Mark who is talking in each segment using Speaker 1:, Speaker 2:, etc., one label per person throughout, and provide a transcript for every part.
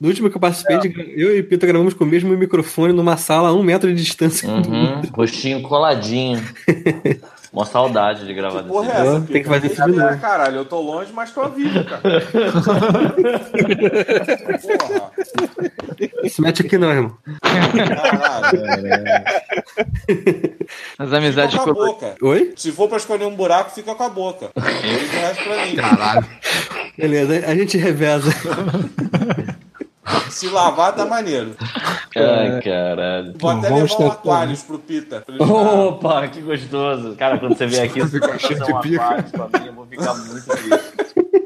Speaker 1: No último que eu participei, é. eu e Pita gravamos com o mesmo microfone numa sala a um metro de distância.
Speaker 2: Uhum, rostinho coladinho. Uma saudade de gravar
Speaker 3: desse porra é essa, Tem que fazer isso Caralho, eu tô longe, mas tô vivo, cara.
Speaker 1: porra. Se mete aqui não, irmão. Caralho.
Speaker 4: As amizades
Speaker 3: fica com a boca. Oi? Se for pra escolher um buraco, fica com a boca. Eu o resto pra mim.
Speaker 1: Caralho. Beleza, a gente reveza.
Speaker 3: Se lavar, tá maneiro.
Speaker 2: Ai, caralho.
Speaker 3: Vou até levar um Aquarius pro Pita.
Speaker 2: Opa, que gostoso. Cara, quando você vier aqui, você vai fazer um Aquarius pra mim, eu vou ficar muito feliz.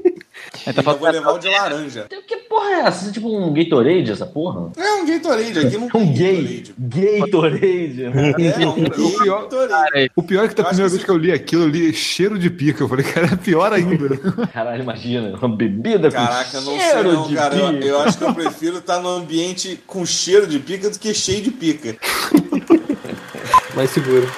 Speaker 3: Tá eu vou levar o de laranja.
Speaker 2: Que porra é essa? É tipo um Gatorade, essa porra?
Speaker 3: É um Gatorade, aqui não
Speaker 2: um gay. Gatorade. Né?
Speaker 5: É, um o, pior, cara, o pior é que da primeira vez que eu li aquilo, eu li cheiro de pica. Eu falei, cara, é pior ainda.
Speaker 2: Caralho, imagina, uma bebida
Speaker 3: Caraca,
Speaker 2: com
Speaker 3: não cheiro sei não, cara. Eu, eu, acho que eu prefiro estar num ambiente com cheiro de pica do que cheio de pica.
Speaker 1: Mais seguro.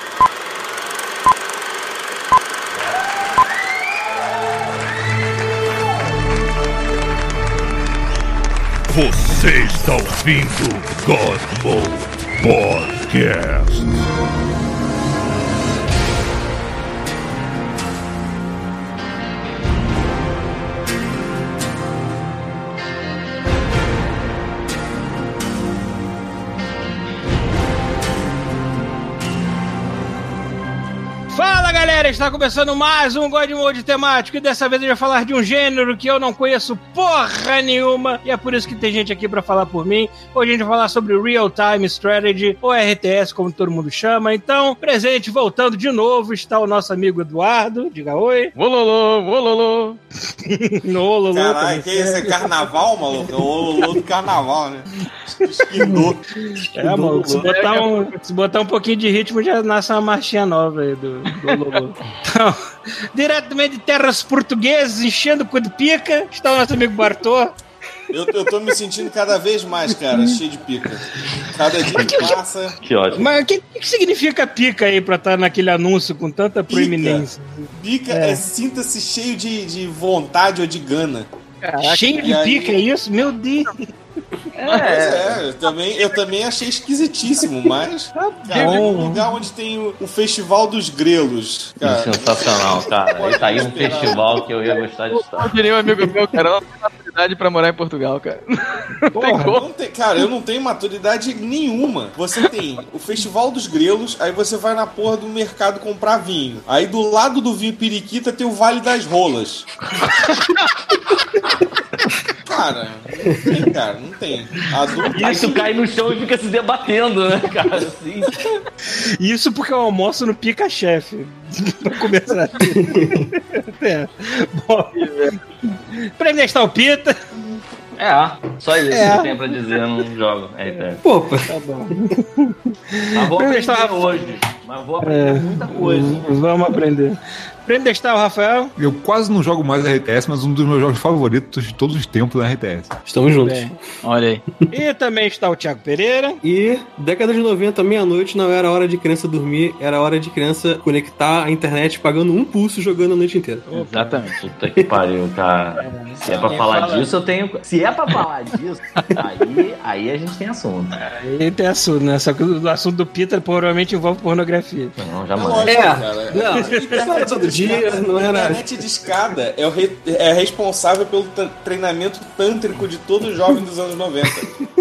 Speaker 6: Você está ouvindo Mode Podcast.
Speaker 4: Galera, está começando mais um God Mode temático e dessa vez eu vou falar de um gênero que eu não conheço porra nenhuma e é por isso que tem gente aqui para falar por mim. Hoje a gente vai falar sobre Real Time Strategy, ou RTS, como todo mundo chama. Então, presente, voltando de novo, está o nosso amigo Eduardo. Diga oi.
Speaker 5: Ololô, ololô.
Speaker 3: ololô. Caralho, que isso? É carnaval, maluco? É o ololô do carnaval, né? Esquinou.
Speaker 4: É, maluco, se botar, um, se botar um pouquinho de ritmo já nasce uma marchinha nova aí do, do ololô. Então, diretamente de terras portuguesas, enchendo o cu de pica, está o nosso amigo Bartô.
Speaker 3: Eu, eu tô me sentindo cada vez mais, cara, cheio de pica. Cada dia que passa.
Speaker 4: Que ótimo. Mas o que, que significa pica aí pra estar tá naquele anúncio com tanta proeminência?
Speaker 3: Pica é, é sinta-se cheio de, de vontade ou de gana.
Speaker 4: Caraca, cheio de aí... pica, é isso? Meu Deus!
Speaker 3: É, é eu, também, eu também achei esquisitíssimo, mas. Tá cara, um lugar onde tem o, o, Festival dos Grelos.
Speaker 2: Cara. Sensacional, cara. Aí tá aí um festival que eu ia gostar de estar. Eu
Speaker 5: diria um amigo meu, cara, maturidade pra morar em Portugal, cara.
Speaker 3: Porra, não tem, cara, eu não tenho maturidade nenhuma. Você tem o Festival dos Grelos, aí você vai na porra do mercado comprar vinho. Aí do lado do vinho periquita tem o Vale das Rolas. Cara, não tem, cara, não tem.
Speaker 2: Adulto... Isso cai no chão e fica se debatendo, né, cara? Assim.
Speaker 4: Isso porque eu almoço no Pica Chefe. pra começar. é. Bom, prêmio o Pita.
Speaker 2: É, só isso é. que eu tenho pra dizer, eu não jogo RTS. Pô, tá bom. Mas vou aprender hoje. Mas vou aprender é, muita coisa.
Speaker 4: Vamos aprender. Prêmio o Rafael.
Speaker 5: Eu quase não jogo mais RTS, mas um dos meus jogos favoritos de todos os tempos é RTS.
Speaker 1: Estamos juntos. Bem.
Speaker 4: Olha aí. e também está o Thiago Pereira.
Speaker 1: E década de 90, meia-noite, não era hora de criança dormir, era hora de criança conectar a internet pagando um pulso jogando a noite inteira.
Speaker 2: Exatamente. Puta que pariu, cara. É, Se é pra falar fala... disso, eu tenho. Se é pra falar disso, aí, aí a gente tem assunto.
Speaker 4: Aí tem assunto, né? Só que o assunto do Peter provavelmente envolve pornografia.
Speaker 2: Não, jamais.
Speaker 3: É, é. Não, dia, não era. A internet de escada é, re, é responsável pelo treinamento tântrico de todo jovem dos anos 90.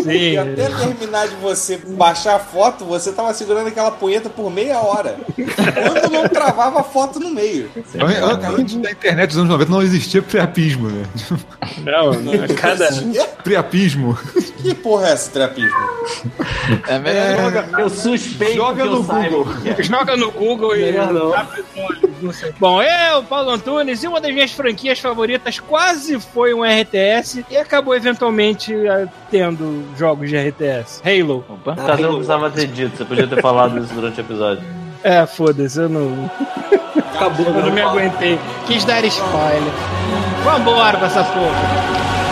Speaker 3: Sim. E até terminar de você baixar a foto, você tava segurando aquela punheta por meia hora. Quando não travava a foto no meio.
Speaker 5: Antes da internet dos anos 90 não existia priapismo, né?
Speaker 4: Não, não cada.
Speaker 5: Priapismo.
Speaker 3: Que porra é essa, priapismo?
Speaker 2: É melhor. É... Eu suspeito.
Speaker 4: Joga no Google. Joga no Google e. Não. Bom, eu, Paulo Antunes, e uma das minhas franquias favoritas quase foi um RTS e acabou eventualmente eh, tendo jogos de RTS. Halo.
Speaker 2: Opa, ah, não precisava ter dito, você podia ter falado isso durante o episódio.
Speaker 4: É, foda-se, eu não. Acabou, eu não me aguentei. Quis dar spoiler. Vambora pra essa porra.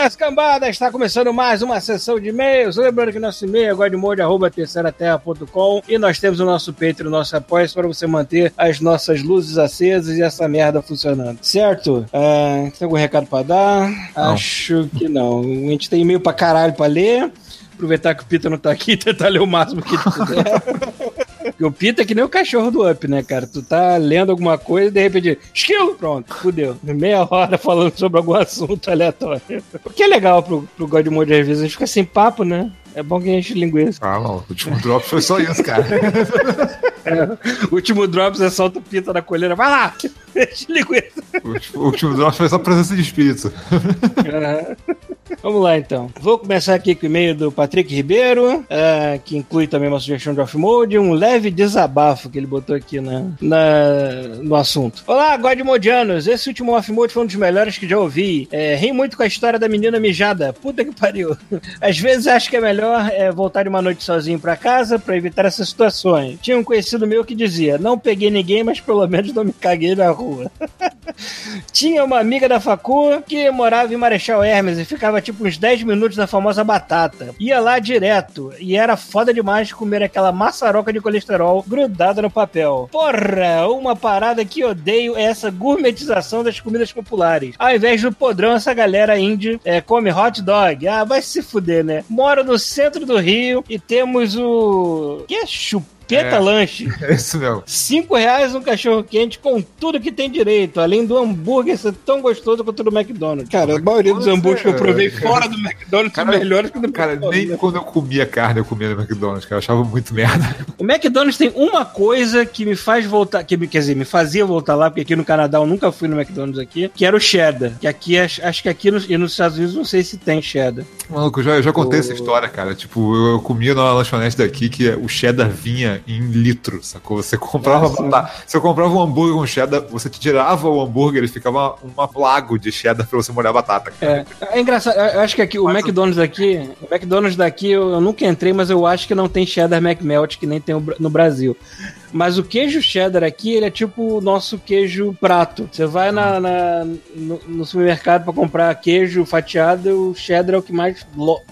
Speaker 4: Buenas, cambada, está começando mais uma sessão de e-mails. Lembrando que nosso e-mail é godmode.terceiraterra.com e nós temos o nosso Patreon, o nosso apoio para você manter as nossas luzes acesas e essa merda funcionando. Certo? Uh, tem algum recado para dar? Não. Acho que não. A gente tem e-mail pra caralho pra ler aproveitar que o Pita não tá aqui e tentar ler o máximo que puder. Porque o Pita é que nem o cachorro do Up, né, cara? Tu tá lendo alguma coisa e de repente, skill! Pronto, fudeu. Meia hora falando sobre algum assunto aleatório. O que é legal pro, pro God Mode às vezes, a gente fica sem papo, né? É bom que a gente linguiça.
Speaker 5: Ah, não. O último drop foi só isso, cara.
Speaker 4: é, o último drop você solta o Pita na colheira. Vai lá!
Speaker 5: linguiça. O último, drop foi só presença de espírito.
Speaker 4: Vamos lá então. Vou começar aqui com o e-mail do Patrick Ribeiro, uh, que inclui também uma sugestão de off-mode, um leve desabafo que ele botou aqui na, na no assunto. Olá, Godmodianos! Esse último off-mode foi um dos melhores que já ouvi. É, ri muito com a história da menina mijada. Puta que pariu. Às vezes acho que é melhor é, voltar de uma noite sozinho para casa para evitar essas situações. Tinha um conhecido meu que dizia: Não peguei ninguém, mas pelo menos não me caguei na rua. Tinha uma amiga da Facu que morava em Marechal Hermes e ficava tipo uns 10 minutos na famosa batata. Ia lá direto e era foda demais comer aquela maçaroca de colesterol grudada no papel. Porra, uma parada que odeio é essa gourmetização das comidas populares. Ao invés do podrão, essa galera indie é, come hot dog. Ah, vai se fuder, né? Mora no centro do Rio e temos o. Que é chupa? Chupeta é, Lanche.
Speaker 5: É isso mesmo.
Speaker 4: Cinco reais um cachorro quente com tudo que tem direito, além do hambúrguer ser tão gostoso quanto o do McDonald's. Cara, a maioria dos hambúrgueres que eu provei fora do McDonald's cara, são melhores que do
Speaker 5: Cara, nem né? quando eu comia carne eu comia no McDonald's, cara, eu achava muito merda.
Speaker 4: O McDonald's tem uma coisa que me faz voltar, que, quer dizer, me fazia voltar lá, porque aqui no Canadá eu nunca fui no McDonald's aqui, que era o cheddar. Que aqui, acho que aqui nos, e nos Estados Unidos não sei se tem cheddar.
Speaker 5: Maluco, eu já, eu já contei o... essa história, cara. Tipo, eu, eu comia numa lanchonete daqui que o cheddar vinha em litro, sacou? Você comprava batata, você comprava um hambúrguer com cheddar, você tirava o hambúrguer e ficava um lago de cheddar pra você molhar a batata.
Speaker 4: É, é engraçado, eu acho que aqui, o mas McDonald's daqui, o McDonald's daqui eu, eu, nunca entrei, mas eu acho que não tem cheddar McMelt que nem tem no Brasil. Mas o queijo cheddar aqui, ele é tipo o nosso queijo prato. Você vai na, na no, no, supermercado para comprar queijo fatiado, o cheddar é o que mais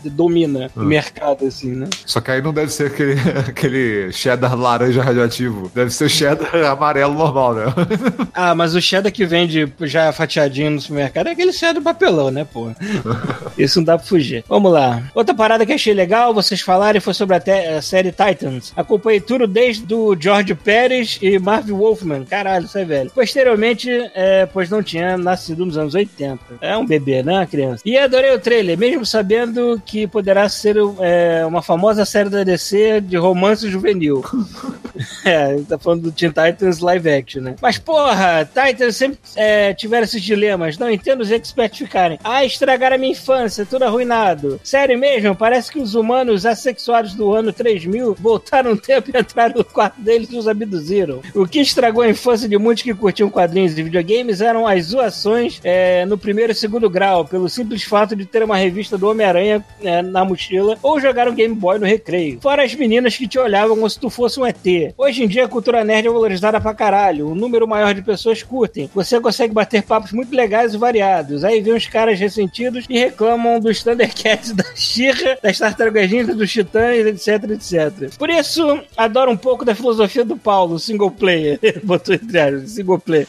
Speaker 4: domina o hum. mercado, assim, né?
Speaker 5: Só que aí não deve ser aquele, aquele cheddar laranja radioativo. Deve ser cheddar amarelo normal, né?
Speaker 4: ah, mas o cheddar que vende já fatiadinho no supermercado é aquele cheddar papelão, né, pô? Isso não dá pra fugir. Vamos lá. Outra parada que achei legal, vocês falarem, foi sobre a, a série Titans. Acompanhei tudo desde o George George Pérez e Marv Wolfman. Caralho, isso é velho. Posteriormente, é, pois não tinha nascido nos anos 80. É um bebê, né, criança? E adorei o trailer, mesmo sabendo que poderá ser é, uma famosa série da DC de romance juvenil. é, tá falando do Teen Titans live action, né? Mas porra, Titans sempre é, tiveram esses dilemas. Não entendo os experts ficarem. Ah, estragaram a minha infância, tudo arruinado. Sério mesmo, parece que os humanos assexuados do ano 3000 voltaram um tempo e entraram no quarto deles os abduziram. O que estragou a infância de muitos que curtiam quadrinhos e videogames eram as zoações é, no primeiro e segundo grau, pelo simples fato de ter uma revista do Homem-Aranha é, na mochila ou jogar um Game Boy no recreio. Fora as meninas que te olhavam como se tu fosse um ET. Hoje em dia a cultura nerd é valorizada pra caralho. Um número maior de pessoas curtem. Você consegue bater papos muito legais e variados. Aí vem uns caras ressentidos e reclamam dos Thundercats, da Xirra, das Tartarugas Ninja, dos Titãs, etc, etc. Por isso, adoro um pouco da filosofia do Paulo, single player. Botou entre aspas, single player.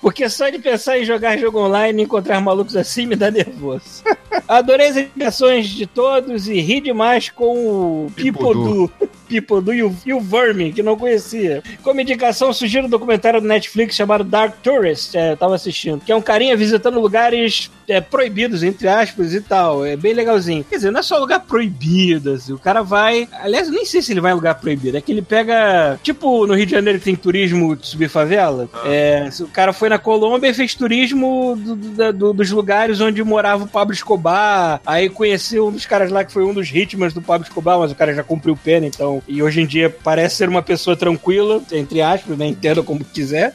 Speaker 4: Porque só de pensar em jogar jogo online e encontrar malucos assim me dá nervoso. Adorei as indicações de todos e ri demais com o Pipodu. Pipodu e o, e o Vermin, que não conhecia. Como indicação, sugiro um documentário do Netflix chamado Dark Tourist, é, eu tava assistindo, que é um carinha visitando lugares é, proibidos, entre aspas, e tal. É bem legalzinho. Quer dizer, não é só lugar proibido, assim. O cara vai. Aliás, nem sei se ele vai em lugar proibido. É que ele pega. Tipo, no Rio de Janeiro tem turismo de subir favela. Ah. É, o cara foi na Colômbia e fez turismo do, do, do, dos lugares onde morava o Pablo Escobar. Aí conheceu um dos caras lá que foi um dos ritmos do Pablo Escobar, mas o cara já cumpriu pena, então. E hoje em dia parece ser uma pessoa tranquila, entre aspas, né? Entenda como quiser.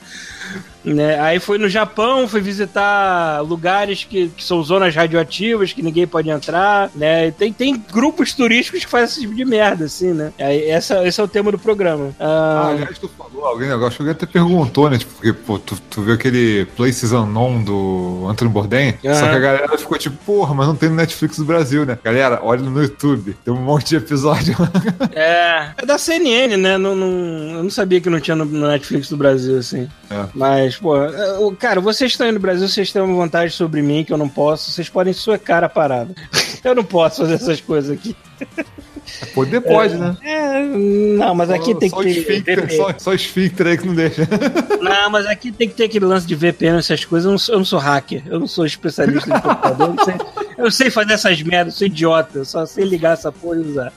Speaker 4: Né? Aí foi no Japão, foi visitar lugares que, que são zonas radioativas, que ninguém pode entrar, né? Tem, tem grupos turísticos que fazem esse tipo de merda, assim, né? Aí essa, esse é o tema do programa.
Speaker 5: Ah, ah aliás, tu falou alguém, acho que alguém até perguntou, né? Tipo, porque, pô, tu, tu viu aquele Places Unknown do Anthony Bourdain? Uhum. Só que a galera ficou tipo, porra, mas não tem no Netflix do Brasil, né? Galera, olha no YouTube, tem um monte de episódio lá.
Speaker 4: É, é da CNN, né? Não, não, eu não sabia que não tinha no, no Netflix do Brasil, assim. É. Mas, pô, é, cara, vocês estão aí no Brasil, vocês têm uma vantagem sobre mim que eu não posso, vocês podem suecar a parada. Eu não posso fazer essas coisas aqui.
Speaker 5: Poder pode, é, né?
Speaker 4: É, não, mas aqui só, tem que ter.
Speaker 5: Esfíncter, só, só esfíncter aí que não deixa.
Speaker 4: Não, mas aqui tem que ter aquele lance de VPN, essas coisas. Eu não sou, eu não sou hacker, eu não sou especialista em computador. Eu, sei, eu sei fazer essas merdas, sou idiota, eu só sei ligar essa porra e usar.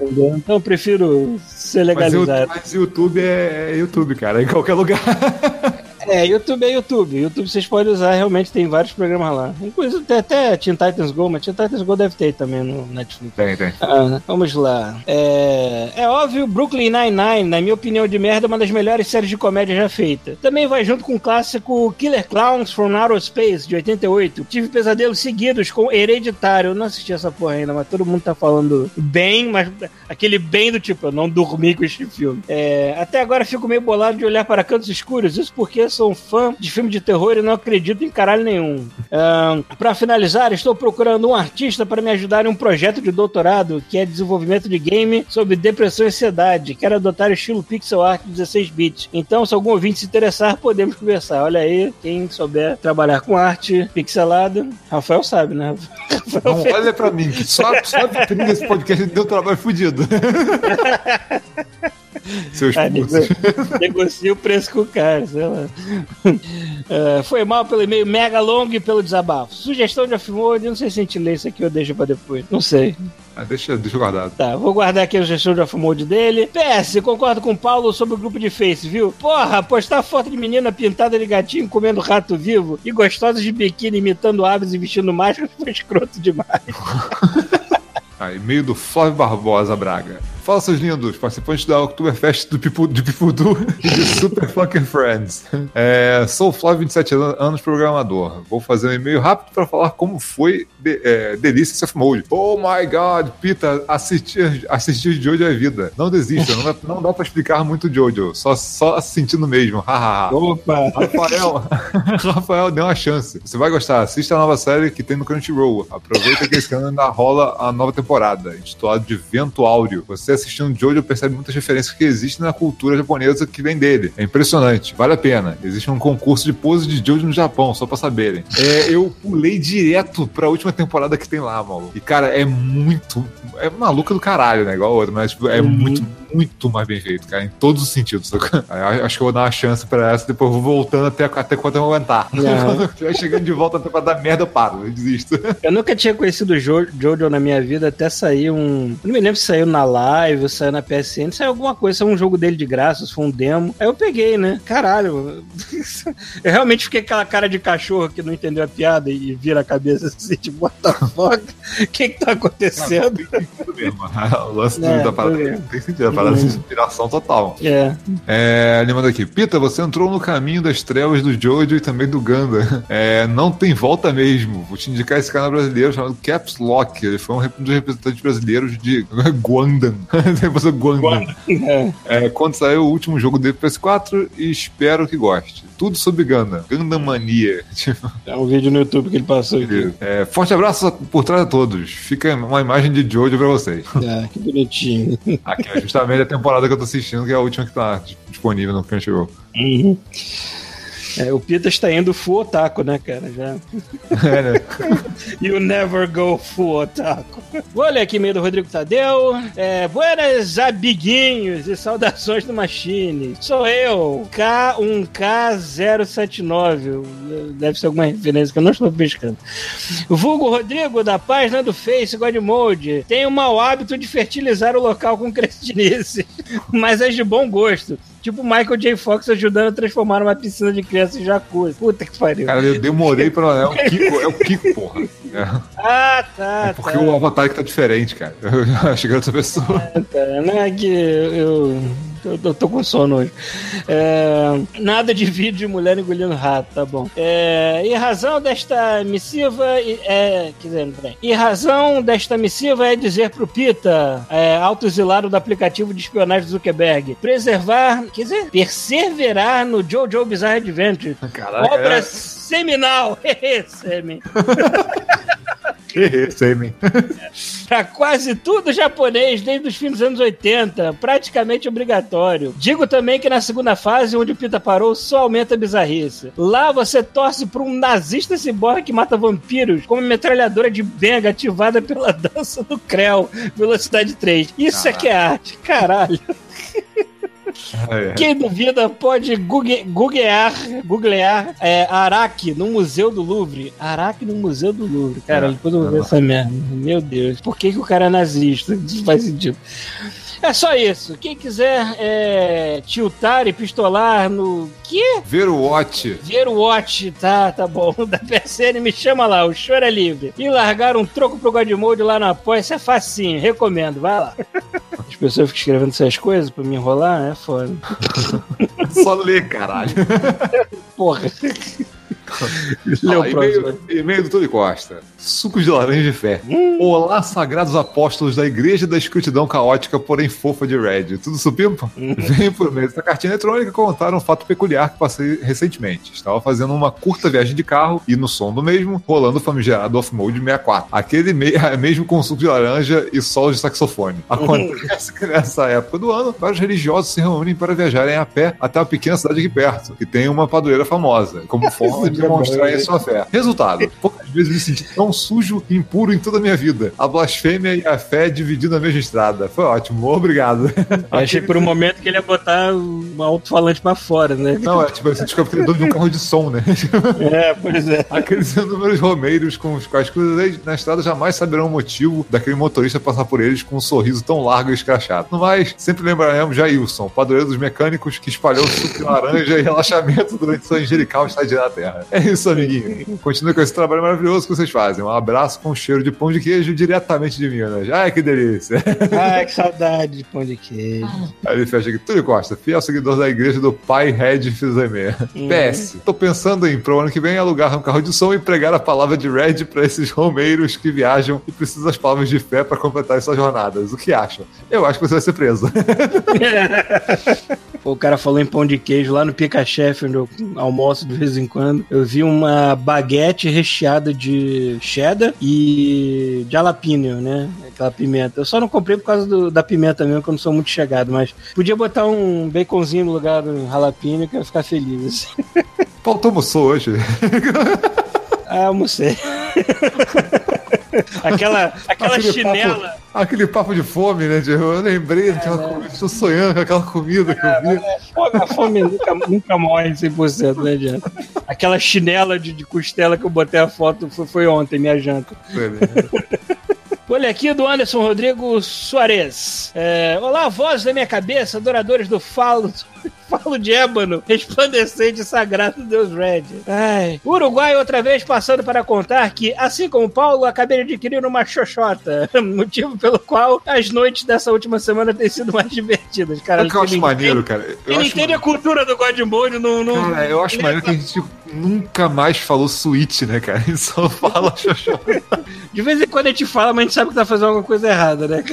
Speaker 4: Então eu prefiro ser legalizado.
Speaker 5: Mas, mas YouTube é, é YouTube, cara, em qualquer lugar.
Speaker 4: É, YouTube é YouTube. YouTube vocês podem usar, realmente tem vários programas lá. Inclusive tem até Teen Titans Go, mas Teen Titans Go deve ter também no Netflix.
Speaker 5: Tem, tem.
Speaker 4: Ah, vamos lá. É, é óbvio, Brooklyn Nine-Nine, na minha opinião de merda, é uma das melhores séries de comédia já feita. Também vai junto com o clássico Killer Clowns from Outer Space, de 88. Tive pesadelos seguidos com Hereditário. Eu não assisti essa porra ainda, mas todo mundo tá falando bem, mas aquele bem do tipo, eu não dormi com este filme. É, até agora fico meio bolado de olhar para cantos escuros, isso porque sou um fã de filme de terror e não acredito em caralho nenhum. Uh, para finalizar, estou procurando um artista para me ajudar em um projeto de doutorado que é desenvolvimento de game sobre depressão e ansiedade. Quero adotar o estilo pixel art 16 bits. Então, se algum ouvinte se interessar, podemos conversar. Olha aí, quem souber trabalhar com arte pixelada, Rafael sabe, né?
Speaker 5: Rafael não, fez... olha pra mim, só, só desse podcast deu trabalho fudido.
Speaker 4: Seus ah, nego... Negocia o preço com o cara, sei lá. Uh, foi mal pelo e-mail mega longo e pelo desabafo. Sugestão de Offmode, não sei se a gente lê isso aqui ou deixa pra depois. Não sei.
Speaker 5: Ah, deixa, deixa guardado.
Speaker 4: Tá, vou guardar aqui a sugestão de Offmode dele. PS, concordo com o Paulo sobre o grupo de Face, viu? Porra, postar foto de menina pintada de gatinho comendo rato vivo e gostosa de biquíni imitando aves e vestindo máscara foi escroto demais.
Speaker 5: Aí, e-mail do Flávio Barbosa Braga. Fala, seus lindos, participantes da Oktoberfest do Pipu, de Pipudu e de Super Fucking Friends. É, sou o Flávio, 27 anos, programador. Vou fazer um e-mail rápido para falar como foi de, é, Delícia Self Mode. Oh my god, Pita, assistir, assistir Jojo é vida. Não desista, não dá, não dá pra explicar muito Jojo, só, só sentindo mesmo.
Speaker 4: Opa!
Speaker 5: Rafael, Rafael, dê uma chance. Você vai gostar, assista a nova série que tem no Crunchyroll. Aproveita que esse ano ainda rola a nova temporada, intitulada de Vento Áureo. Você assistindo Jojo percebe muitas referências que existem na cultura japonesa que vem dele. É impressionante, vale a pena. Existe um concurso de pose de Jojo no Japão, só pra saberem. É, eu pulei direto pra última temporada que tem lá, maluco. E, cara, é muito. É maluca do caralho, né? Igual a outra, mas tipo, é uhum. muito, muito mais bem feito, cara, em todos os sentidos. Acho que eu vou dar uma chance pra essa, depois eu vou voltando até, até quando eu aguentar. Quando estiver chegando de volta pra dar merda, eu paro, eu desisto.
Speaker 4: Eu nunca tinha conhecido o jo Jojo na minha vida, até sair um. não me lembro se saiu na live, saiu na PSN, saiu alguma coisa, saiu um jogo dele de graça, foi um demo. Aí eu peguei, né? Caralho. eu realmente fiquei aquela cara de cachorro que não entendeu a piada e vira a cabeça assim, tipo, what the fuck? O que que tá acontecendo? Não, tem sentido mesmo.
Speaker 5: o lance é, da parada tem sentido parada de inspiração total.
Speaker 4: É.
Speaker 5: é. Animando aqui. Pita, você entrou no caminho das trevas do Jojo e também do Ganda. É, não tem volta mesmo. Vou te indicar esse canal brasileiro chamado Caps Lock. Ele foi um dos representantes brasileiros de Guandan. É. é, quando saiu o último jogo dele PS4 e espero que goste. Tudo sobre Ganda. Ganda Mania.
Speaker 4: É um vídeo no YouTube que ele passou aqui.
Speaker 5: É, forte abraço por trás de todos. Fica uma imagem de Jojo pra vocês.
Speaker 4: É, que bonitinho.
Speaker 5: Aqui é justamente a temporada que eu tô assistindo, que é a última que tá disponível no Crunchyroll. Uhum.
Speaker 4: É, o Pita está indo full otaku, né, cara? Já. É, né? you never go full otaku. Olha aqui, meio do Rodrigo Tadeu. É, buenas amiguinhos e saudações do Machine. Sou eu, K1K079. Deve ser alguma referência que eu não estou pescando. Vulgo Rodrigo, da página do Face Godmode, tem o mau hábito de fertilizar o local com cretinice, mas é de bom gosto. Tipo Michael J. Fox ajudando a transformar uma piscina de criança em jacuzzi. Puta que pariu.
Speaker 5: Cara, eu demorei pra. É o Kiko, é o Kiko, porra. É.
Speaker 4: Ah, tá.
Speaker 5: É porque tá. o avatar que tá diferente, cara. Eu que era outra pessoa.
Speaker 4: Ah, tá. Não é que eu Eu, eu tô com sono hoje. É, nada de vídeo de mulher engolindo rato, tá bom. É, e razão desta missiva é. Quer dizer, bem. E razão desta missiva é dizer pro Pita, é, autoexilado do aplicativo de espionagem do Zuckerberg, preservar, quer dizer, perseverar no Jojo Bizarre Adventure. Caraca, obra é... seminal. Semi.
Speaker 5: Semi.
Speaker 4: pra quase tudo japonês desde os fins dos anos 80, praticamente obrigatório. Digo também que na segunda fase, onde o Pita parou, só aumenta a bizarrice. Lá você torce por um nazista ciborgue que mata vampiros com uma metralhadora de benga ativada pela dança do Creu, velocidade 3. Isso ah. é que é arte, caralho. Quem duvida pode googlear, googlear é, Araque no Museu do Louvre. Araque no Museu do Louvre. Cara, é, depois eu vou ver essa merda. Meu Deus. Por que, que o cara é nazista? Isso faz sentido. É só isso. Quem quiser é, tiltar e pistolar no. Quê?
Speaker 5: Ver o Watch.
Speaker 4: Ver o Watch, tá, tá bom. Da PSN me chama lá, o choro é livre. E largar um troco pro Godmode lá no apoio, isso é facinho, recomendo, vai lá. As pessoas ficam escrevendo essas coisas pra me enrolar, é foda.
Speaker 5: Só ler, caralho.
Speaker 4: Porra.
Speaker 5: Leu ah, e-mail, e-mail do Tony Costa. Sucos de laranja de fé. Hum. Olá, sagrados apóstolos da igreja da escrutidão caótica, porém fofa de Red. Tudo supimpa? Hum. Venho por meio dessa cartinha eletrônica contar um fato peculiar que passei recentemente. Estava fazendo uma curta viagem de carro e no som do mesmo, rolando o famigerado off-mode 64. Aquele me mesmo com suco de laranja e solos de saxofone. Acontece que nessa época do ano, vários religiosos se reúnem para viajarem a pé até uma pequena cidade aqui perto, que tem uma padroeira famosa, como forma de demonstrar a sua fé. Resultado, poucas vezes me senti tão sujo e impuro em toda a minha vida. A blasfêmia e a fé dividindo a mesma estrada. Foi ótimo, obrigado.
Speaker 4: Eu achei por um momento que ele ia botar um alto-falante pra fora, né?
Speaker 5: Não, é tipo, você descobre que ele é de um carro de som, né?
Speaker 4: É, pois é.
Speaker 5: Aqueles inúmeros romeiros com os quais cruzei na estrada jamais saberão o motivo daquele motorista passar por eles com um sorriso tão largo e escrachado. No mais, sempre lembraremos Jailson, padroeiro dos mecânicos que espalhou suco de laranja e relaxamento durante sua angelical estadia na Terra. É isso, amiguinho. Continue com esse trabalho maravilhoso que vocês fazem. Um abraço com cheiro de pão de queijo diretamente de Minas. Ai, que delícia.
Speaker 4: Ai, que saudade de pão de queijo.
Speaker 5: Aí ele fecha aqui. Túlio Costa, fiel seguidor da igreja do Pai Red Fizemé. Uhum. PS, tô pensando em, pro ano que vem, alugar um carro de som e pregar a palavra de Red para esses romeiros que viajam e precisam das palavras de fé para completar suas jornadas. O que acham? Eu acho que você vai ser preso.
Speaker 4: o cara falou em pão de queijo lá no Pica Chef, onde eu almoço de vez em quando. Eu vi uma baguete recheada de cheddar e de jalapeno, né? Aquela pimenta. Eu só não comprei por causa do, da pimenta mesmo, que eu não sou muito chegado, mas podia botar um baconzinho no lugar do jalapeno que eu ia ficar feliz.
Speaker 5: Paulo, tu almoçou hoje?
Speaker 4: ah, almocei. aquela aquela aquele chinela.
Speaker 5: Papo, aquele papo de fome, né, Diego? Eu lembrei, é, né? estou sonhando com aquela comida é, que eu vi.
Speaker 4: É, a fome nunca, nunca morre 100%, né, Diego? Aquela chinela de, de costela que eu botei a foto foi, foi ontem, minha janta. Olha aqui do Anderson Rodrigo Soares. É, Olá, voz da minha cabeça, adoradores do Falo. Falo de ébano, resplandecente e sagrado Deus Red. Ai. Uruguai, outra vez, passando para contar que, assim como Paulo, acabei de adquirir uma xoxota. Motivo pelo qual as noites dessa última semana têm sido mais divertidas. Cara,
Speaker 5: é que eu acho maneiro, cara.
Speaker 4: Eu ele entende a cultura do Godmode. Não, não,
Speaker 5: cara, eu acho maneiro que a gente nunca mais falou Switch, né, cara? A gente só fala xoxota.
Speaker 4: De vez em quando a gente fala, mas a gente sabe que tá fazendo alguma coisa errada, né?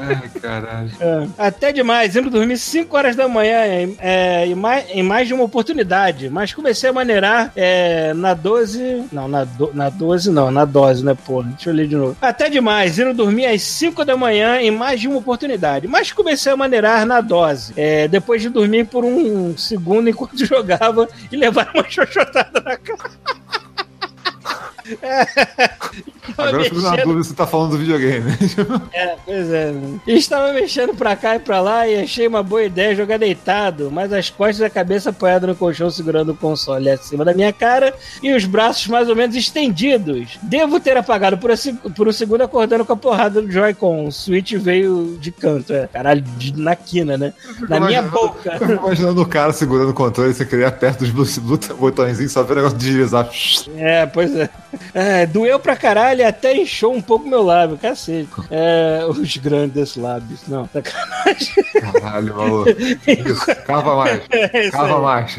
Speaker 5: Ai, caralho.
Speaker 4: É. Até demais, indo dormir 5 horas da manhã é, em, mais, em mais de uma oportunidade. Mas comecei a maneirar é, na 12. Não, na, do, na 12 não, na dose, né, porra? Deixa eu ler de novo. Até demais, indo dormir às 5 da manhã em mais de uma oportunidade. Mas comecei a maneirar na dose. É, depois de dormir por um segundo enquanto jogava e levar uma xoxotada na cara.
Speaker 5: Agora eu fico na dúvida se você tá falando do videogame.
Speaker 4: É, pois é. estava mexendo pra cá e pra lá e achei uma boa ideia jogar deitado, mas as costas e a cabeça apoiada no colchão segurando o console acima da minha cara e os braços mais ou menos estendidos. Devo ter apagado por, por um segundo acordando com a porrada do Joy-Con. O Switch veio de canto, é. Caralho, de, na quina, né? Na minha boca.
Speaker 5: Eu imaginando o cara segurando o controle e você queria perto dos botõezinhos só ver o negócio de deslizar.
Speaker 4: É, pois é. É, doeu pra caralho e até inchou um pouco meu lábio, cacete. É, os grandes lábios. Não, sacanagem.
Speaker 5: Caralho, maluco. Isso, cava mais. É, cava mais.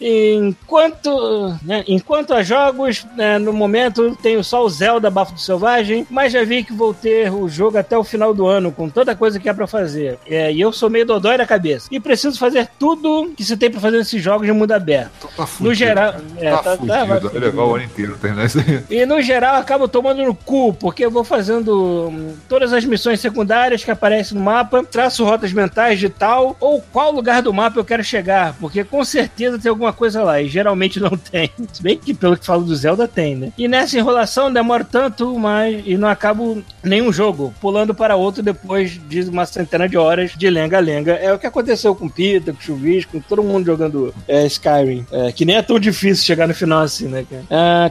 Speaker 4: Enquanto, né, enquanto a jogos, né, no momento tenho só o Zelda Bafo do Selvagem, mas já vi que vou ter o jogo até o final do ano, com toda coisa que é pra fazer. É, e eu sou meio dodói da cabeça. E preciso fazer tudo que se tem pra fazer nesses jogos de mundo aberto.
Speaker 5: Tá fudido. No geral. É, tá, tá, tá, vai levar o ano inteiro aí.
Speaker 4: E no geral acabo tomando no cu, porque eu vou fazendo hum, todas as missões secundárias que aparecem no mapa, traço rotas mentais de tal, ou qual lugar do mapa eu quero chegar, porque com certeza tem alguma coisa lá, e geralmente não tem. Se bem que pelo que falo do Zelda tem, né? E nessa enrolação demora tanto, mas e não acabo nenhum jogo, pulando para outro depois de uma centena de horas de lenga-lenga. É o que aconteceu com Pita, com Chuvisco, com todo mundo jogando é, Skyrim. É, que nem é tão difícil chegar no final assim, né, cara? Ah,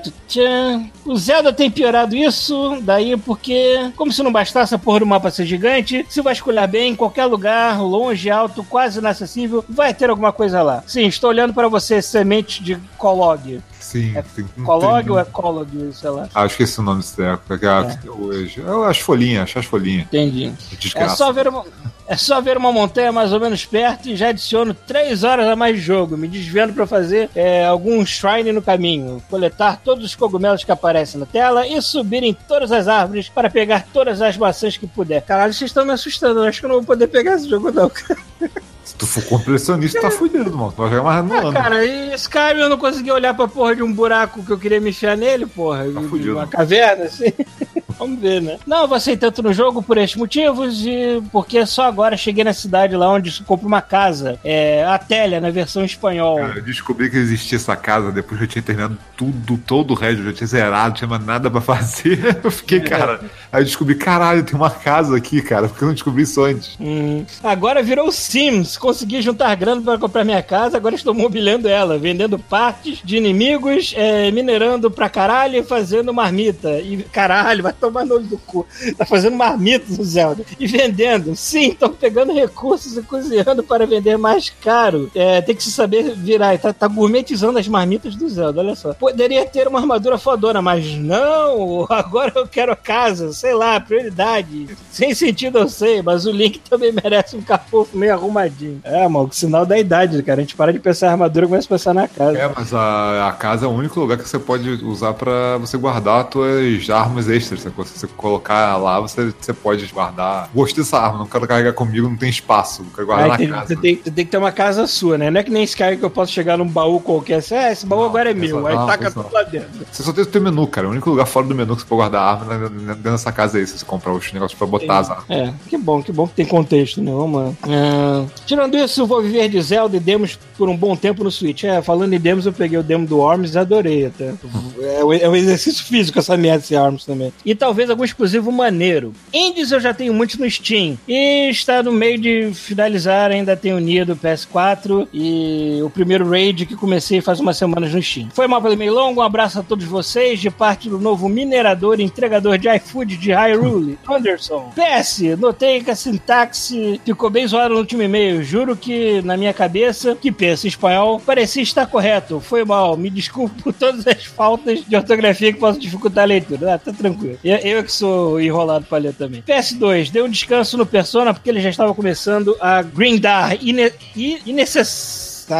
Speaker 4: o Zelda tem piorado isso, daí porque, como se não bastasse a porra do mapa ser gigante, se vasculhar bem, em qualquer lugar, longe, alto, quase inacessível, vai ter alguma coisa lá. Sim, estou olhando para você, semente de Colog.
Speaker 5: Sim,
Speaker 4: é
Speaker 5: sim.
Speaker 4: Colog ou é Colog, sei lá?
Speaker 5: Ah, acho que esse é o nome treco. É. é. Hoje. Eu acho folhinha, acho as folhinhas.
Speaker 4: Entendi. Desgraça. É só ver uma. É só ver uma montanha mais ou menos perto e já adiciono 3 horas a mais de jogo, me desvendo para fazer é, algum shrine no caminho, coletar todos os cogumelos que aparecem na tela e subir em todas as árvores para pegar todas as maçãs que puder. Caralho, vocês estão me assustando, eu acho que eu não vou poder pegar esse jogo não, cara.
Speaker 5: Se tu for completionista, tá fudido, mano. Tu vai jogar mais no ah, ano.
Speaker 4: Cara, e Skyrim eu não consegui olhar pra porra de um buraco que eu queria me enfiar nele, porra. Tá fudido. Uma caverna, assim. Vamos ver, né? Não, eu vacei tanto no jogo por estes motivos e porque só agora cheguei na cidade lá onde compro uma casa. É, a Télia, na versão espanhol. Cara,
Speaker 5: eu descobri que existia essa casa depois que eu tinha terminado tudo, todo o resto, eu já tinha zerado, não tinha mais nada pra fazer. Eu fiquei, cara. Aí eu descobri, caralho, tem uma casa aqui, cara, porque eu não descobri isso antes.
Speaker 4: Hum. Agora virou Sims. Consegui juntar grana para comprar minha casa, agora estou mobiliando ela, vendendo partes de inimigos, é, minerando pra caralho e fazendo marmita. E caralho, vai tomar no olho do cu. Tá fazendo marmita no Zelda. E vendendo. Sim, estão pegando recursos e cozinhando para vender mais caro. É, tem que se saber virar. Tá, tá gourmetizando as marmitas do Zelda, olha só. Poderia ter uma armadura fodona, mas não, agora eu quero casa, sei lá, prioridade. Sem sentido eu sei, mas o Link também merece um capofo meio arrumadinho. É, mano, sinal da idade, cara. A gente para de pensar em armadura e começa a pensar na casa.
Speaker 5: É, mas a, a casa é o único lugar que você pode usar para você guardar suas armas extras. Se você colocar lá, você, você pode guardar. Gostei dessa arma, não quero carregar comigo, não tem espaço. Não quero guardar na
Speaker 4: tem,
Speaker 5: casa.
Speaker 4: Você tem, você tem, que ter uma casa sua, né? Não é que nem Sky que eu posso chegar num baú qualquer. Assim, é, esse baú não, agora é meu. Aí taca tudo lá dentro.
Speaker 5: Você só tem o teu menu, cara. O único lugar fora do menu que você pode guardar arma é dentro dessa casa aí, se você comprar os negócios pra botar as armas.
Speaker 4: É, que bom, que bom que tem contexto, né? Vamos lá. É... Tirando isso, vou viver de Zelda e demos por um bom tempo no Switch. É, falando em demos, eu peguei o demo do Arms e adorei até. É, um exercício físico essa merda desse Arms também. E talvez algum exclusivo maneiro. Indies eu já tenho muitos no Steam. E está no meio de finalizar, ainda tenho Nido PS4 e o primeiro raid que comecei faz umas semanas no Steam. Foi mal pelo meio longo, um abraço a todos vocês, de parte do novo minerador e entregador de iFood de Hyrule, Anderson. PS, notei que a sintaxe ficou bem zoada no último e-mail. Juro que na minha cabeça, que pensa em espanhol, parecia estar correto. Foi mal. Me desculpe por todas as faltas de ortografia que possam dificultar a leitura. Ah, tá tranquilo. Eu, eu que sou enrolado pra ler também. PS2, deu um descanso no Persona porque ele já estava começando a grindar ine,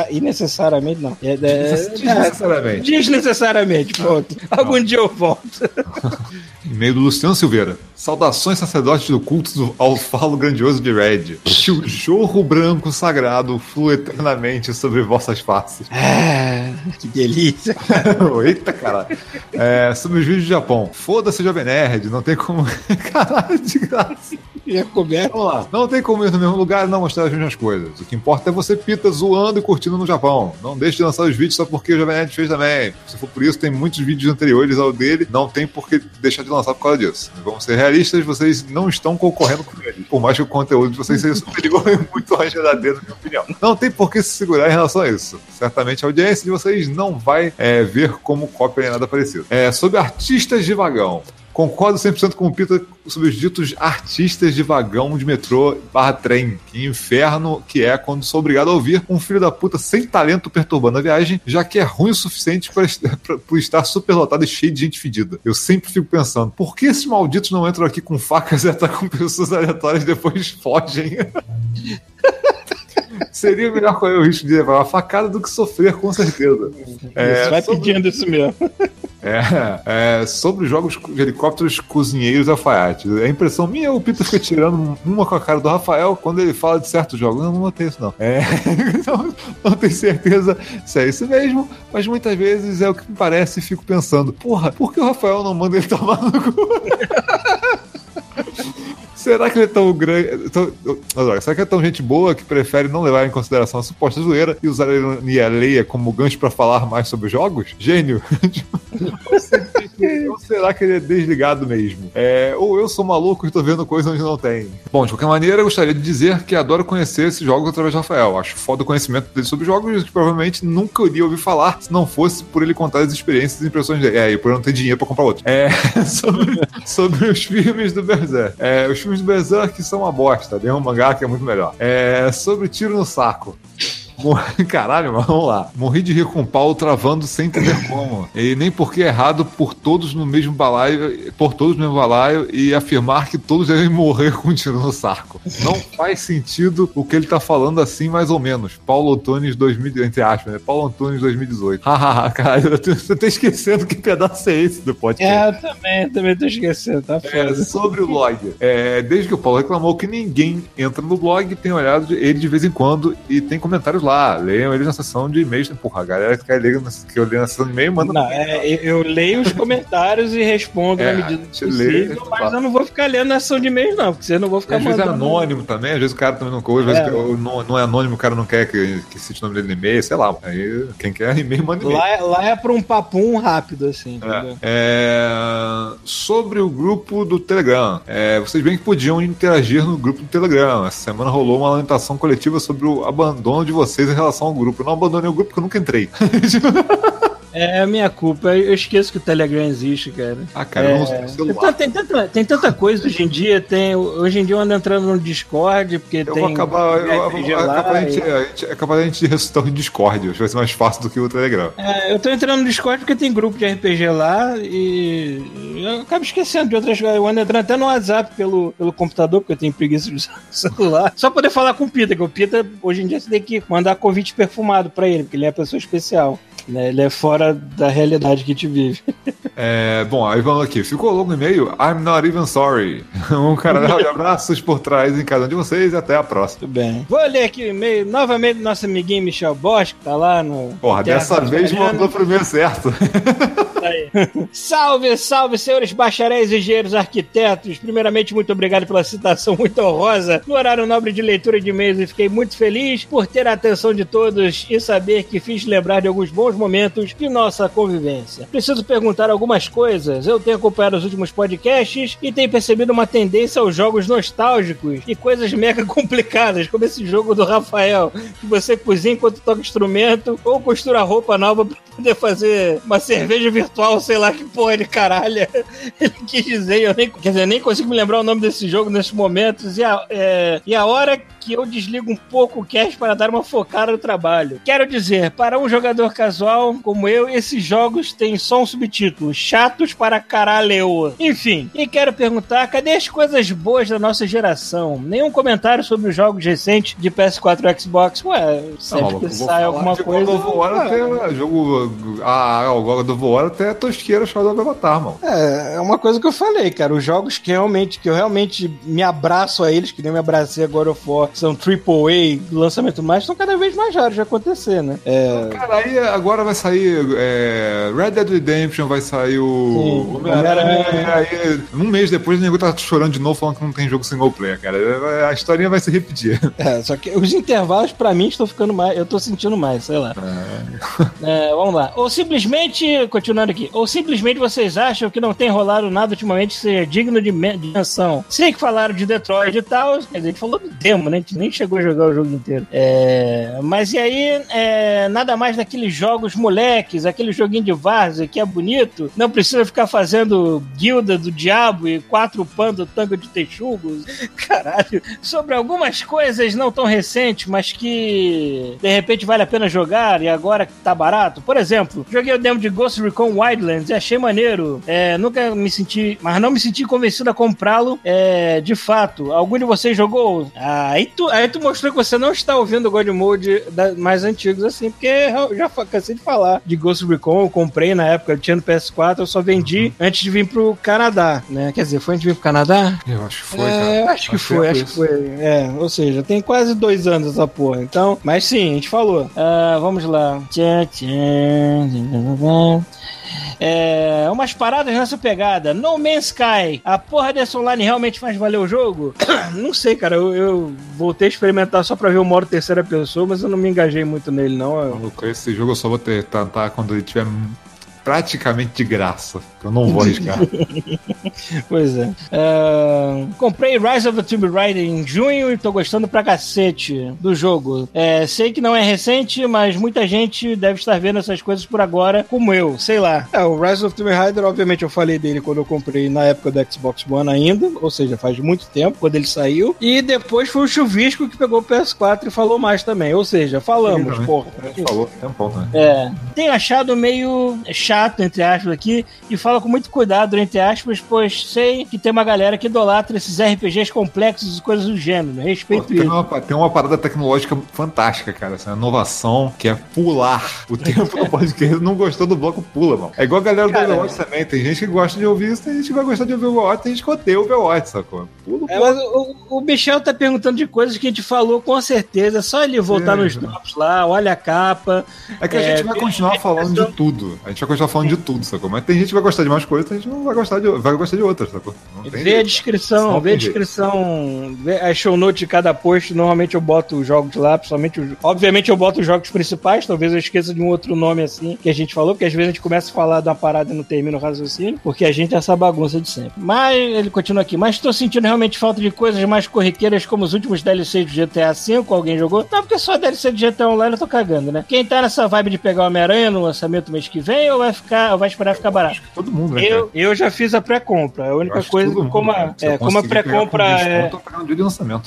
Speaker 4: Innecessariamente, não. É, é, desnecessariamente. Desnecessariamente, pronto. Algum dia eu volto.
Speaker 5: E-mail do Luciano Silveira. Saudações, sacerdotes do culto ao falo grandioso de Red. Que o jorro branco sagrado flua eternamente sobre vossas faces.
Speaker 4: É, que delícia.
Speaker 5: Eita, caralho. É, sobre os vídeos do Japão. Foda-se, Jovem Nerd. Não tem como. caralho, de graça.
Speaker 4: É coberto.
Speaker 5: Vamos lá. Não tem como ir no mesmo lugar e não mostrar as mesmas coisas. O que importa é você pita zoando e curtindo no Japão. Não deixe de lançar os vídeos só porque o Jovem Nerd fez também. Se for por isso, tem muitos vídeos anteriores ao dele. Não tem por que deixar de lançar por causa disso. Vamos ser realistas, vocês não estão concorrendo com ele. Por mais que o conteúdo de vocês seja superior e muito mais verdadeiro, na minha opinião. Não tem por que se segurar em relação a isso. Certamente a audiência de vocês não vai é, ver como cópia nem nada parecido. É, sobre artistas de vagão. Concordo 100% com o Peter sobre os ditos artistas de vagão de metrô barra trem. Que inferno que é quando sou obrigado a ouvir um filho da puta sem talento perturbando a viagem, já que é ruim o suficiente para estar superlotado e cheio de gente fedida. Eu sempre fico pensando, por que esses malditos não entram aqui com facas e atacam pessoas aleatórias e depois fogem? Seria melhor correr o risco de levar uma facada do que sofrer, com certeza.
Speaker 4: É, vai sobre... pedindo isso mesmo.
Speaker 5: É, é, sobre jogos de helicópteros cozinheiros alfaiates. É impressão minha, o Peter fica tirando uma com a cara do Rafael quando ele fala de certos jogos. Não, não notei isso, não. É, não, não tenho certeza se é isso mesmo, mas muitas vezes é o que me parece e fico pensando, porra, por que o Rafael não manda ele tomar no cu? Será que ele é tão grande. Tão, será que é tão gente boa que prefere não levar em consideração a suposta zoeira e usar a ironia alheia como gancho para falar mais sobre jogos? Gênio! ou será que ele é desligado mesmo? É, ou eu sou maluco e estou vendo coisas onde não tem. Bom, de qualquer maneira, eu gostaria de dizer que adoro conhecer esses jogos através de Rafael. Acho foda o conhecimento dele sobre jogos que provavelmente nunca iria ouvir falar se não fosse por ele contar as experiências e impressões dele. É, e por eu não ter dinheiro para comprar outro. É, sobre, sobre os filmes do Berserk. É, os filmes filmes do Berserk são uma bosta. Tem um mangá que é muito melhor. É sobre tiro no saco. Caralho, mas vamos lá. Morri de rir com o Paulo travando sem entender como. E nem porque é errado por todos no mesmo balaio, por todos no mesmo balaio e afirmar que todos devem morrer com um tiro no saco. Não faz sentido o que ele tá falando assim, mais ou menos. Paulo Antunes 2000, entre aspas, né? Paulo Antunes 2018. Hahaha, cara, você tá esquecendo que pedaço é esse do podcast.
Speaker 4: É, eu também, também tô esquecendo, tá
Speaker 5: foda. É, sobre o log. É, desde que o Paulo reclamou que ninguém entra no blog, tem olhado ele de vez em quando e tem comentários lá. Leiam eles na sessão de e-mails. Porra, a galera que, ler, que eu leio na sessão de e-mail manda.
Speaker 4: Não, é, eu leio os comentários e respondo é, na medida possível, lê, mas eu não vou ficar lendo na sessão de e-mails, não, porque você não vou ficar
Speaker 5: Às vezes é anônimo também, às vezes o cara também não ouve, às é. vezes não, não é anônimo, o cara não quer que, que cite o nome dele no e-mail, sei lá. Aí quem quer e-mail, manda e-mail.
Speaker 4: Lá, é, lá é pra um papum rápido, assim.
Speaker 5: É. É... Sobre o grupo do Telegram. É, vocês bem que podiam interagir no grupo do Telegram. Essa semana rolou uma lamentação coletiva sobre o abandono de vocês em relação ao grupo. Eu não abandonei o grupo porque eu nunca entrei.
Speaker 4: É a minha culpa. Eu esqueço que o Telegram existe, cara.
Speaker 5: Ah, cara,
Speaker 4: é...
Speaker 5: eu não sei
Speaker 4: celular. Tem, tanta, tem tanta coisa hoje em dia. Tem, hoje em dia eu ando entrando no Discord, porque eu tem.
Speaker 5: Vou acabar, eu, eu, acabar a gente, a gente, acabar a gente ressuscitar o Discord. Acho que vai ser mais fácil do que o Telegram.
Speaker 4: É, eu tô entrando no Discord porque tem grupo de RPG lá e eu acabo esquecendo de outras coisas. Eu ando entrando até no WhatsApp pelo, pelo computador, porque eu tenho preguiça de usar o celular. Só poder falar com o Pita, que o Pita, hoje em dia, você tem que mandar convite perfumado pra ele, porque ele é uma pessoa especial. Né? Ele é fora da realidade que a gente vive.
Speaker 5: É, bom, aí vamos aqui. Ficou longo no e-mail? I'm not even sorry. Um caralho de abraços por trás em cada um de vocês e até a próxima.
Speaker 4: Tudo bem. Vou ler aqui o e-mail novamente do nosso amiguinho Michel Bosch, que tá lá no.
Speaker 5: Porra, dessa vez mandou primeiro certo.
Speaker 4: salve, salve, senhores bacharéis, engenheiros, arquitetos. Primeiramente, muito obrigado pela citação muito honrosa no horário nobre de leitura de e-mails e fiquei muito feliz por ter a atenção de todos e saber que fiz lembrar de alguns bons momentos de nossa convivência. Preciso perguntar algumas coisas. Eu tenho acompanhado os últimos podcasts e tenho percebido uma tendência aos jogos nostálgicos e coisas mega complicadas, como esse jogo do Rafael, que você cozinha enquanto toca instrumento ou costura roupa nova para poder fazer uma cerveja virtual, sei lá que porra de caralho ele quis dizer. Eu nem, quer dizer, nem consigo me lembrar o nome desse jogo nesses momentos. E a, é, e a hora que eu desligo um pouco o cast para dar uma focada no trabalho. Quero dizer, para um jogador casual como eu, esses jogos têm só um subtítulo: chatos para caralho. Enfim, e quero perguntar: cadê as coisas boas da nossa geração? Nenhum comentário sobre os jogos recentes de PS4 e Xbox. Ué, sempre que sai alguma coisa. God
Speaker 5: of War até jogo. Ah, o God of War até tosqueira Shadow of Avatar, mano.
Speaker 4: É, é uma coisa que eu falei, cara. Os jogos que realmente, que eu realmente me abraço a eles, que nem me abracei agora of War, são AAA, lançamento mais, estão cada vez mais raros de acontecer, né?
Speaker 5: É... Cara, aí agora vai sair é, Red Dead Redemption, vai sair o. Homem-Aranha. Um mês depois o nego tá chorando de novo falando que não tem jogo single player, cara. A historinha vai se repetir.
Speaker 4: É, só que os intervalos pra mim estão ficando mais. Eu tô sentindo mais, sei lá. É. É, vamos lá. Ou simplesmente, continuando aqui aqui. Ou simplesmente vocês acham que não tem rolado nada ultimamente que seja digno de menção? Sei que falaram de Detroit e tal, a gente falou do demo, né? A gente nem chegou a jogar o jogo inteiro. É... Mas e aí, é... nada mais daqueles jogos moleques, aquele joguinho de várzea que é bonito, não precisa ficar fazendo guilda do diabo e quatro pando tango de texugos. Caralho. Sobre algumas coisas não tão recentes, mas que de repente vale a pena jogar e agora que tá barato. Por exemplo, joguei o demo de Ghost Recon Wildlands e achei maneiro. É, nunca me senti, mas não me senti convencido a comprá-lo. É, de fato, algum de vocês jogou? Ah, aí, tu, aí tu mostrou que você não está ouvindo o God Mode da, mais antigos assim, porque eu já cansei de falar de Ghost Recon. Eu comprei na época, eu tinha no PS4, eu só vendi uhum. antes de vir pro Canadá, né? Quer dizer, foi antes de vir pro Canadá?
Speaker 5: Eu acho que foi,
Speaker 4: é, acho que acho foi, acho que foi. É, ou seja, tem quase dois anos essa porra. Então, mas sim, a gente falou. Uh, vamos lá. Tchã, tchã, é, umas paradas nessa pegada. No Man's Sky, a porra desse online realmente faz valer o jogo? não sei, cara. Eu, eu, voltei a experimentar só pra ver o modo terceira pessoa, mas eu não me engajei muito nele, não. Eu...
Speaker 5: Esse jogo eu só vou tentar quando ele tiver praticamente de graça. Eu não vou arriscar.
Speaker 4: pois é. Uh, comprei Rise of the Tomb Raider em junho e tô gostando pra cacete do jogo. É, sei que não é recente, mas muita gente deve estar vendo essas coisas por agora, como eu, sei lá. É, o Rise of the Tomb Raider, obviamente, eu falei dele quando eu comprei na época do Xbox One ainda, ou seja, faz muito tempo, quando ele saiu. E depois foi o Chuvisco que pegou o PS4 e falou mais também. Ou seja, falamos, Sim, porra.
Speaker 5: Falou, tem um ponto, né?
Speaker 4: É. Tenho achado meio chato, entre aspas, aqui, e falo com muito cuidado, entre aspas, pois sei que tem uma galera que idolatra esses RPGs complexos e coisas do gênero. Respeito Pô,
Speaker 5: tem isso. Uma, tem uma parada tecnológica fantástica, cara. Essa inovação que é pular o tempo no podcast. Não gostou do bloco, pula, mano. É igual a galera cara, do Overwatch é. também. Tem gente que gosta de ouvir isso, tem gente que vai gostar de ouvir o Overwatch, tem gente que odeia o Overwatch, sacou?
Speaker 4: Pula, é, mas o, o Michel tá perguntando de coisas que a gente falou com certeza. É só ele voltar é, nos drops lá, olha a capa.
Speaker 5: É que a gente vai continuar falando de tudo. A gente vai continuar falando de tudo, sacou? Mas tem gente que vai gostar de mais coisas, tem gente que não vai gostar de, vai gostar de outras, sacou?
Speaker 4: Vê a descrição, vê a descrição, vê a show note de cada post. Normalmente eu boto os jogos lá, principalmente. Os... Obviamente eu boto os jogos principais, talvez eu esqueça de um outro nome assim que a gente falou, porque às vezes a gente começa a falar de uma parada e não termina o raciocínio, porque a gente é essa bagunça de sempre. Mas ele continua aqui. Mas tô sentindo realmente falta de coisas mais corriqueiras, como os últimos DLCs do GTA V. Alguém jogou? Não, porque só DLC de GTA Online eu tô cagando, né? Quem tá nessa vibe de pegar o Homem-Aranha no lançamento mês que vem ou vai ficar, vai esperar ficar barato?
Speaker 5: Todo mundo, né?
Speaker 4: Eu, eu já fiz a pré-compra. A única coisa, como a, é, como a pré-compra é.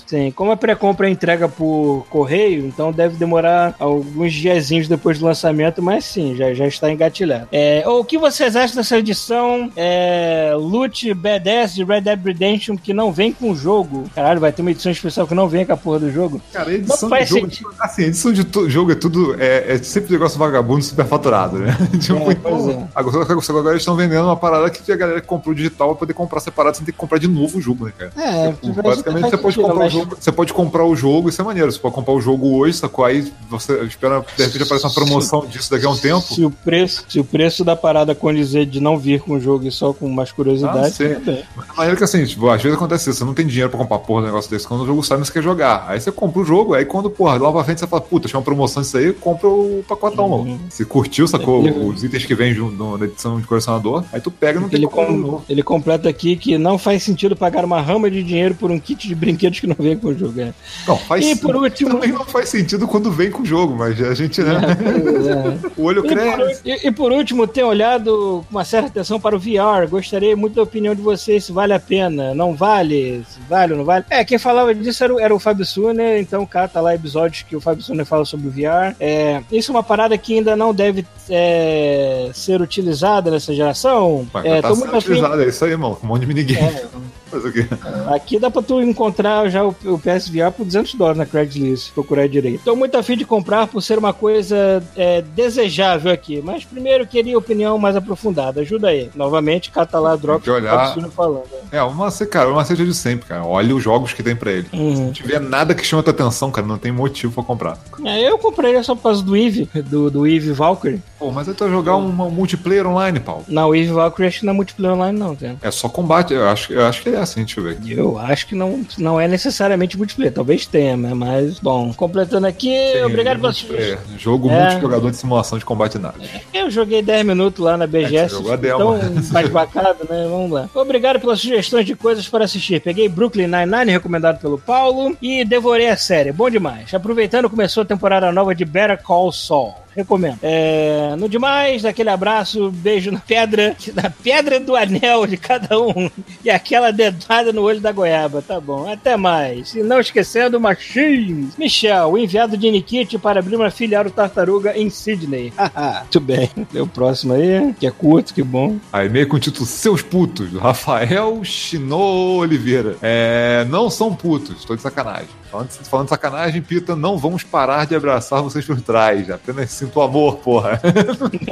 Speaker 4: Sim, como a pré-compra é entrega por correio, então deve demorar alguns diazinhos depois do lançamento, mas sim, já, já está engatilhado. É, o que vocês acham dessa edição é, Loot BDS de Red Dead Redemption que não vem com o jogo? Caralho, vai ter uma edição especial que não vem com a porra do jogo?
Speaker 5: Cara, edição não de jogo, assim, edição de jogo é tudo, é, é sempre um negócio vagabundo superfaturado, né? tipo, é, então, agora, agora eles estão vendendo uma parada que a galera que comprou digital vai poder comprar separado sem ter que comprar de novo o jogo, né, cara? É, tipo, basicamente você pode comprar mas... o jogo. Você pode comprar o jogo, isso é maneiro. Você pode comprar o jogo hoje, sacou? Aí você espera, de repente aparecer uma promoção se, disso daqui a um tempo.
Speaker 4: Se o preço, se o preço da parada condizer de não vir com o jogo e só com mais curiosidade, ah, sim.
Speaker 5: É maneiro que assim, tipo, às vezes acontece isso, você não tem dinheiro pra comprar porra um negócio desse. Quando o jogo sai, você quer jogar. Aí você compra o jogo, aí quando, porra, lá pra frente você fala, puta, tinha uma promoção disso aí, compra o pacotão, uhum. mano. Se curtiu, sacou? É, os itens que vem na edição de colecionador, aí tu pega e não tem
Speaker 4: ele, com, ele completa aqui que não faz sentido pagar uma rama de dinheiro por um kit de brinquedos que não vem com o jogo. É.
Speaker 5: Não, faz e por último... Também não faz sentido quando vem com o jogo, mas a gente, né? É, é. o olho
Speaker 4: e
Speaker 5: cresce.
Speaker 4: Por, e, e, por último, ter olhado com uma certa atenção para o VR. Gostaria muito da opinião de vocês se vale a pena. Não vale? Se vale ou não vale? É, quem falava disso era, era o Fábio Suner, então o cara tá lá episódios que o Fábio Suner fala sobre o VR. É, isso é uma parada que ainda não deve é, ser utilizada nessa geração.
Speaker 5: Mas é, tá muito utilizada, é isso aí, irmão. Um monte de minigame. É,
Speaker 4: Fazer o quê? Aqui dá pra tu encontrar já o, o PSVR por 200 dólares na Craigslist, procurar direito. Tô muito afim de comprar por ser uma coisa é, desejável aqui, mas primeiro queria opinião mais aprofundada. Ajuda aí. Novamente, cata lá Drop
Speaker 5: que olhar... falando. É, uma, cara, uma seja de sempre, cara. Olha os jogos que tem pra ele. Uhum. Se não tiver nada que chama tua atenção, cara, não tem motivo pra comprar.
Speaker 4: É, eu comprei só por causa do Eve, do, do Eve Valkyrie.
Speaker 5: Pô, mas é tu jogar um, um multiplayer online, Paulo.
Speaker 4: Não, o Eve Valkyrie acho que não é multiplayer online, não, cara.
Speaker 5: É só combate. Eu acho, eu acho que é assim, deixa eu ver.
Speaker 4: Eu acho que não, não é necessariamente multiplayer. Talvez tenha, né? Mas, bom, completando aqui, Sim, obrigado pela
Speaker 5: sugestão. Jogo é... multijogador de simulação de combate naves.
Speaker 4: Eu joguei 10 minutos lá na BGS. É, jogou a demo. Então, mais bacana, né? Vamos lá. Obrigado pelas sugestões de coisas para assistir. Peguei Brooklyn Nine-Nine, recomendado pelo Paulo, e devorei a série. Bom demais. Aproveitando, começou a temporada nova de Better Call Saul recomendo. É, no demais, aquele abraço, beijo na pedra, na pedra do anel de cada um e aquela dedada no olho da goiaba. Tá bom, até mais. E não esquecendo, Machines. Michel, enviado de Nikit para abrir uma filial Tartaruga em Sydney. Muito bem. Deu o próximo aí, que é curto, que bom.
Speaker 5: Aí meio com o título Seus Putos, Rafael Chinô Oliveira. É, não são putos, tô de sacanagem. Falando, falando de sacanagem, Pita, não vamos parar de abraçar vocês por trás. Apenas sinto amor, porra.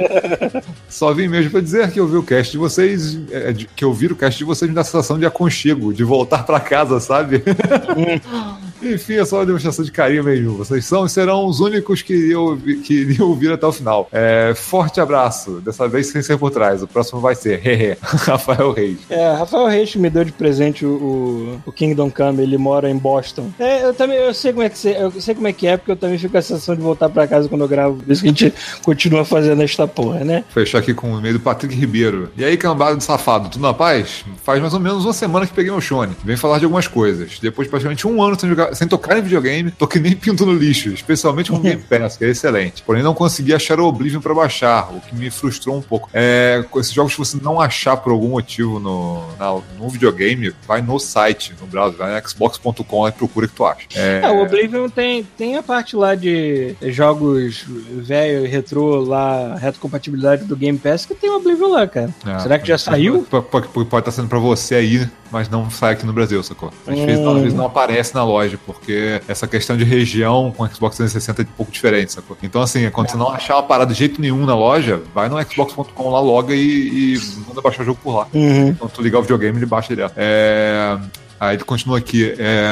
Speaker 5: Só vim mesmo pra dizer que ouvir o cast de vocês, é, que ouvir o cast de vocês me dá a sensação de aconchego, de voltar para casa, sabe? Enfim, é só uma demonstração de carinho mesmo. Vocês são e serão os únicos que iriam, que iriam ouvir até o final. É, forte abraço. Dessa vez sem ser por trás. O próximo vai ser Hehe, Rafael Reis.
Speaker 4: É, Rafael Reis me deu de presente o, o Kingdom Come. Ele mora em Boston. É, eu também eu sei como é que eu sei como é que é, porque eu também fico com a sensação de voltar pra casa quando eu gravo. Por isso que a gente continua fazendo esta porra, né?
Speaker 5: Fechar aqui com o e-mail do Patrick Ribeiro. E aí, cambada de safado, tudo na paz? Faz mais ou menos uma semana que peguei meu Shone. Vem falar de algumas coisas. Depois, praticamente um ano sem jogar sem tocar em videogame, tô que nem pinto no lixo, especialmente com o Game Pass, que é excelente. Porém, não consegui achar o Oblivion para baixar, o que me frustrou um pouco. É, esses jogos que você não achar por algum motivo no, na, no videogame, vai no site, no browser, vai no xbox.com e procura que tu acha.
Speaker 4: É... é... o Oblivion tem, tem a parte lá de jogos velho, retrô, lá, retrocompatibilidade do Game Pass, que tem o Oblivion lá, cara. É, Será que já saiu?
Speaker 5: Pode, pode, pode estar sendo pra você aí, mas não sai aqui no Brasil, sacou? Às, vezes, às vezes não aparece na loja, porque essa questão de região com Xbox 360 é um pouco diferente, sacou? Então, assim, quando você não achar uma parada de jeito nenhum na loja, vai no Xbox.com lá, loga e, e manda baixar o jogo por lá. Uhum. Então, tu ligar o videogame, ele baixa direto. É... Aí ele continua aqui. É...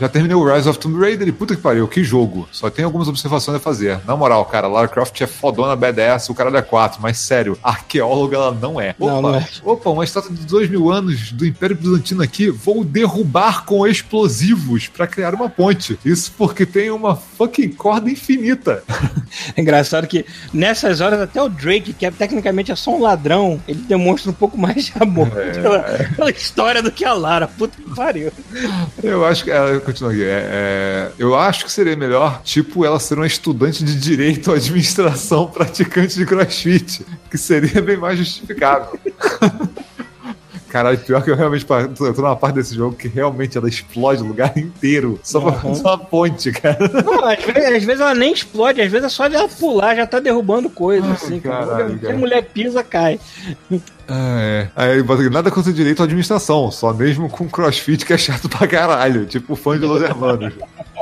Speaker 5: Já terminei o Rise of Tomb Raider e puta que pariu, que jogo. Só tem algumas observações a fazer. Na moral, cara, Lara Croft é fodona BDS, o cara é 4, mas sério, arqueóloga ela não é. Opa, não, não é. opa, uma estátua de dois mil anos do Império Bizantino aqui, vou derrubar com explosivos para criar uma ponte. Isso porque tem uma fucking corda infinita.
Speaker 4: É engraçado que nessas horas até o Drake, que é, tecnicamente é só um ladrão, ele demonstra um pouco mais de amor é, pela, pela, história do que a Lara. Puta que pariu.
Speaker 5: Eu acho que. Ela continua aqui. É, é, eu acho que seria melhor, tipo, ela ser uma estudante de direito ou administração praticante de crossfit, que seria bem mais justificável. Caralho, pior que eu realmente tô, tô numa parte desse jogo que realmente ela explode o lugar inteiro. Só uhum. pra uma ponte, cara.
Speaker 4: Não, às vezes, às vezes, ela nem explode, às vezes é só ela pular, já tá derrubando coisa, assim. Caralho, cara. Mulher pisa, cai.
Speaker 5: Ah, é. Aí nada contra direito à administração, só mesmo com crossfit que é chato pra caralho, tipo fã de Los Hermanos.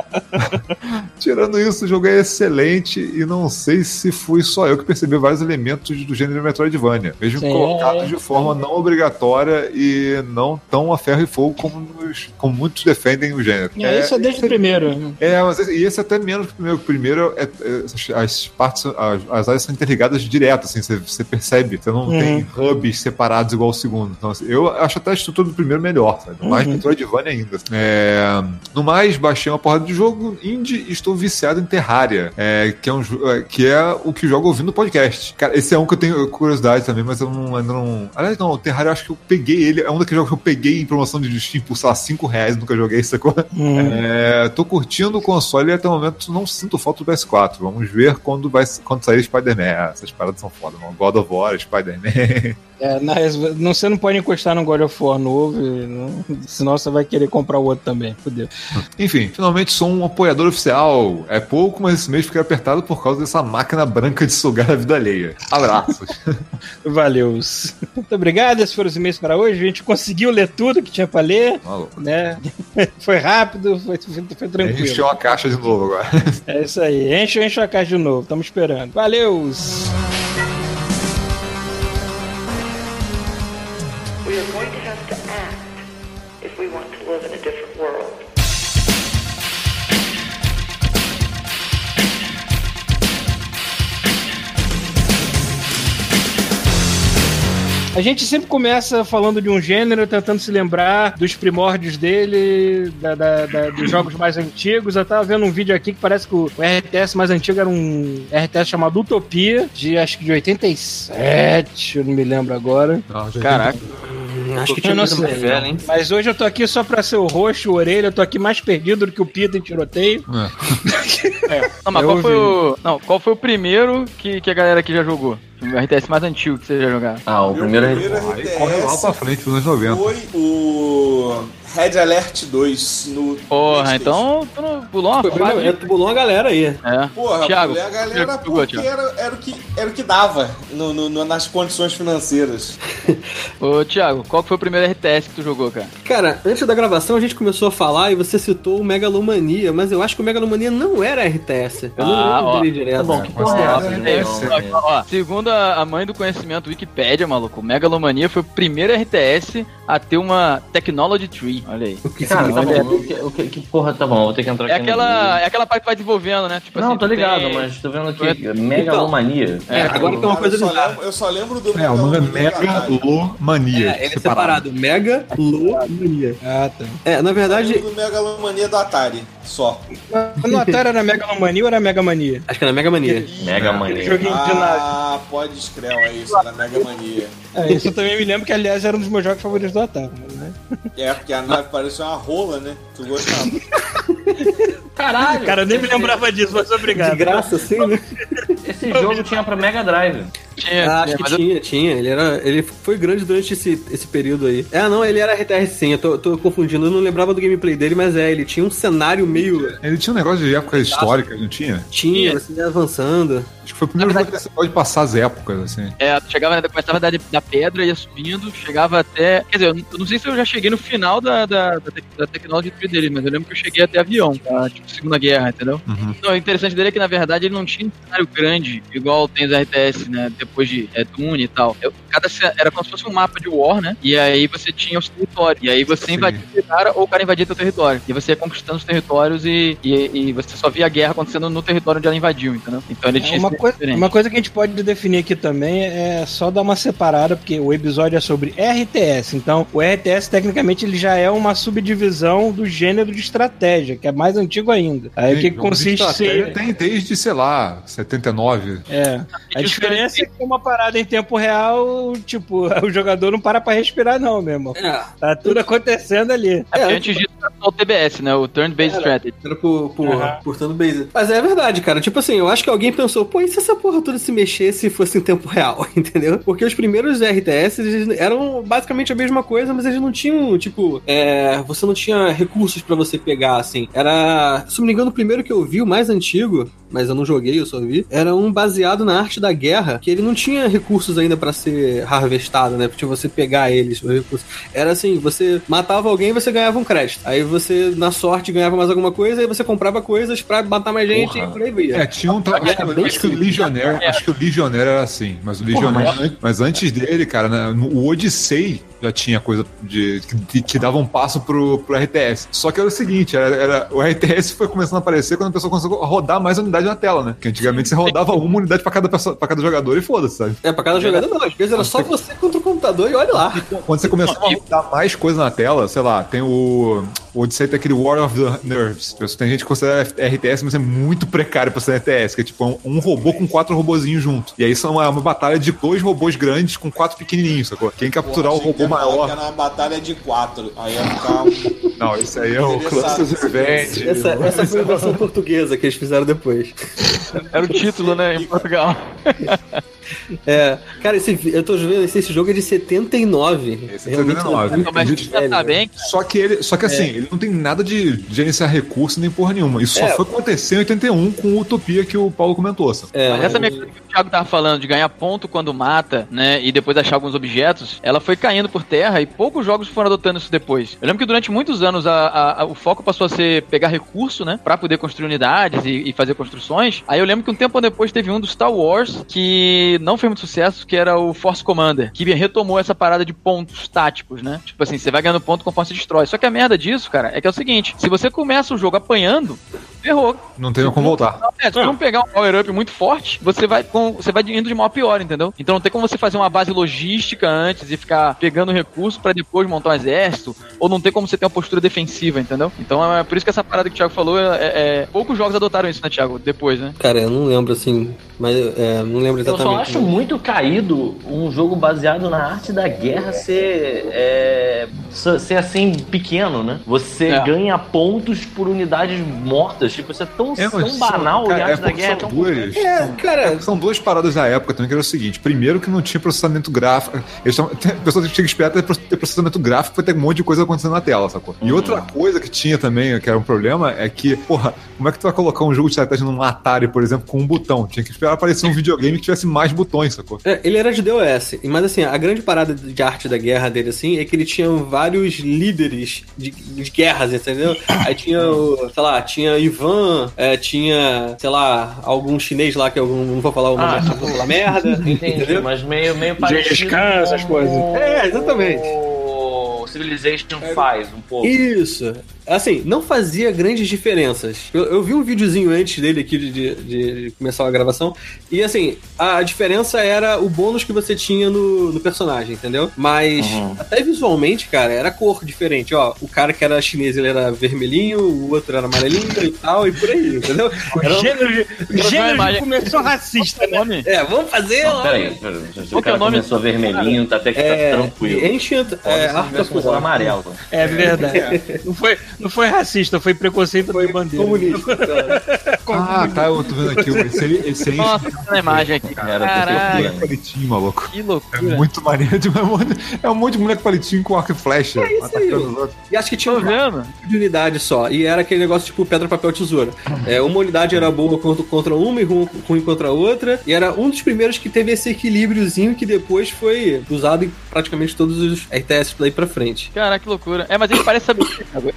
Speaker 5: Tirando isso, o jogo é excelente e não sei se fui só eu que percebi vários elementos do gênero Metroidvania, mesmo Sim. colocados de forma não obrigatória e não tão a ferro e fogo como, nos, como muitos defendem o gênero.
Speaker 4: É, é isso é desde o primeiro.
Speaker 5: É, mas e esse é até menos que o primeiro. O primeiro, é, é, as partes, as, as, áreas são interligadas direto, assim, você, você percebe. Você não uhum. tem hubs separados igual o segundo. Então, assim, eu acho até a estrutura do primeiro melhor, sabe? Mais uhum. Metroidvania ainda. É, no mais, baixei uma porrada de jogo indie e estou viciado em Terraria, é, que, é um, é, que é o que jogo ouvindo podcast. Cara, esse é um que eu tenho curiosidade também, mas eu não, ainda não. Aliás, não, o Terraria eu acho que eu peguei ele. É um daqueles jogos que eu peguei em promoção de Steam por, sei lá, 5 reais, nunca joguei, sacou? Uhum. É, tô curtindo o console e até o momento não sinto falta do PS4. Vamos ver quando, vai, quando sair Spider-Man. Essas paradas são foda, mano. God of War, Spider-Man.
Speaker 4: É, não, você não pode encostar no God of War novo, não, senão você vai querer comprar o outro também. Fudeu.
Speaker 5: Enfim, finalmente sou um apoiador oficial. É pouco, mas esse mês fiquei apertado por causa dessa máquina branca de sugar a vida alheia. Abraços.
Speaker 4: Valeu. Muito obrigado. Esses foram os e-mails para hoje. A gente conseguiu ler tudo que tinha para ler. Maluco. Né? Foi rápido, foi, foi, foi tranquilo.
Speaker 5: Encheu a caixa de novo agora.
Speaker 4: É isso aí. Enche, enche a caixa de novo. Estamos esperando. Valeu! A gente sempre começa falando de um gênero, tentando se lembrar dos primórdios dele, da, da, da, dos jogos mais antigos. Eu tava vendo um vídeo aqui que parece que o RTS mais antigo era um RTS chamado Utopia, de acho que de 87, eu não me lembro agora.
Speaker 5: Caraca.
Speaker 4: Acho que tinha nossa velho, hein? Mas hoje eu tô aqui só pra ser o roxo, o orelha, eu tô aqui mais perdido do que o Pita em tiroteio.
Speaker 7: É. é. Não, mas qual foi, o, não, qual foi o primeiro que, que a galera aqui já jogou? O RTS mais antigo que você já jogar.
Speaker 2: Ah, o primeiro,
Speaker 5: primeiro RTS. Corre lá pra frente, nos anos 90.
Speaker 3: Foi o Red Alert 2 no.
Speaker 7: Porra, então tu não pulou uma
Speaker 1: fase. Pulou uma galera aí.
Speaker 3: É. Porra, Thiago, pulei a galera porque era, era, o que, era o que dava no, no, nas condições financeiras.
Speaker 7: Ô, Thiago, qual foi o primeiro RTS que tu jogou, cara?
Speaker 1: Cara, antes da gravação a gente começou a falar e você citou o Megalomania, mas eu acho que o Megalomania não era RTS. Eu
Speaker 7: ah, não direto. Tá bom, que porra é? Segundo a mãe do conhecimento Wikipedia, maluco, o Megalomania foi o primeiro RTS a ter uma Technology Tree. Olha aí.
Speaker 2: O que, Cara, tá bom, o que, o que, que, porra, tá bom, vou ter que entrar
Speaker 7: é aqui. Aquela, é aquela parte que vai desenvolvendo, né?
Speaker 2: Tipo não, assim, tô ligado, tem... mas tô vendo aqui. Então, megalomania.
Speaker 1: É, agora tem uma coisa
Speaker 3: eu só, lembro, eu só lembro do.
Speaker 5: É, o nome é Megalomania.
Speaker 1: É, ele é separado. Megalomania.
Speaker 3: Ah, tá. É,
Speaker 1: na verdade.
Speaker 3: Eu do Megalomania do Atari, só.
Speaker 4: No Atari era Megalomania ou era Megamania?
Speaker 1: Acho que era Megamania.
Speaker 2: Megamania.
Speaker 3: Joguinho de nave. Ah, pode escrever, é isso, era Megamania.
Speaker 4: É, isso eu também me lembro que, aliás, era um dos meus jogos favoritos do Atari, né?
Speaker 3: É, porque a nave parecia uma rola, né? Tu gostava.
Speaker 4: Caralho! Cara, eu nem me lembrava disso, mas obrigado.
Speaker 1: De graça, assim, né?
Speaker 2: Esse jogo tinha pra Mega Drive.
Speaker 1: Tinha, ah, acho que tinha, eu... tinha. Ele, era, ele foi grande durante esse, esse período aí. É, não, ele era RTR sim, eu tô, tô, confundindo, eu não lembrava do gameplay dele, mas é, ele tinha um cenário meio.
Speaker 5: Ele tinha um negócio de época histórica, não tinha?
Speaker 1: Tinha, você ia avançando.
Speaker 5: Acho que foi o primeiro verdade, jogo que você pode passar as épocas, assim.
Speaker 7: É, chegava, começava da, da pedra, ia subindo, chegava até. Quer dizer, eu não sei se eu já cheguei no final da, da, da, da tecnologia dele, mas eu lembro que eu cheguei até avião, tá? tipo Segunda Guerra, entendeu? Uhum. Não, o interessante dele é que, na verdade, ele não tinha um cenário grande, igual tem os RTS, né? Depois de é, Doom e tal. Eu, cada era como se fosse um mapa de War, né? E aí você tinha os territórios. E aí você Sim. invadia o cara ou o cara invadia teu território. E você ia conquistando os territórios e, e, e, você só via a guerra acontecendo no território onde ela invadiu, entendeu? Então ele
Speaker 4: é,
Speaker 7: tinha
Speaker 4: uma coisa, uma coisa que a gente pode definir aqui também é só dar uma separada, porque o episódio é sobre RTS. Então, o RTS, tecnicamente, ele já é uma subdivisão do gênero de estratégia, que é mais antigo ainda. Aí o que consiste ser...
Speaker 5: Tem desde, sei lá, 79.
Speaker 4: É. A diferença é que uma parada em tempo real, tipo, o jogador não para pra respirar, não, meu irmão. É. Tá tudo acontecendo ali.
Speaker 7: É, antes disso era o TBS, né? O Turn Based Strategy.
Speaker 1: Era por, por, uhum. por turn based. Mas é verdade, cara. Tipo assim, eu acho que alguém pensou, pô, e se essa porra toda se mexesse e fosse em tempo real, entendeu? Porque os primeiros RTS eram basicamente a mesma coisa, mas eles não tinham, tipo, é, você não tinha recursos para você pegar, assim. Era, se não me engano, o primeiro que eu vi, o mais antigo, mas eu não joguei, eu só vi, era um baseado na arte da guerra, que ele não tinha recursos ainda para ser harvestado, né? Pra você pegar eles, Era assim, você matava alguém e você ganhava um crédito. Aí você, na sorte, ganhava mais alguma coisa, aí você comprava coisas para matar mais gente Porra. e por aí via.
Speaker 5: É, tinha um... Acho, acho que o Legionnaire, acho que o Legionnaire era assim, mas o Legionnaire... Porra, mas... mas... antes dele, cara, né, o Odyssey já tinha coisa de que, que dava um passo pro, pro RTS. Só que era o seguinte, era, era, o RTS foi começando a aparecer quando a pessoa começou a rodar mais unidade na tela, né? Que antigamente você rodava uma unidade pra cada, pessoa, pra cada jogador e foda-se, sabe?
Speaker 1: É, pra cada jogador não. Às vezes era só você contra o computador e olha lá.
Speaker 5: Quando você começava a rodar mais coisa na tela, sei lá, tem o. O Odyssey tem aquele War of the Nerves. Tem gente que considera RTS, mas é muito precário pra ser RTS, que é tipo um, um robô com quatro robozinhos junto. E aí são uma, uma batalha de dois robôs grandes com quatro pequenininhos, sacou? Quem capturar Porra, o robô maior.
Speaker 3: Que era uma batalha de quatro. Aí ia ficar um...
Speaker 5: Não, isso aí é o Clusters Revenge.
Speaker 1: Essa, essa foi a versão portuguesa que eles fizeram depois.
Speaker 7: Era o título, né, em Portugal.
Speaker 1: É, cara, esse, eu tô vendo esse, esse jogo é de 79.
Speaker 5: Esse é 79. Não, mas já tá bem. Só que ele, só que assim, é. Ele não tem nada de gerenciar recurso nem porra nenhuma. Isso é. só foi acontecer em 81 com o Utopia que o Paulo comentou. Sabe?
Speaker 7: É, mas essa mecânica que o Thiago tava falando de ganhar ponto quando mata, né, e depois achar alguns objetos, ela foi caindo por terra e poucos jogos foram adotando isso depois. Eu lembro que durante muitos anos a, a, a, o foco passou a ser pegar recurso, né, pra poder construir unidades e, e fazer construções. Aí eu lembro que um tempo depois teve um do Star Wars que não fez muito sucesso, que era o Force Commander, que retomou essa parada de pontos táticos, né? Tipo assim, você vai ganhando ponto conforme você destrói. Só que a merda disso, cara, é que é o seguinte: se você começa o jogo apanhando, ferrou.
Speaker 5: Não tem como voltar.
Speaker 7: É, se tu não pegar um power-up muito forte, você vai, com, você vai indo de mal a pior, entendeu? Então não tem como você fazer uma base logística antes e ficar pegando recurso pra depois montar um exército, ou não tem como você ter uma postura defensiva, entendeu? Então é por isso que essa parada que o Thiago falou, é, é- poucos jogos adotaram isso, né, Thiago? Depois, né?
Speaker 1: Cara, eu não lembro assim, mas é, não lembro
Speaker 2: Eu
Speaker 1: exatamente.
Speaker 2: só acho muito caído um jogo baseado na arte da guerra ser, é, ser assim pequeno, né? Você
Speaker 7: É.
Speaker 2: ganha pontos por unidades mortas. Tipo, isso é tão,
Speaker 5: É,
Speaker 2: tão banal e
Speaker 5: cara,
Speaker 2: a
Speaker 5: é
Speaker 2: arte da
Speaker 5: porque
Speaker 2: guerra é
Speaker 5: são
Speaker 2: tão
Speaker 5: duas.
Speaker 1: É, cara,
Speaker 5: São duas paradas da época também, que era o seguinte: primeiro, que não tinha processamento gráfico. Eles tavam- tem- A pessoa tinha que esperar ter pro- ter processamento gráfico pra ter um monte de coisa acontecendo na tela, sacou? E outra coisa que tinha também, que era um problema, é que, porra, como é que tu vai colocar um jogo de estratégia num Atari, por exemplo, com um botão? Tinha que esperar aparecer um videogame que tivesse mais botões, sacou?
Speaker 1: É, ele era de DOS, mas assim, a grande parada de arte da guerra dele, assim, é que ele tinha vários líderes de, de guerras, entendeu? Aí tinha, o, sei lá, tinha Ivan, é, tinha, sei lá, algum chinês lá que eu não vou falar o nome,
Speaker 2: Ah,
Speaker 1: falar merda,
Speaker 2: Entendi,
Speaker 1: entendeu?
Speaker 2: mas meio, meio
Speaker 4: Gengis
Speaker 2: parecido.
Speaker 4: Khan, essas coisas.
Speaker 1: É, exatamente.
Speaker 2: O Civilization faz um pouco.
Speaker 1: Isso. Assim, não fazia grandes diferenças. Eu, eu vi um videozinho antes dele aqui de, de- de começar a gravação. E assim, a diferença era o bônus que você tinha no, no personagem, entendeu? Mas
Speaker 2: Uhum.
Speaker 1: até visualmente, cara, era cor diferente. Ó, o cara que era chinês ele era vermelhinho, o outro era amarelinho e tal, e por aí, entendeu? Era um-
Speaker 4: Gênero, gênero de começou racista, né?
Speaker 7: Nome?
Speaker 1: É, vamos fazer
Speaker 2: Não, peraí, peraí. O
Speaker 7: é
Speaker 2: cara
Speaker 7: nome?
Speaker 2: começou vermelhinho, tá até que
Speaker 1: É,
Speaker 2: tá tranquilo.
Speaker 1: Ancient é,
Speaker 2: ser
Speaker 1: Art
Speaker 2: tivesse
Speaker 1: of
Speaker 2: começado
Speaker 1: War.
Speaker 2: amarelo.
Speaker 4: É verdade. Não foi, não foi racista, foi preconceito
Speaker 1: Foi
Speaker 4: de bandeira.
Speaker 1: comunista.
Speaker 5: Ah, tá, eu tô vendo aqui. Esse, aí- esse aí
Speaker 7: Nossa, tá na imagem aqui.
Speaker 2: Era
Speaker 7: Caralho,
Speaker 2: prefeitura.
Speaker 5: palitinho, maluco.
Speaker 7: que
Speaker 5: É
Speaker 7: loucura.
Speaker 5: muito maneiro demais. mano. É um monte de moleque palitinho com arco e flecha.
Speaker 1: É isso aí. E acho que tinha
Speaker 7: Tô
Speaker 1: um
Speaker 7: vendo?
Speaker 1: de unidade só. E era aquele negócio tipo pedra, papel, tesoura. É, uma unidade era boa contra, contra uma e ru- ruim contra a outra. E era um dos primeiros que teve esse equilíbriozinho que depois foi usado em praticamente todos os RTS daí pra frente.
Speaker 7: Caraca, que loucura. É, mas ele parece, sabe,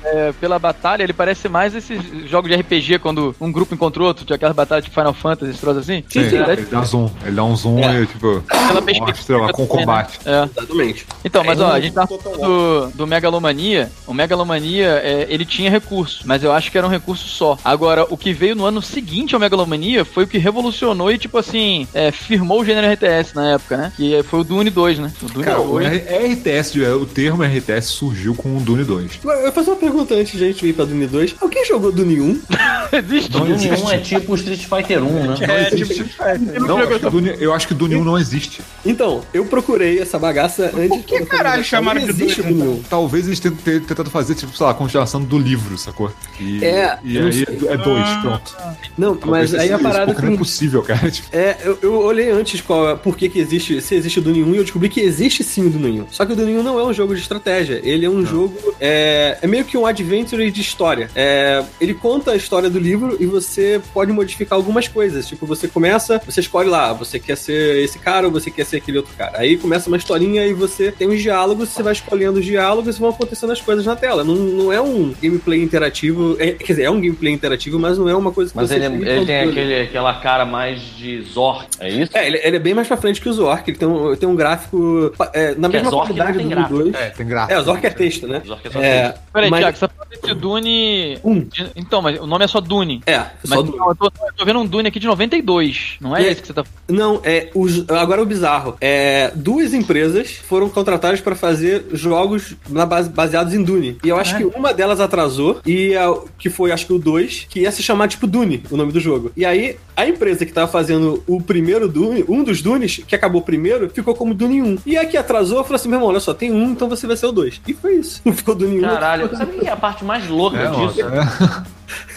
Speaker 7: é, pela batalha, ele parece mais esses jogos de RPG quando um grupo encontra outro, tinha aquelas batalhas tipo Final Fantasy, esse troço assim.
Speaker 5: Sim,
Speaker 7: Sim,
Speaker 5: ele dá zoom. Ele dá um zoom
Speaker 1: É.
Speaker 5: e, tipo,
Speaker 7: Pela
Speaker 5: mostra lá com o
Speaker 7: né?
Speaker 5: combate.
Speaker 7: É.
Speaker 1: Exatamente.
Speaker 7: Então, mas
Speaker 3: É,
Speaker 7: ó, a gente tá falando do, do Megalomania. O Megalomania, é, ele tinha recurso, mas eu acho que era um recurso só. Agora, o que veio no ano seguinte ao Megalomania foi o que revolucionou e, tipo assim, é, firmou o gênero RTS na época, né? Que foi o Dune 2, né? O Dune
Speaker 5: Cara, o
Speaker 7: 2.
Speaker 5: R- RTS, de- o termo RTS surgiu com o Dune 2.
Speaker 1: Agora, Eu vou fazer uma pergunta antes de a gente ir pra Dune 2. Alguém jogou Dune 1?
Speaker 7: Existe.
Speaker 5: Não
Speaker 2: Dune
Speaker 5: existe.
Speaker 2: 1 é tipo o Street Fighter 1, né?
Speaker 5: Não
Speaker 4: É,
Speaker 5: existe.
Speaker 4: tipo,
Speaker 5: Não, acho que Dune- eu acho que o Dune 1 não existe.
Speaker 1: Então, eu procurei essa bagaça antes
Speaker 4: Por que
Speaker 1: de
Speaker 4: caralho chamaram de
Speaker 1: existe
Speaker 4: Dune?
Speaker 1: Dune 1.
Speaker 5: Talvez eles tenham ter- tentado fazer, tipo, sei lá, a continuação do livro, sacou? E,
Speaker 1: É,
Speaker 5: e
Speaker 1: eu
Speaker 5: aí
Speaker 1: sei.
Speaker 5: é dois, pronto.
Speaker 1: Não, mas
Speaker 5: Talvez
Speaker 1: aí a
Speaker 5: isso,
Speaker 1: parada
Speaker 5: não é
Speaker 1: assim,
Speaker 5: possível, cara. Tipo,
Speaker 1: É, eu, eu olhei antes qual, por que, que existe, se existe o Dune 1 e eu descobri que existe sim o Dune 1. Só que o Dune 1 não é um jogo de estratégia, ele é um jogo, é, é meio que um adventure de história. É, ele conta a história do livro e você pode modificar algumas coisas. Tipo, você começa, você escolhe lá, você quer ser esse cara ou você quer ser aquele outro cara. Aí começa uma historinha e você tem uns diálogos, você vai escolhendo os diálogos e vão acontecendo as coisas na tela. Não, não é um gameplay interativo, é- quer dizer, é um gaplay interativo, mas não é uma coisa que
Speaker 2: Mas
Speaker 1: você
Speaker 2: ele,
Speaker 1: tem
Speaker 2: ele tem aquele, aquela cara mais de Zork, é isso?
Speaker 1: É, ele, ele é bem mais pra frente que o Zork. Ele tem um, tem um gráfico é, na
Speaker 2: Que
Speaker 1: mesma
Speaker 2: Zork não
Speaker 1: qualidade
Speaker 2: tem
Speaker 1: do
Speaker 2: gráfico.
Speaker 1: 2.
Speaker 5: é, tem graça.
Speaker 1: É, o Zork é texto, né?
Speaker 2: Zork é só
Speaker 1: É,
Speaker 7: Peraí,
Speaker 1: mas-
Speaker 7: Thiago, você desse Dune.
Speaker 1: Um.
Speaker 7: de- Então, mas o nome é só Dune.
Speaker 1: É,
Speaker 7: Mas
Speaker 1: só do...
Speaker 7: não, eu, tô, eu tô vendo um Dune aqui de 92. Não é
Speaker 1: É.
Speaker 7: esse que você tá
Speaker 1: Não, é. Os, agora o bizarro. É, duas empresas foram contratadas pra fazer jogos na base, baseados em Dune. E eu acho que uma delas atrasou, e a, que foi, acho que o 2, que ia se chamar tipo Dune, o nome do jogo. E aí, a empresa que tava fazendo o primeiro Dune, um dos Dunes, que acabou primeiro, ficou como Dune 1. E a que atrasou falou assim: meu irmão, olha só, tem um, então você vai ser o 2. E foi isso. Não ficou Dune 1.
Speaker 2: Caralho, sabe o que é a parte mais louca
Speaker 5: É,
Speaker 2: disso?
Speaker 5: é.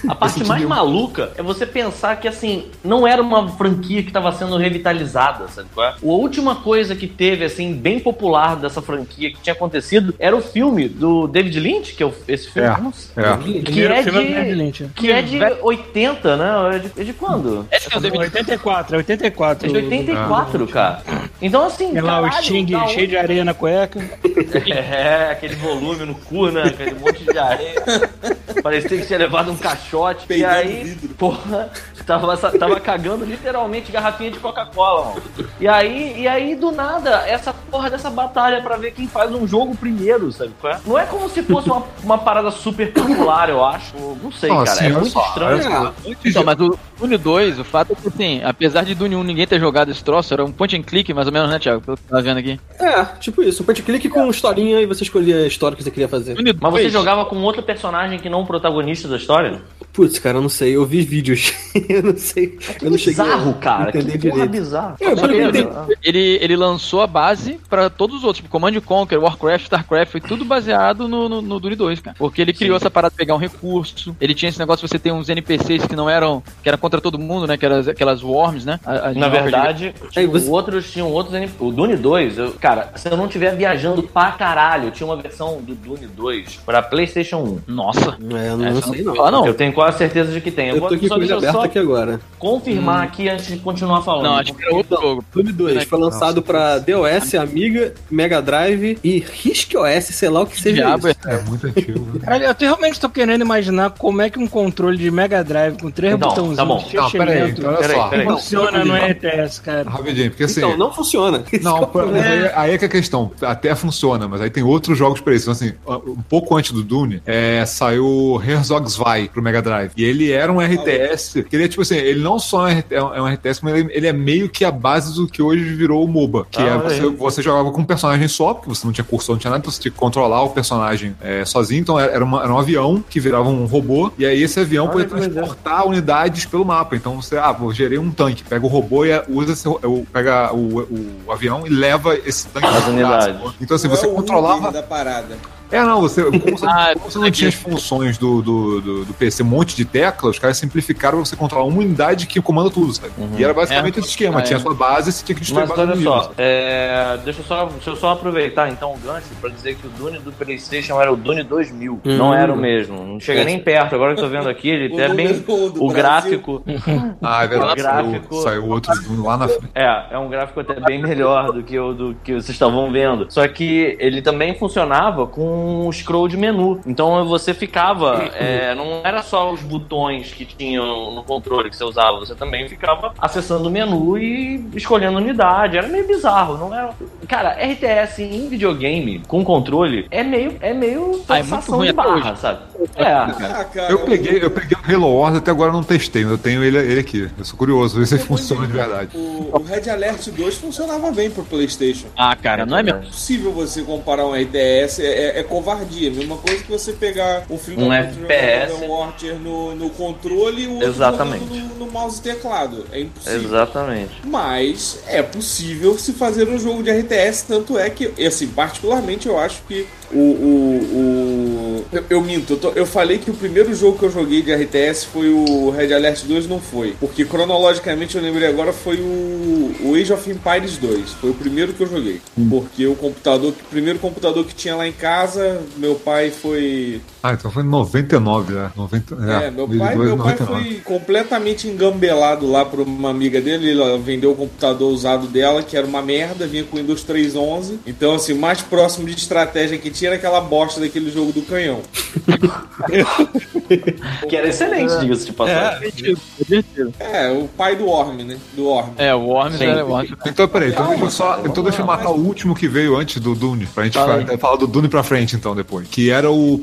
Speaker 2: A parte mais maluca é você pensar que, assim, não era uma franquia que estava sendo revitalizada, sabe qual é? A última coisa que teve, assim, bem popular dessa franquia que tinha acontecido era o filme do David Lynch, que é o- esse filme.
Speaker 5: É,
Speaker 2: Nossa,
Speaker 5: é.
Speaker 2: Que
Speaker 4: Primeiro
Speaker 2: é
Speaker 4: filme do David
Speaker 2: de...
Speaker 4: Lynch.
Speaker 2: Que é de 80, né? É de, é de quando?
Speaker 7: Esse é o David
Speaker 4: 84, é 84.
Speaker 2: É de 84, cara. Então, assim,
Speaker 4: Tem lá o
Speaker 2: caralho,
Speaker 4: Sting
Speaker 2: da
Speaker 4: cheio de areia na cueca.
Speaker 2: É, aquele volume no cu, né? Aquele monte de areia. Parecia que tinha levado um caixote. E aí,
Speaker 3: vidro.
Speaker 2: porra, Tava, tava cagando literalmente garrafinha de Coca-Cola, mano. E aí, e aí, do nada, essa porra dessa batalha pra ver quem faz um jogo primeiro, sabe? qual é? Não é como se fosse uma, uma parada super popular, eu acho. Não sei, cara.
Speaker 5: assim,
Speaker 2: é muito
Speaker 5: só,
Speaker 2: estranho.
Speaker 5: olha
Speaker 7: Então, mas o Dune 2, o fato é que, assim, apesar de Dune 1 ninguém ter jogado esse troço, era um point and click, mais ou menos, né, Thiago? Pelo que tava vendo aqui.
Speaker 1: É, tipo isso. Um point clique com historinha e você escolhia a história que você queria fazer.
Speaker 7: Dune
Speaker 2: Mas você
Speaker 7: 2,
Speaker 2: jogava com outro personagem que não o protagonista da história?
Speaker 1: Putz, cara, eu não sei. Eu vi vídeos. eu não sei. eu não cheguei
Speaker 2: bizarro,
Speaker 1: a
Speaker 2: cara.
Speaker 1: entender
Speaker 2: Que porra
Speaker 1: direito.
Speaker 2: bizarro.
Speaker 1: É, eu entendi-
Speaker 7: ele, ele lançou a base pra todos os outros, tipo Command and Conquer, Warcraft, Starcraft, foi tudo baseado no, no, no Dune 2, cara. Porque ele criou essa parada de pegar um recurso, ele tinha esse negócio de você ter uns NPCs que não eram, que era contra todo mundo, né, que eram as- aquelas worms, né? A- as
Speaker 2: Na verdade,
Speaker 1: Aí
Speaker 2: tinham
Speaker 1: você-
Speaker 2: outros tinham outros NP O Dune 2, eu- cara, se eu não estiver viajando pra caralho, tinha uma versão do Dune 2 pra PlayStation 1.
Speaker 7: de... Nossa.
Speaker 1: É, eu não,
Speaker 7: Essa
Speaker 1: sei não.
Speaker 7: Ah, não.
Speaker 2: Eu tenho quase certeza de que tem. Eu,
Speaker 1: Eu
Speaker 2: vou
Speaker 1: tô aqui
Speaker 2: só
Speaker 1: com ele aberto aqui agora.
Speaker 2: confirmar aqui antes de continuar falando.
Speaker 7: Não, acho que era outro jogo.
Speaker 1: Dune 2 foi lançado pra DOS, Amiga, Mega Drive e RISC OS, sei lá o que seja
Speaker 7: Diabo,
Speaker 1: isso.
Speaker 5: É muito antigo. né?
Speaker 4: Caralho, eu te- realmente tô querendo imaginar como é que um controle de Mega Drive com três
Speaker 2: Então,
Speaker 4: botãozinhos
Speaker 2: tá bom.
Speaker 4: de
Speaker 5: Não, peraí, então olha
Speaker 2: Peraí,
Speaker 5: só.
Speaker 2: peraí.
Speaker 4: funciona no RTS, cara.
Speaker 5: Rapidinho, porque assim.
Speaker 1: Então, não funciona.
Speaker 5: Não,
Speaker 1: é
Speaker 5: pra- aí, é que é a questão. Até funciona, mas aí tem outros jogos pra isso. Então, assim, um pouco antes do Dune, é, saiu Herzog's Vai pro Mega Drive. E ele era um RTS. Que ele é tipo assim, ele não só é um RT é RTS, mas ele, ele é meio que a base do que hoje virou o MOBA. Que
Speaker 2: Ah,
Speaker 5: é você, você jogava com um personagem só, porque você não tinha cursor, não tinha nada, então você tinha que controlar o personagem é, sozinho. Então era, uma- era um avião que virava um robô. E aí esse avião
Speaker 2: Olha
Speaker 5: podia transportar unidades pelo mapa. Então você, ah, vou gerei um tanque, pega o robô e usa esse, pega o, o, o avião e leva esse tanque
Speaker 2: As unidades.
Speaker 5: Então assim, você
Speaker 3: é o
Speaker 5: controlava.
Speaker 3: Da parada.
Speaker 5: É, não, você, como você,
Speaker 7: Ah,
Speaker 5: como você não tinha as funções do, do, do, do PC, um monte de teclas, os caras simplificaram pra você controlar uma unidade que comanda tudo, sabe? E era basicamente
Speaker 7: É.
Speaker 5: esse esquema,
Speaker 7: Ah,
Speaker 5: tinha
Speaker 7: é.
Speaker 5: a sua base e você tinha que destruir
Speaker 2: Mas
Speaker 5: a base
Speaker 2: olha só, é, deixa, eu só, deixa eu só aproveitar então o gancho pra dizer que o Dune do PlayStation era o Dune 2000. Não era o mesmo. Não chega nem perto. Agora que eu tô vendo aqui, ele é bem. O gráfico.
Speaker 5: Ah, é verdade,
Speaker 2: O gráfico-
Speaker 5: saiu, saiu outro lá na frente.
Speaker 2: É, é um gráfico até bem melhor do que o do que vocês estavam vendo. Só que ele também funcionava com um scroll de menu. Então você ficava. é, não era só os botões que tinham no controle que você usava, você também ficava acessando o menu e escolhendo unidade. Era meio bizarro, não era. Cara, RTS em videogame com controle é meio. É meio
Speaker 7: Ah, é muito ruim
Speaker 2: de barra,
Speaker 7: hoje.
Speaker 2: sabe? É.
Speaker 3: Ah, cara,
Speaker 5: Eu peguei, eu peguei o Halo Wars, até agora eu não testei, mas eu tenho ele, ele aqui. Eu sou curioso, ver se ele funciona de verdade.
Speaker 3: O, o Red Alert 2 funcionava bem pro PlayStation.
Speaker 7: Ah, cara, não é mesmo?
Speaker 3: É possível você comparar um RTS, é, é- é covardia. Mesma coisa que você pegar o filme
Speaker 2: Um FPS.
Speaker 3: No, no controle e o
Speaker 2: Exatamente.
Speaker 3: no, no mouse e teclado. É impossível.
Speaker 2: Exatamente.
Speaker 3: Mas é possível se fazer um jogo de RTS, tanto é que, assim, particularmente eu acho que o. o, o- eu, eu minto, eu, tô- eu falei que o primeiro jogo que eu joguei de RTS foi o Red Alert 2, não foi. Porque cronologicamente eu lembrei agora foi o, o Age of Empires 2. Foi o primeiro que eu joguei. Porque o computador, o primeiro computador que tinha lá em casa, meu pai foi
Speaker 5: Ah, então foi em 99, né? 90,
Speaker 3: é,
Speaker 5: é,
Speaker 3: meu pai, meu pai foi completamente engambelado lá por uma amiga dele. Ela vendeu o computador usado dela, que era uma merda, vinha com o Windows 3.11. Então, assim, o mais próximo de estratégia que tinha era aquela bosta daquele jogo do canhão.
Speaker 2: Que era excelente, diga-se de passagem.
Speaker 7: Divertido.
Speaker 3: É, o pai do Orm, né? Do Orm.
Speaker 7: É, o Worms
Speaker 2: Sim.
Speaker 7: era o Worms.
Speaker 5: Então, peraí, então deixa eu só. Então deixa eu matar o último que veio antes do Dune, pra gente
Speaker 2: Fala
Speaker 5: falar, falar do Dune pra frente, então, depois. Que era o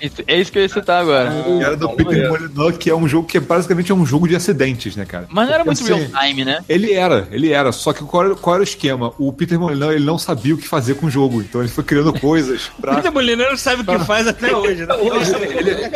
Speaker 7: Isso- É isso que eu ia citar agora.
Speaker 5: Que era do Peter Molyneux, que é um jogo que é basicamente é um jogo de acidentes, né, cara?
Speaker 7: Mas não era
Speaker 5: Porque,
Speaker 7: muito
Speaker 5: assim,
Speaker 7: real time, né?
Speaker 5: Ele era, ele era. Só que qual era, qual era o esquema? O Peter Molyneux, ele não sabia o que fazer com o jogo. Então ele foi criando coisas pra...
Speaker 4: Peter Molyneux não sabe o que faz até hoje, né?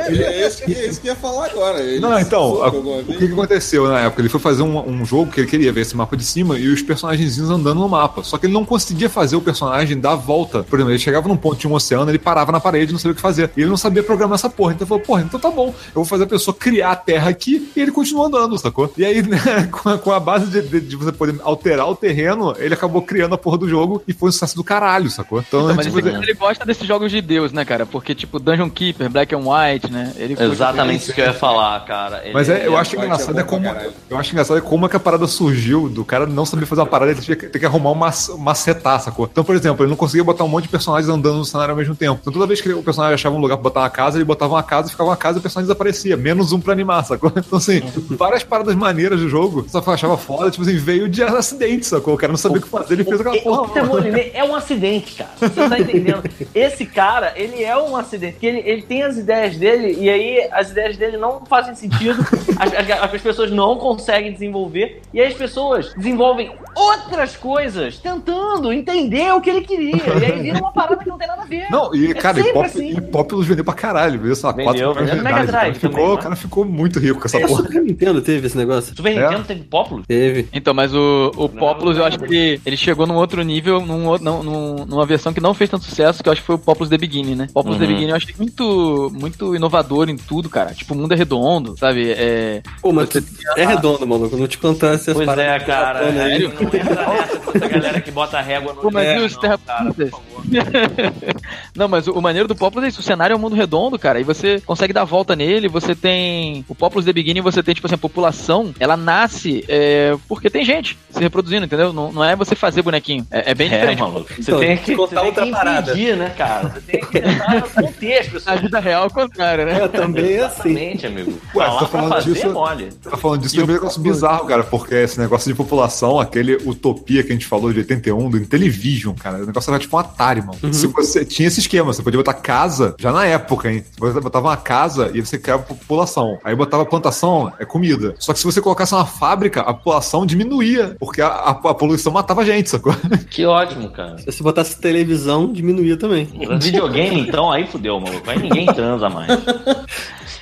Speaker 3: É esse que, é que ia falar agora. Ele
Speaker 5: Não, então, a- o que, que aconteceu na época? Ele foi fazer um, um jogo que ele queria ver esse mapa de cima e os personagenzinhos andando no mapa. Só que ele não conseguia fazer o personagem dar a volta. Por exemplo, ele chegava num ponto de um oceano, ele parava na parede, não sabia o que fazer. E ele não sabia programar essa porra. Então ele falou, porra, então tá bom. Eu vou fazer a pessoa criar a terra aqui e ele continua andando, sacou? E aí, né, com, a, com a base de, de- de você poder alterar o terreno, ele acabou criando a porra do jogo e foi um sucesso do caralho, sacou? Então,
Speaker 7: Então, mas
Speaker 5: tipo,
Speaker 7: esse aqui, ele gosta desses jogos de Deus, né, cara? Porque, tipo, Dungeon Keeper, Black and White, né? Ele
Speaker 2: Exatamente isso que eu ia falar, cara. Ele-
Speaker 5: Mas é, eu
Speaker 2: ele-
Speaker 5: acho engraçado
Speaker 3: é
Speaker 5: é como. Eu acho engraçado é como é que a parada surgiu do cara não saber fazer uma parada, ele tinha que, ter que arrumar uma, macetar, sacou? Então, por exemplo, ele não conseguia botar um monte de personagens andando no cenário ao mesmo tempo. Então, toda vez que o personagem achava um lugar botar uma casa, ele botava uma casa, ficava uma casa e o personagem desaparecia. Menos um pra animar, sacou? Então, assim, várias paradas maneiras do jogo, só achava foda, tipo assim, veio de acidente, sacou? O cara não sabia o que fazer, ele fez aquela
Speaker 2: O
Speaker 5: porra.
Speaker 2: Peter Molyneux é um acidente, cara. Você tá entendendo. Esse cara, ele é um acidente. Porque ele, ele tem as ideias dele e aí as ideias dele não fazem sentido. As, as- as pessoas não conseguem desenvolver. E aí as pessoas desenvolvem outras coisas tentando entender o que ele queria. E aí vira uma parada que não tem nada a ver.
Speaker 5: Não, e
Speaker 2: É
Speaker 5: cara, e Pop,
Speaker 2: assim.
Speaker 5: e Populous vendeu pra caralho, viu? Sei lá,
Speaker 2: Vendeu,
Speaker 5: 4 milhões de
Speaker 2: vendeu Mega
Speaker 5: unidades. O cara
Speaker 2: Drive também,
Speaker 5: ficou-
Speaker 2: né?
Speaker 5: O cara ficou muito rico com essa
Speaker 1: É,
Speaker 5: porra.
Speaker 1: Super Nintendo teve esse negócio?
Speaker 2: Super
Speaker 5: É.
Speaker 2: Nintendo teve Populous?
Speaker 1: Teve.
Speaker 7: Então, mas o, o Populous, eu acho que ele, chegou num outro nível, num, num- num- numa versão que não fez tanto sucesso, que eu acho que foi o Populous The Beginning, né? Populous The
Speaker 2: Uhum.
Speaker 7: Beginning eu achei muito, muito inovador em tudo, cara. Tipo, o mundo é redondo, sabe? É,
Speaker 1: Pô, mas
Speaker 7: Você
Speaker 1: é redondo, maluco. Não te contar essas
Speaker 2: Pois
Speaker 1: paradas
Speaker 2: é, cara.
Speaker 1: tá falando aí.
Speaker 2: Não entra nessa essa galera que bota régua no
Speaker 7: Pô, mas
Speaker 2: É,
Speaker 7: e os
Speaker 2: não, cara, por
Speaker 7: Putas?
Speaker 2: favor.
Speaker 7: Não, mas o, o maneiro do Populous é isso. O cenário é um mundo redondo, cara. E você consegue dar a volta nele. Você tem. O Populous The Beginning, você tem, tipo assim, a população, ela nasce é, porque tem gente se reproduzindo, entendeu? Não, não é você fazer bonequinho. É, é bem
Speaker 2: É,
Speaker 7: diferente.
Speaker 2: maluco. Você
Speaker 1: Então,
Speaker 2: tem que,
Speaker 1: contar
Speaker 2: você tem
Speaker 1: outra
Speaker 2: que
Speaker 1: parada.
Speaker 2: impedir, né, cara? Você tem que entrar no contexto.
Speaker 7: A vida real é o contrário, né?
Speaker 1: É, também é assim.
Speaker 2: Exatamente, amigo.
Speaker 5: Ué,
Speaker 2: Falar
Speaker 5: você tá falando disso-
Speaker 2: é mole.
Speaker 5: Tá falando disso, lembrei de um negócio bizarro, cara, porque esse negócio de população, aquele Utopia que a gente falou de 81, do Intellivision, cara, o negócio era tipo um Atari, mano. Se você tinha esse esquema, você podia botar casa, já na época, hein? Você botava uma casa e você criava população. Aí botava plantação, é comida. Só que se você colocasse uma fábrica, a população diminuía, porque a, a- a poluição matava a gente, sacou?
Speaker 2: Que ótimo, cara.
Speaker 1: Se você botasse televisão, diminuía também.
Speaker 2: Videogame, então, aí fudeu, maluco. Aí ninguém transa mais.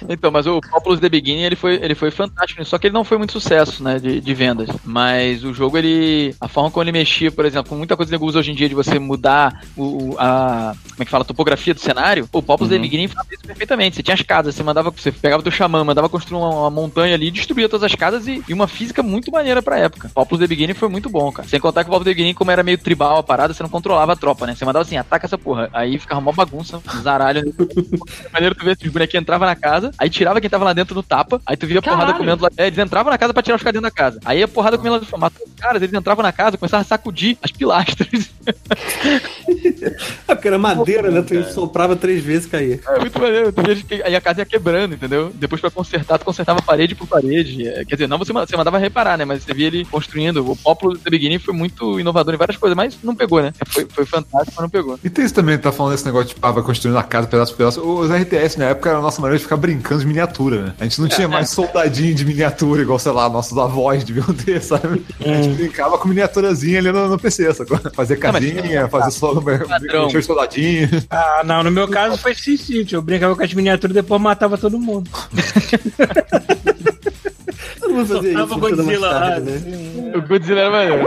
Speaker 7: Então, mas o Populous The Beginning, ele foi, ele foi fantástico, só que ele não foi muito sucesso, né, de, de vendas. Mas o jogo, ele... A forma como ele mexia, por exemplo, com muita coisa que nego usa hoje em dia de você mudar o, o- a... Como é que fala? A topografia do cenário. O Populous The Beginning fazia isso perfeitamente. Você tinha as casas, você mandava... Você pegava o teu xamã, mandava construir uma, uma montanha ali, destruía todas as casas e, e uma física muito maneira pra época. Populous The Beginning foi muito bom, cara. Sem contar que o Populous The Beginning, como era meio tribal a parada, você não controlava a tropa, né? Você mandava assim, ataca essa porra. Aí ficava uma bagunça, um zaralho. Maneiro tu ver, os bonequinhos entravam na casa, aí tirava quem tava lá dentro no tapa, aí tu via a porrada comendo lá. É, eles entravam na casa pra tirar os caras dentro da casa. Aí a porrada comendo lá. Matou os caras, eles entravam na casa, começavam a sacudir as pilastras.
Speaker 1: É porque era madeira, né? Tu
Speaker 2: cara.
Speaker 1: soprava três vezes e caía.
Speaker 7: É muito maneiro. Tu via Aí a casa ia quebrando, entendeu? Depois pra consertar, tu consertava parede por parede. É, Quer dizer, não você, você mandava reparar, né? Mas você via ele construindo. O Popolo The Beginning foi muito inovador em várias coisas, mas não pegou, né? Foi, foi fantástico, mas não pegou.
Speaker 5: E tem isso também, tá falando desse negócio de ah, vai construindo a casa pedaço por pedaço. Os RTS na época era a nossa maneira de ficar brincando de miniatura, né? A gente não tinha mais soldadinho de miniatura, igual, sei lá, nossos avós deviam ter, sabe? A gente brincava com miniaturazinha ali no, no PC, sacou? Fazer
Speaker 7: Não, mas-
Speaker 5: casinha, fazer só mexer os soldadinhos.
Speaker 4: Ah, não, no meu caso foi Sim City. Eu brincava com as miniaturas e depois matava todo mundo.
Speaker 1: Todo mundo fazia isso.
Speaker 4: Godzilla
Speaker 1: tarde, né?
Speaker 4: assim.
Speaker 7: O Godzilla era maneiro.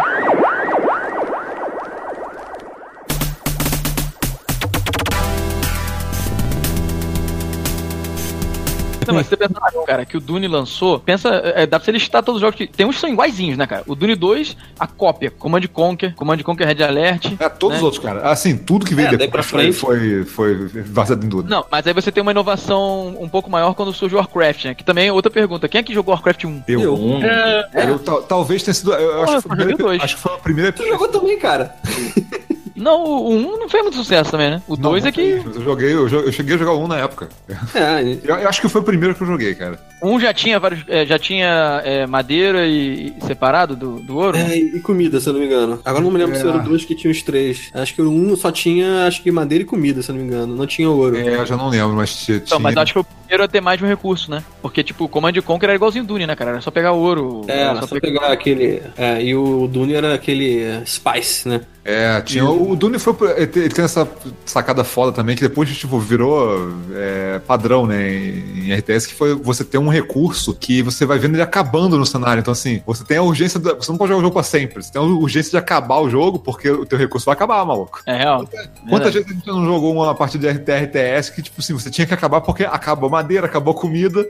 Speaker 7: Não, mas você pensa, ah, cara, que o Dune lançou, pensa, é, dá pra você listar todos os jogos que. Tem uns que são iguaizinhos, né, cara? O Dune 2, a cópia, Command Conquer, Command Conquer Red Alert.
Speaker 5: É, todos
Speaker 7: né?
Speaker 5: os outros, cara. Assim, tudo que veio
Speaker 1: É,
Speaker 5: depois
Speaker 1: pra
Speaker 5: foi,
Speaker 1: frente.
Speaker 5: foi, foi baseado em Dune.
Speaker 7: Não, mas aí você tem uma inovação um pouco maior quando surge o Warcraft, né? Que também é outra pergunta. Quem é que jogou Warcraft 1?
Speaker 5: Eu,
Speaker 1: Eu.
Speaker 2: Um,
Speaker 5: eu tal- talvez tenha sido. Eu
Speaker 7: Porra,
Speaker 5: acho, que foi primeiro,
Speaker 7: dois.
Speaker 5: acho que foi o primeiro
Speaker 1: Tu jogou também, cara.
Speaker 7: Não, o 1 não fez muito sucesso também, né? O 2 é que.
Speaker 5: Eu joguei, eu, cheguei a jogar um na época.
Speaker 1: É,
Speaker 5: Eu, eu acho que foi o primeiro que eu joguei, cara.
Speaker 7: Um já tinha vários. é, já tinha é, madeira e, e separado do, do ouro?
Speaker 1: É, e comida, se eu não me engano. Agora não me lembro
Speaker 5: É.
Speaker 1: se eram dois que tinham os três. Acho que o um só tinha, acho que madeira e comida, se eu não me engano. Não tinha ouro.
Speaker 5: É, eu já não lembro, mas tinha.
Speaker 7: Então, mas eu acho que o primeiro a ter mais de um recurso, né? Porque, tipo, o Command Conquer era igualzinho Dune, né, cara? Era só pegar ouro.
Speaker 1: É, era só pegar aquele. É, e o Dune era aquele é, Spice, né?
Speaker 5: É, tinha. O Dune foi. Ele tem essa sacada foda também, que depois tipo, virou é, padrão, né, em, em RTS, que foi você ter um recurso que você vai vendo ele acabando no cenário. Então, assim, você tem a urgência. da- você não pode jogar o jogo pra sempre. Você tem a urgência de acabar o jogo, porque o teu recurso vai acabar, maluco.
Speaker 7: É real.
Speaker 5: Quantas vezes a gente não jogou uma partida de RTS que, tipo assim, você tinha que acabar porque acabou madeira, acabou comida,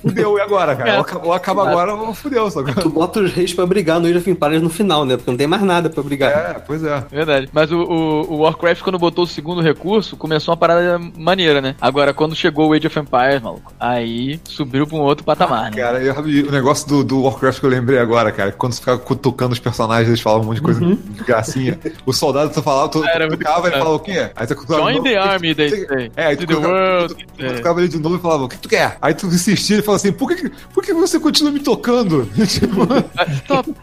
Speaker 5: fudeu, e agora, cara?
Speaker 7: É.
Speaker 5: Ou acaba, ou acaba agora ou fudeu, só
Speaker 1: Tu bota os reis pra brigar no Age of Empires no final, né? Porque não tem mais nada pra brigar.
Speaker 5: É, pois é. É.
Speaker 7: Verdade. Mas o, o, o Warcraft, quando botou o segundo recurso, começou uma parada maneira, né? Agora, quando chegou o Age of Empires, maluco, aí subiu pra um outro patamar, né?
Speaker 5: Cara, eu- o negócio do, do Warcraft que eu lembrei agora, cara, quando você ficava cutucando os personagens, eles falavam um monte de coisa de gracinha. O soldado, tu falava, tu, tu
Speaker 7: Era muito
Speaker 5: cutucava, ele falava o quê? Aí tu cutucava
Speaker 7: Join
Speaker 5: de novo,
Speaker 7: the
Speaker 5: "O que que
Speaker 7: army,
Speaker 5: tu-
Speaker 7: they say.
Speaker 5: É, aí tu
Speaker 7: To the
Speaker 5: cutucava,
Speaker 7: world,
Speaker 5: tu- tu-
Speaker 7: they say.
Speaker 5: cutucava ele de novo e falava, o que tu quer? Aí tu insistia e falava assim, por que, por que você continua me tocando? Tipo,
Speaker 7: Stop,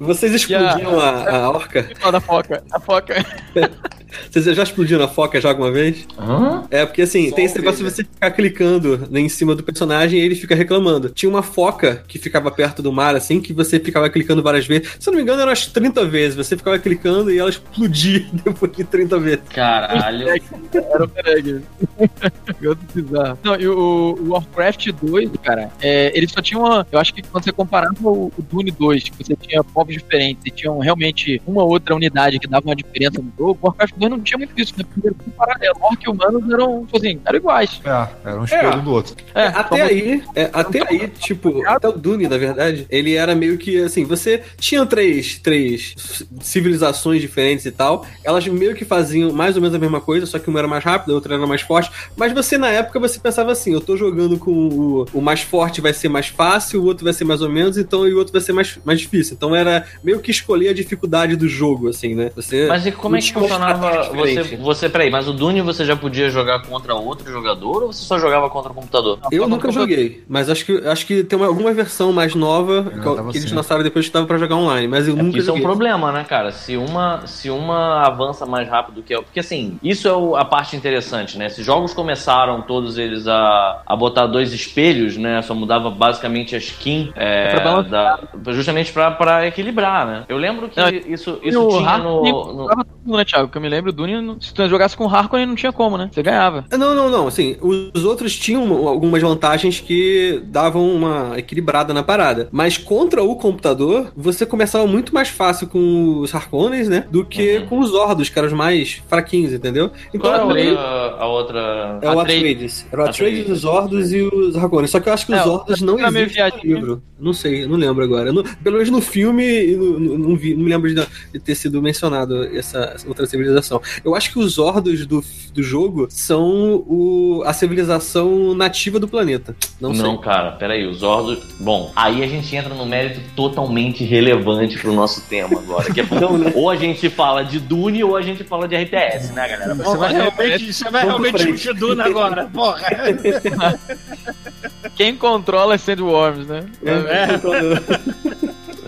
Speaker 1: Vocês explodiram a, a orca?
Speaker 7: ó, da foca. A foca.
Speaker 1: Vocês já explodiram a foca já alguma vez?
Speaker 2: Hã?
Speaker 1: É, porque assim,
Speaker 3: Só
Speaker 1: tem esse negócio de você ficar clicando em cima do personagem e ele fica reclamando. Tinha uma foca que ficava perto do mar, assim, que você ficava clicando várias vezes. Se eu não me engano, eram umas 30 vezes. Você ficava clicando e ela explodia depois de 30 vezes.
Speaker 2: Caralho.
Speaker 7: Era o Pereg. Não, e o, o Warcraft 2, cara, é, ele só tinha uma. Eu acho que quando você comparava o, o Dune 2, que você tinha povos diferentes e tinham realmente uma outra unidade que dava uma diferença no jogo, o Warcraft 2 não tinha muito disso, né? Era tudo paralelo. Orc e humanos eram, tipo assim, eram iguais.
Speaker 5: é, era um espelho
Speaker 1: É.
Speaker 5: um do outro.
Speaker 7: É,
Speaker 1: até
Speaker 7: só-
Speaker 1: aí, é, até aí, tipo, até o Dune, na verdade, ele era meio que assim, você tinha três, três civilizações diferentes e tal, elas meio que faziam mais ou menos a mesma coisa, só que uma era mais rápida, a outra era mais forte, mas você na época você pensava assim, eu tô jogando com o, o mais forte vai ser mais fácil, o outro vai ser mais ou menos, então e o outro vai ser mais, mais difícil. Então era meio que escolher a dificuldade do jogo, assim, né? Você
Speaker 2: Mas e como é
Speaker 1: não
Speaker 2: que funcionava? Você, você, peraí, mas o Dune você já podia jogar contra outro jogador ou você só jogava contra o computador?
Speaker 1: Eu
Speaker 7: Só
Speaker 1: nunca
Speaker 7: no
Speaker 1: joguei, mas acho que, acho que tem uma- alguma versão mais nova que,
Speaker 5: tava
Speaker 1: que eles lançaram depois que dava pra jogar online, mas eu
Speaker 2: É
Speaker 1: nunca
Speaker 2: isso é um
Speaker 1: joguei.
Speaker 2: problema, né, cara? Se uma, se uma avança mais rápido que a Porque assim, isso é o- a parte interessante, né? Se jogos começaram todos eles a, a botar dois espelhos, né? Só mudava basicamente a skin é,
Speaker 7: É pra
Speaker 2: da- justamente pra, pra equilibrar, né? Eu lembro que
Speaker 7: Não,
Speaker 2: isso, isso
Speaker 7: o
Speaker 2: tinha no. No-
Speaker 7: todo mundo, né, Thiago? Que eu me lembro, o Dune, se tu jogasse com o Harkonnen, não tinha como, né? Você ganhava.
Speaker 1: Não, não, não. Assim, os outros tinham algumas vantagens que davam uma equilibrada na parada. Mas contra o computador, você começava muito mais fácil com os Harkonnens, né? Do que
Speaker 2: Uhum.
Speaker 1: com os Ordos, que eram os mais fraquinhos, entendeu? Então
Speaker 2: Qual era a
Speaker 1: meio-
Speaker 2: outra, a outra.
Speaker 1: É o
Speaker 7: Atreides.
Speaker 1: Era o Atreides, os Ordos e os Harkonnens. Só que eu acho que os
Speaker 7: É,
Speaker 1: Ordos não existem no livro. Não sei, não lembro agora. Não- pelo menos no filme, não- não vi, não me lembro de, de ter sido mencionado essa, essa outra civilização. Eu acho que os Ordos do, do jogo são o, a civilização nativa do planeta. Não,
Speaker 2: Não,
Speaker 1: sei.
Speaker 2: cara, peraí, os Ordos. Bom, aí a gente entra num mérito totalmente relevante pro nosso tema agora. Que é,
Speaker 1: né?
Speaker 2: Ou a gente fala de Dune ou a gente fala de RTS, né, galera?
Speaker 4: Você vai realmente, você vai realmente discutir Duna agora, porra.
Speaker 7: Quem controla é Sandworms, né?
Speaker 1: É, então,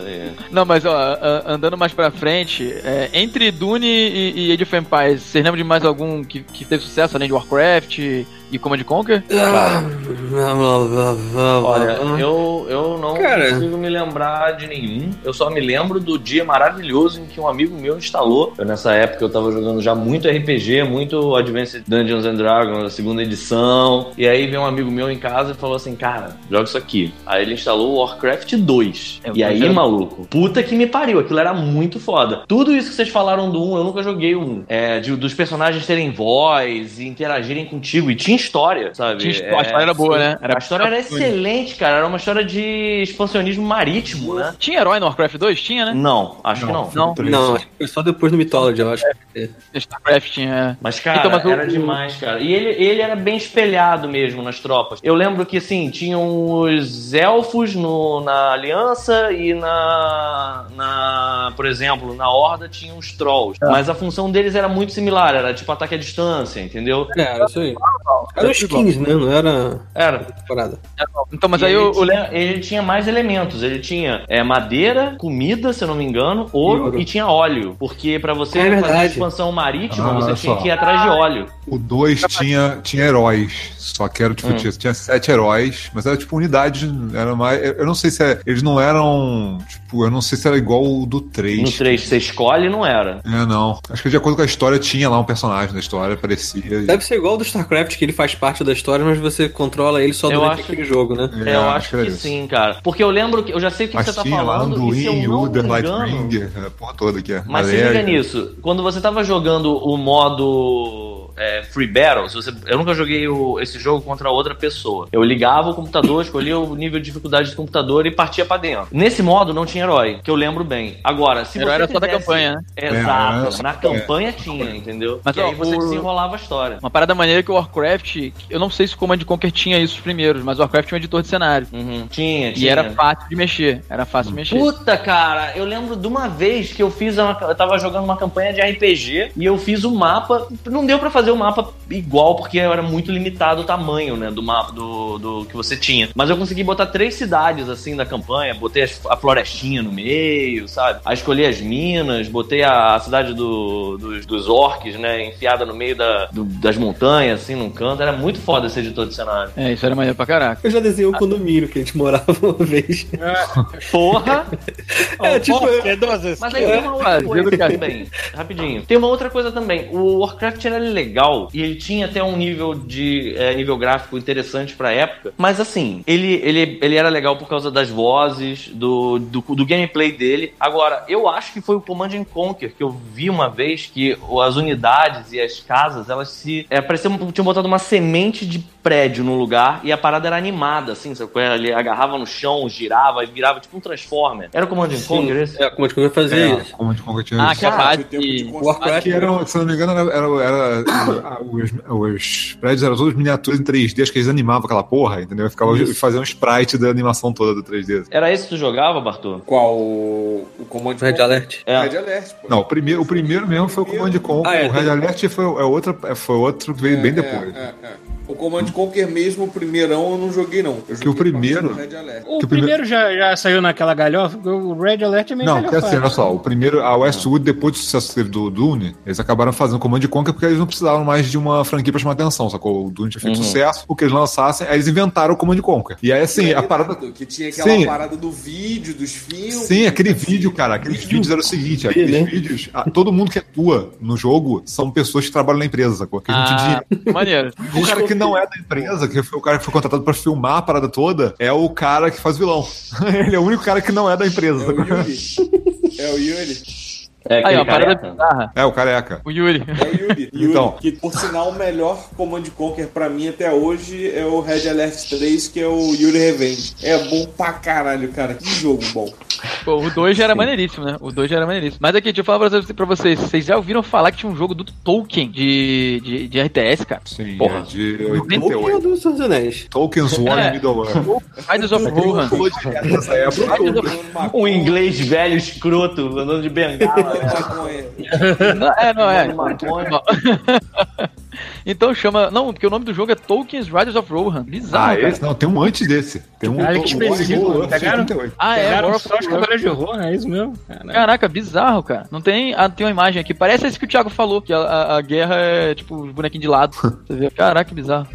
Speaker 2: É.
Speaker 7: Não, mas ó, andando mais pra frente, é, entre Dune e, e Age of Empires, vocês lembram de mais algum que, que teve sucesso além de Warcraft e Command and Conquer?
Speaker 2: Olha, eu, eu não
Speaker 1: Cara.
Speaker 2: consigo me lembrar de nenhum. Eu só me lembro do dia maravilhoso em que um amigo meu instalou. Eu, nessa época eu tava jogando já muito RPG, muito Advanced Dungeons and Dragons, a segunda edição. E aí veio um amigo meu em casa e falou assim: Cara, joga isso aqui. Aí ele instalou o Warcraft 2.
Speaker 7: É,
Speaker 2: e aí,
Speaker 7: já-
Speaker 2: maluco, puta que me pariu. Aquilo era muito foda. Tudo isso que vocês falaram do 1, eu nunca joguei o 1. É, de- dos personagens terem voz e interagirem contigo. E tinha história, sabe?
Speaker 7: Tinha
Speaker 2: É,
Speaker 7: a história era boa, né? Era
Speaker 2: a história era excelente, cara. Era uma história de expansionismo marítimo, né?
Speaker 7: Tinha herói no Warcraft 2? Tinha, né?
Speaker 2: Não, acho que não.
Speaker 7: Não,
Speaker 1: Não, foi só depois no Mythology, eu acho.
Speaker 7: StarCraft tinha.
Speaker 2: Mas, cara,
Speaker 7: Então, mas o-
Speaker 2: era demais, cara. E ele, ele era bem espelhado mesmo nas tropas. Eu lembro que, assim, tinham os elfos no, na Aliança e na, na. Por exemplo, na Horda tinham os Trolls. Mas a função deles era muito similar. Era tipo ataque à distância, entendeu?
Speaker 1: É, era isso aí. Eram skins, né? Não era
Speaker 2: Era.
Speaker 1: parada.
Speaker 7: Então, mas
Speaker 2: E
Speaker 7: aí
Speaker 2: ele,
Speaker 7: eu, lembro.
Speaker 2: tinha, ele tinha mais elementos. Ele tinha é, madeira, comida, se eu não me engano, ouro
Speaker 1: E ouro.
Speaker 2: e tinha óleo. Porque pra você
Speaker 1: É
Speaker 2: fazer expansão marítima,
Speaker 5: Ah,
Speaker 2: você tinha
Speaker 5: só.
Speaker 2: que ir atrás de óleo.
Speaker 5: O 2 tinha, tinha heróis. Só que era, tipo,
Speaker 2: Hum.
Speaker 5: tinha, tinha sete heróis, mas era tipo unidade. Era mais. Eu não sei se é, eles não eram. Tipo, eu não sei se era igual o do 3.
Speaker 2: No 3 você escolhe, não era.
Speaker 5: É, não. Acho que de acordo com a história, tinha lá um personagem da história, parecia.
Speaker 1: Deve ser igual do StarCraft, que ele faz parte da história, mas você controla ele só
Speaker 2: Eu
Speaker 1: durante
Speaker 2: acho-
Speaker 1: aquele jogo, né?
Speaker 5: É,
Speaker 2: eu acho que,
Speaker 5: isso.
Speaker 2: sim, cara. Porque eu lembro que. Eu já sei o que,
Speaker 5: Mas
Speaker 2: você tá falando. e se eu
Speaker 5: Anduin,
Speaker 2: não
Speaker 5: Uder,
Speaker 2: me engano,
Speaker 5: Lightbringer, a porra toda aqui.
Speaker 2: Mas se liga nisso, quando você tava jogando o modo é, Free Battle, se você, eu nunca joguei o- esse jogo contra outra pessoa. Eu ligava o computador, escolhia o nível de dificuldade do computador e partia pra dentro. Nesse modo não tinha herói, que eu lembro bem. Agora, se
Speaker 7: Herói
Speaker 2: você
Speaker 7: era só da campanha, né?
Speaker 2: Exato.
Speaker 5: É,
Speaker 2: Na campanha tinha, entendeu?
Speaker 7: Mas,
Speaker 2: e aí você
Speaker 7: o-
Speaker 2: desenrolava a história.
Speaker 7: Uma parada maneira que o Warcraft, eu não sei se o Command Conquer tinha isso os primeiros, mas o Warcraft tinha um editor de cenário.
Speaker 2: Uhum. Tinha,
Speaker 7: E
Speaker 2: tinha.
Speaker 7: era fácil de mexer. Era fácil de mexer.
Speaker 2: Puta, cara, eu lembro de uma vez que eu fiz uma, eu tava jogando uma campanha de RPG e eu fiz o mapa, não deu pra fazer o mapa igual porque era muito limitado o tamanho, né, do mapa do, do que você tinha. Mas eu consegui botar três cidades assim da campanha, botei a florestinha no meio, sabe? Aí escolhi as minas, botei a, a cidade do- dos, dos orcs, né, enfiada no meio da, do- das montanhas assim, num canto. Era muito foda esse editor de cenário.
Speaker 7: É, isso era maneiro pra caraca.
Speaker 1: Eu já desenhei um condomínio que a gente morava uma vez.
Speaker 2: Porra!
Speaker 1: É, tipo,
Speaker 4: Ó, é duas
Speaker 2: Mas aí tem uma outra coisa também, rapidinho. Tem uma outra coisa também. O Warcraft era legal e ele tinha até um nível de é, nível gráfico interessante pra época. Mas assim, ele, ele, ele era legal por causa das vozes, do, do, do gameplay dele. Agora, eu acho que foi o Command and Conquer que eu vi uma vez que o- as unidades e as casas, elas se. É, parecia que tinham botado uma semente de prédio no lugar e a parada era animada, assim, sabe? Ele agarrava no chão, girava e virava tipo um Transformer. Era o Command and Conquer esse?
Speaker 1: É, como é que eu ia fazer
Speaker 5: É,
Speaker 1: isso?
Speaker 5: de Conquer tinha
Speaker 7: Ah,
Speaker 5: isso.
Speaker 7: que a
Speaker 3: Cara,
Speaker 7: base.
Speaker 3: foi tempo de construir.
Speaker 1: Warcraft
Speaker 5: Que eram, se não me engano, era, era, era- os, os prédios eram todos miniaturas em 3D, acho que eles animavam aquela porra, entendeu? Ficava fazendo um sprite da animação toda do 3D.
Speaker 2: Era esse que tu jogava, Bartô?
Speaker 3: Qual? O, o Command
Speaker 1: Red Alert.
Speaker 2: É.
Speaker 3: Red Alert, pô.
Speaker 5: Não, o primeiro, o primeiro mesmo foi o Command Conquer,
Speaker 1: Ah, é,
Speaker 5: o Red Alert foi, é outra, foi outro que veio bem depois.
Speaker 3: É, é, é. O Command Conquer mesmo, o primeirão, eu não joguei, não. Eu
Speaker 5: Que o primeiro-
Speaker 3: bastante Red Alert.
Speaker 4: O
Speaker 5: Que o
Speaker 4: primeiro,
Speaker 5: primeiro-
Speaker 4: já, já saiu naquela galhofa, o Red Alert é meio
Speaker 5: Não, que assim, olha só, o primeiro, a Westwood, depois do sucesso do Dune, eles acabaram fazendo Command Conquer porque eles não precisavam mais de uma franquia pra chamar atenção, sacou? O Dune tinha feito sucesso, o que eles lançassem, aí eles inventaram o Command Conquer. E aí, assim, a parada...
Speaker 3: Que tinha aquela
Speaker 5: Sim.
Speaker 3: parada do vídeo, dos filmes.
Speaker 5: Sim, aquele vídeo, cara, aqueles vídeos era o seguinte, aqueles
Speaker 1: né?
Speaker 5: vídeos, ah, todo mundo que atua no jogo são pessoas que trabalham na empresa, sacou? Que a gente
Speaker 7: Ah, maneiro.
Speaker 5: O cara que não é da empresa, que foi o cara que foi contratado pra filmar a parada toda, é o cara que faz vilão. Ele é o único cara que não é da empresa.
Speaker 3: É o
Speaker 5: sacou?
Speaker 3: Yuri. É o Yuri.
Speaker 2: É
Speaker 7: Aí, ó, parada
Speaker 2: careca?
Speaker 7: bizarra.
Speaker 5: É, o careca.
Speaker 7: O Yuri.
Speaker 3: É o Yuri. Yuri,
Speaker 5: Então.
Speaker 3: Que, por sinal, o melhor Command Conquer pra mim até hoje é o Red Alert 3, que é o Yuri Revenge. É bom pra caralho, cara. Que jogo bom.
Speaker 7: Pô, o 2 já era maneiríssimo, né? O 2 já era maneiríssimo. Mas aqui, deixa eu falar pra vocês, pra vocês. Vocês já ouviram falar que tinha um jogo do Tolkien de, de, de RTS, cara?
Speaker 5: Sim,
Speaker 7: Porra.
Speaker 5: é de
Speaker 1: Tolkien
Speaker 5: 88.
Speaker 1: do Senhor dos Anéis.
Speaker 5: Tolkien's War
Speaker 7: É.
Speaker 5: in Middle-earth.
Speaker 7: Riders of Rohan.
Speaker 5: Época.
Speaker 2: Um inglês velho, escroto, andando de bengala.
Speaker 3: Maconha.
Speaker 7: Não, é, não, é.
Speaker 2: Maconha.
Speaker 7: Então chama. Não, porque o nome do jogo é Tolkien's Riders of Rohan. Bizarro,
Speaker 5: Ah,
Speaker 7: cara.
Speaker 5: esse não, tem um antes desse. Tem um
Speaker 4: Olha que
Speaker 5: Tolkien War in
Speaker 4: específico,
Speaker 5: Middle-earth de
Speaker 4: pegaram?
Speaker 5: 88.
Speaker 7: Ah, é,
Speaker 4: Pegaram só cavaleiros de horror, é isso mesmo? Caraca.
Speaker 7: Caraca, bizarro, cara. Não tem. Ah, tem uma imagem aqui. Parece esse que o Thiago falou, que a, a- a guerra é tipo os bonequinhos de lado. Você vê? Caraca, que bizarro.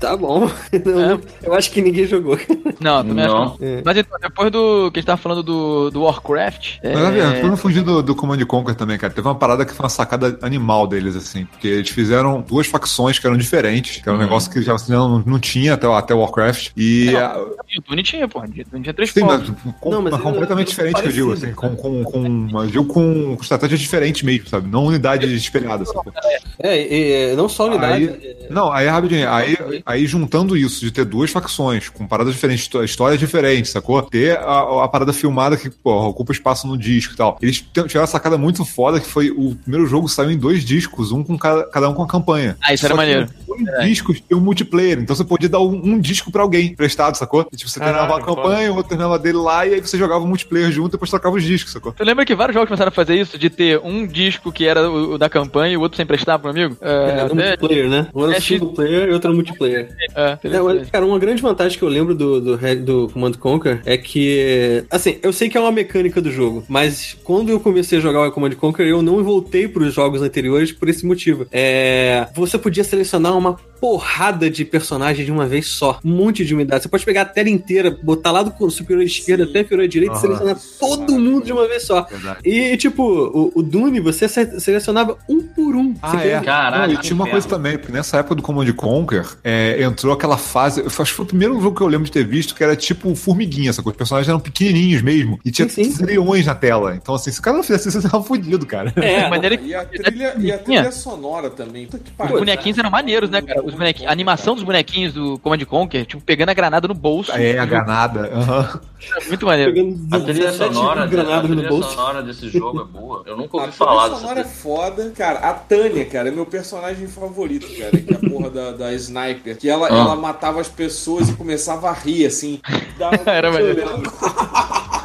Speaker 1: Tá bom. Não, Eu acho que ninguém jogou.
Speaker 7: Não, também
Speaker 2: Não.
Speaker 7: acho que não. Mas então, depois do que a gente tava falando do, do Warcraft.
Speaker 5: Mas,
Speaker 7: é,
Speaker 5: pra não fugir do, do Command Conquer também, cara, teve uma parada que foi uma sacada animal deles, assim, porque eles fizeram duas facções que eram diferentes, que era um negócio que já assim, não, não tinha até, o- até o Warcraft, e...
Speaker 7: Não,
Speaker 5: a-
Speaker 7: o tinha, porra. O Tune tinha três
Speaker 5: Sim, mas, com,
Speaker 1: Não, mas
Speaker 5: mas
Speaker 1: é-
Speaker 5: completamente
Speaker 1: é
Speaker 5: diferente que eu digo, assim, com, com, com, eu digo com, com estratégias diferentes mesmo, sabe? Não unidades espelhadas, sabe?
Speaker 1: É, e não só unidade.
Speaker 5: Aí, não, aí rapidinho, aí, aí juntando isso, de ter duas facções, com paradas diferentes, histó- histórias diferentes, sacou? Ter a, a parada filmada que, porra, ocupa espaço no disco e tal. Eles tiveram uma sacada muito foda que foi o primeiro jogo saiu em dois discos, um com cada, cada um com a campanha.
Speaker 7: Ah, isso era
Speaker 5: Só que
Speaker 7: maneiro.
Speaker 5: Dois discos e um multiplayer. Então você podia dar um, um disco pra alguém emprestado, sacou? E, tipo, você
Speaker 2: Caralho,
Speaker 5: terminava a campanha, o outro terminava dele lá, e aí você jogava o multiplayer junto e depois trocava os discos, sacou?
Speaker 7: Tu lembra que vários jogos começaram a fazer isso? De ter um disco que era o, o da campanha e o outro sem emprestar pro amigo? É,
Speaker 1: É,
Speaker 7: até-
Speaker 1: multiplayer, né? Um era
Speaker 7: É,
Speaker 1: o single player e outro era o multiplayer.
Speaker 7: é,
Speaker 1: É, cara, uma grande vantagem que eu lembro do, do, do Command Conquer é que, assim, eu sei que é uma mecânica do jogo, mas quando eu comecei a jogar o Command Conquer, eu não voltei pros jogos anteriores por esse motivo. É, você podia selecionar uma porrada de personagens de uma vez só. Um monte de unidades. Você pode pegar a tela inteira, botar lá do superior esquerdo até inferior direito e
Speaker 5: Aham.
Speaker 1: selecionar todo mundo de uma vez só.
Speaker 5: Verdade.
Speaker 1: E, tipo, o, o Dune, você se- selecionava um por um.
Speaker 5: Ah,
Speaker 1: Você
Speaker 5: é. Não, e tinha uma coisa também, porque nessa época do Command Conquer, é, entrou aquela fase. eu Acho que foi o primeiro jogo que eu lembro de ter visto que era tipo formiguinha, essa coisa. Os personagens eram pequenininhos mesmo. E tinha
Speaker 1: Sim, sim.
Speaker 5: trilhões na tela. Então, assim, se o cara não fizesse isso, você tava fudido, cara.
Speaker 1: É,
Speaker 7: maneira que
Speaker 3: E a trilha, e a trilha sonora também.
Speaker 7: Os bonequinhos eram maneiros, né, cara? Os bonequinhos, a animação dos bonequinhos do Command Conquer, tipo, pegando a granada no bolso.
Speaker 5: É, a granada.
Speaker 7: Era muito maneiro.
Speaker 1: pegando
Speaker 2: A trilha
Speaker 1: 17
Speaker 2: sonora, a
Speaker 1: granadas no bolso.
Speaker 2: sonora desse jogo é boa. Eu nunca
Speaker 3: A
Speaker 2: ouvi
Speaker 3: trilha
Speaker 2: falar dessa
Speaker 3: sonora é foda. Cara, a Tânia, cara, é meu personagem favorito, cara. Que é a porra da, da sniper. Que ela,
Speaker 2: Ah.
Speaker 3: ela matava as pessoas e começava a rir, assim. Dava
Speaker 7: Era maneiro.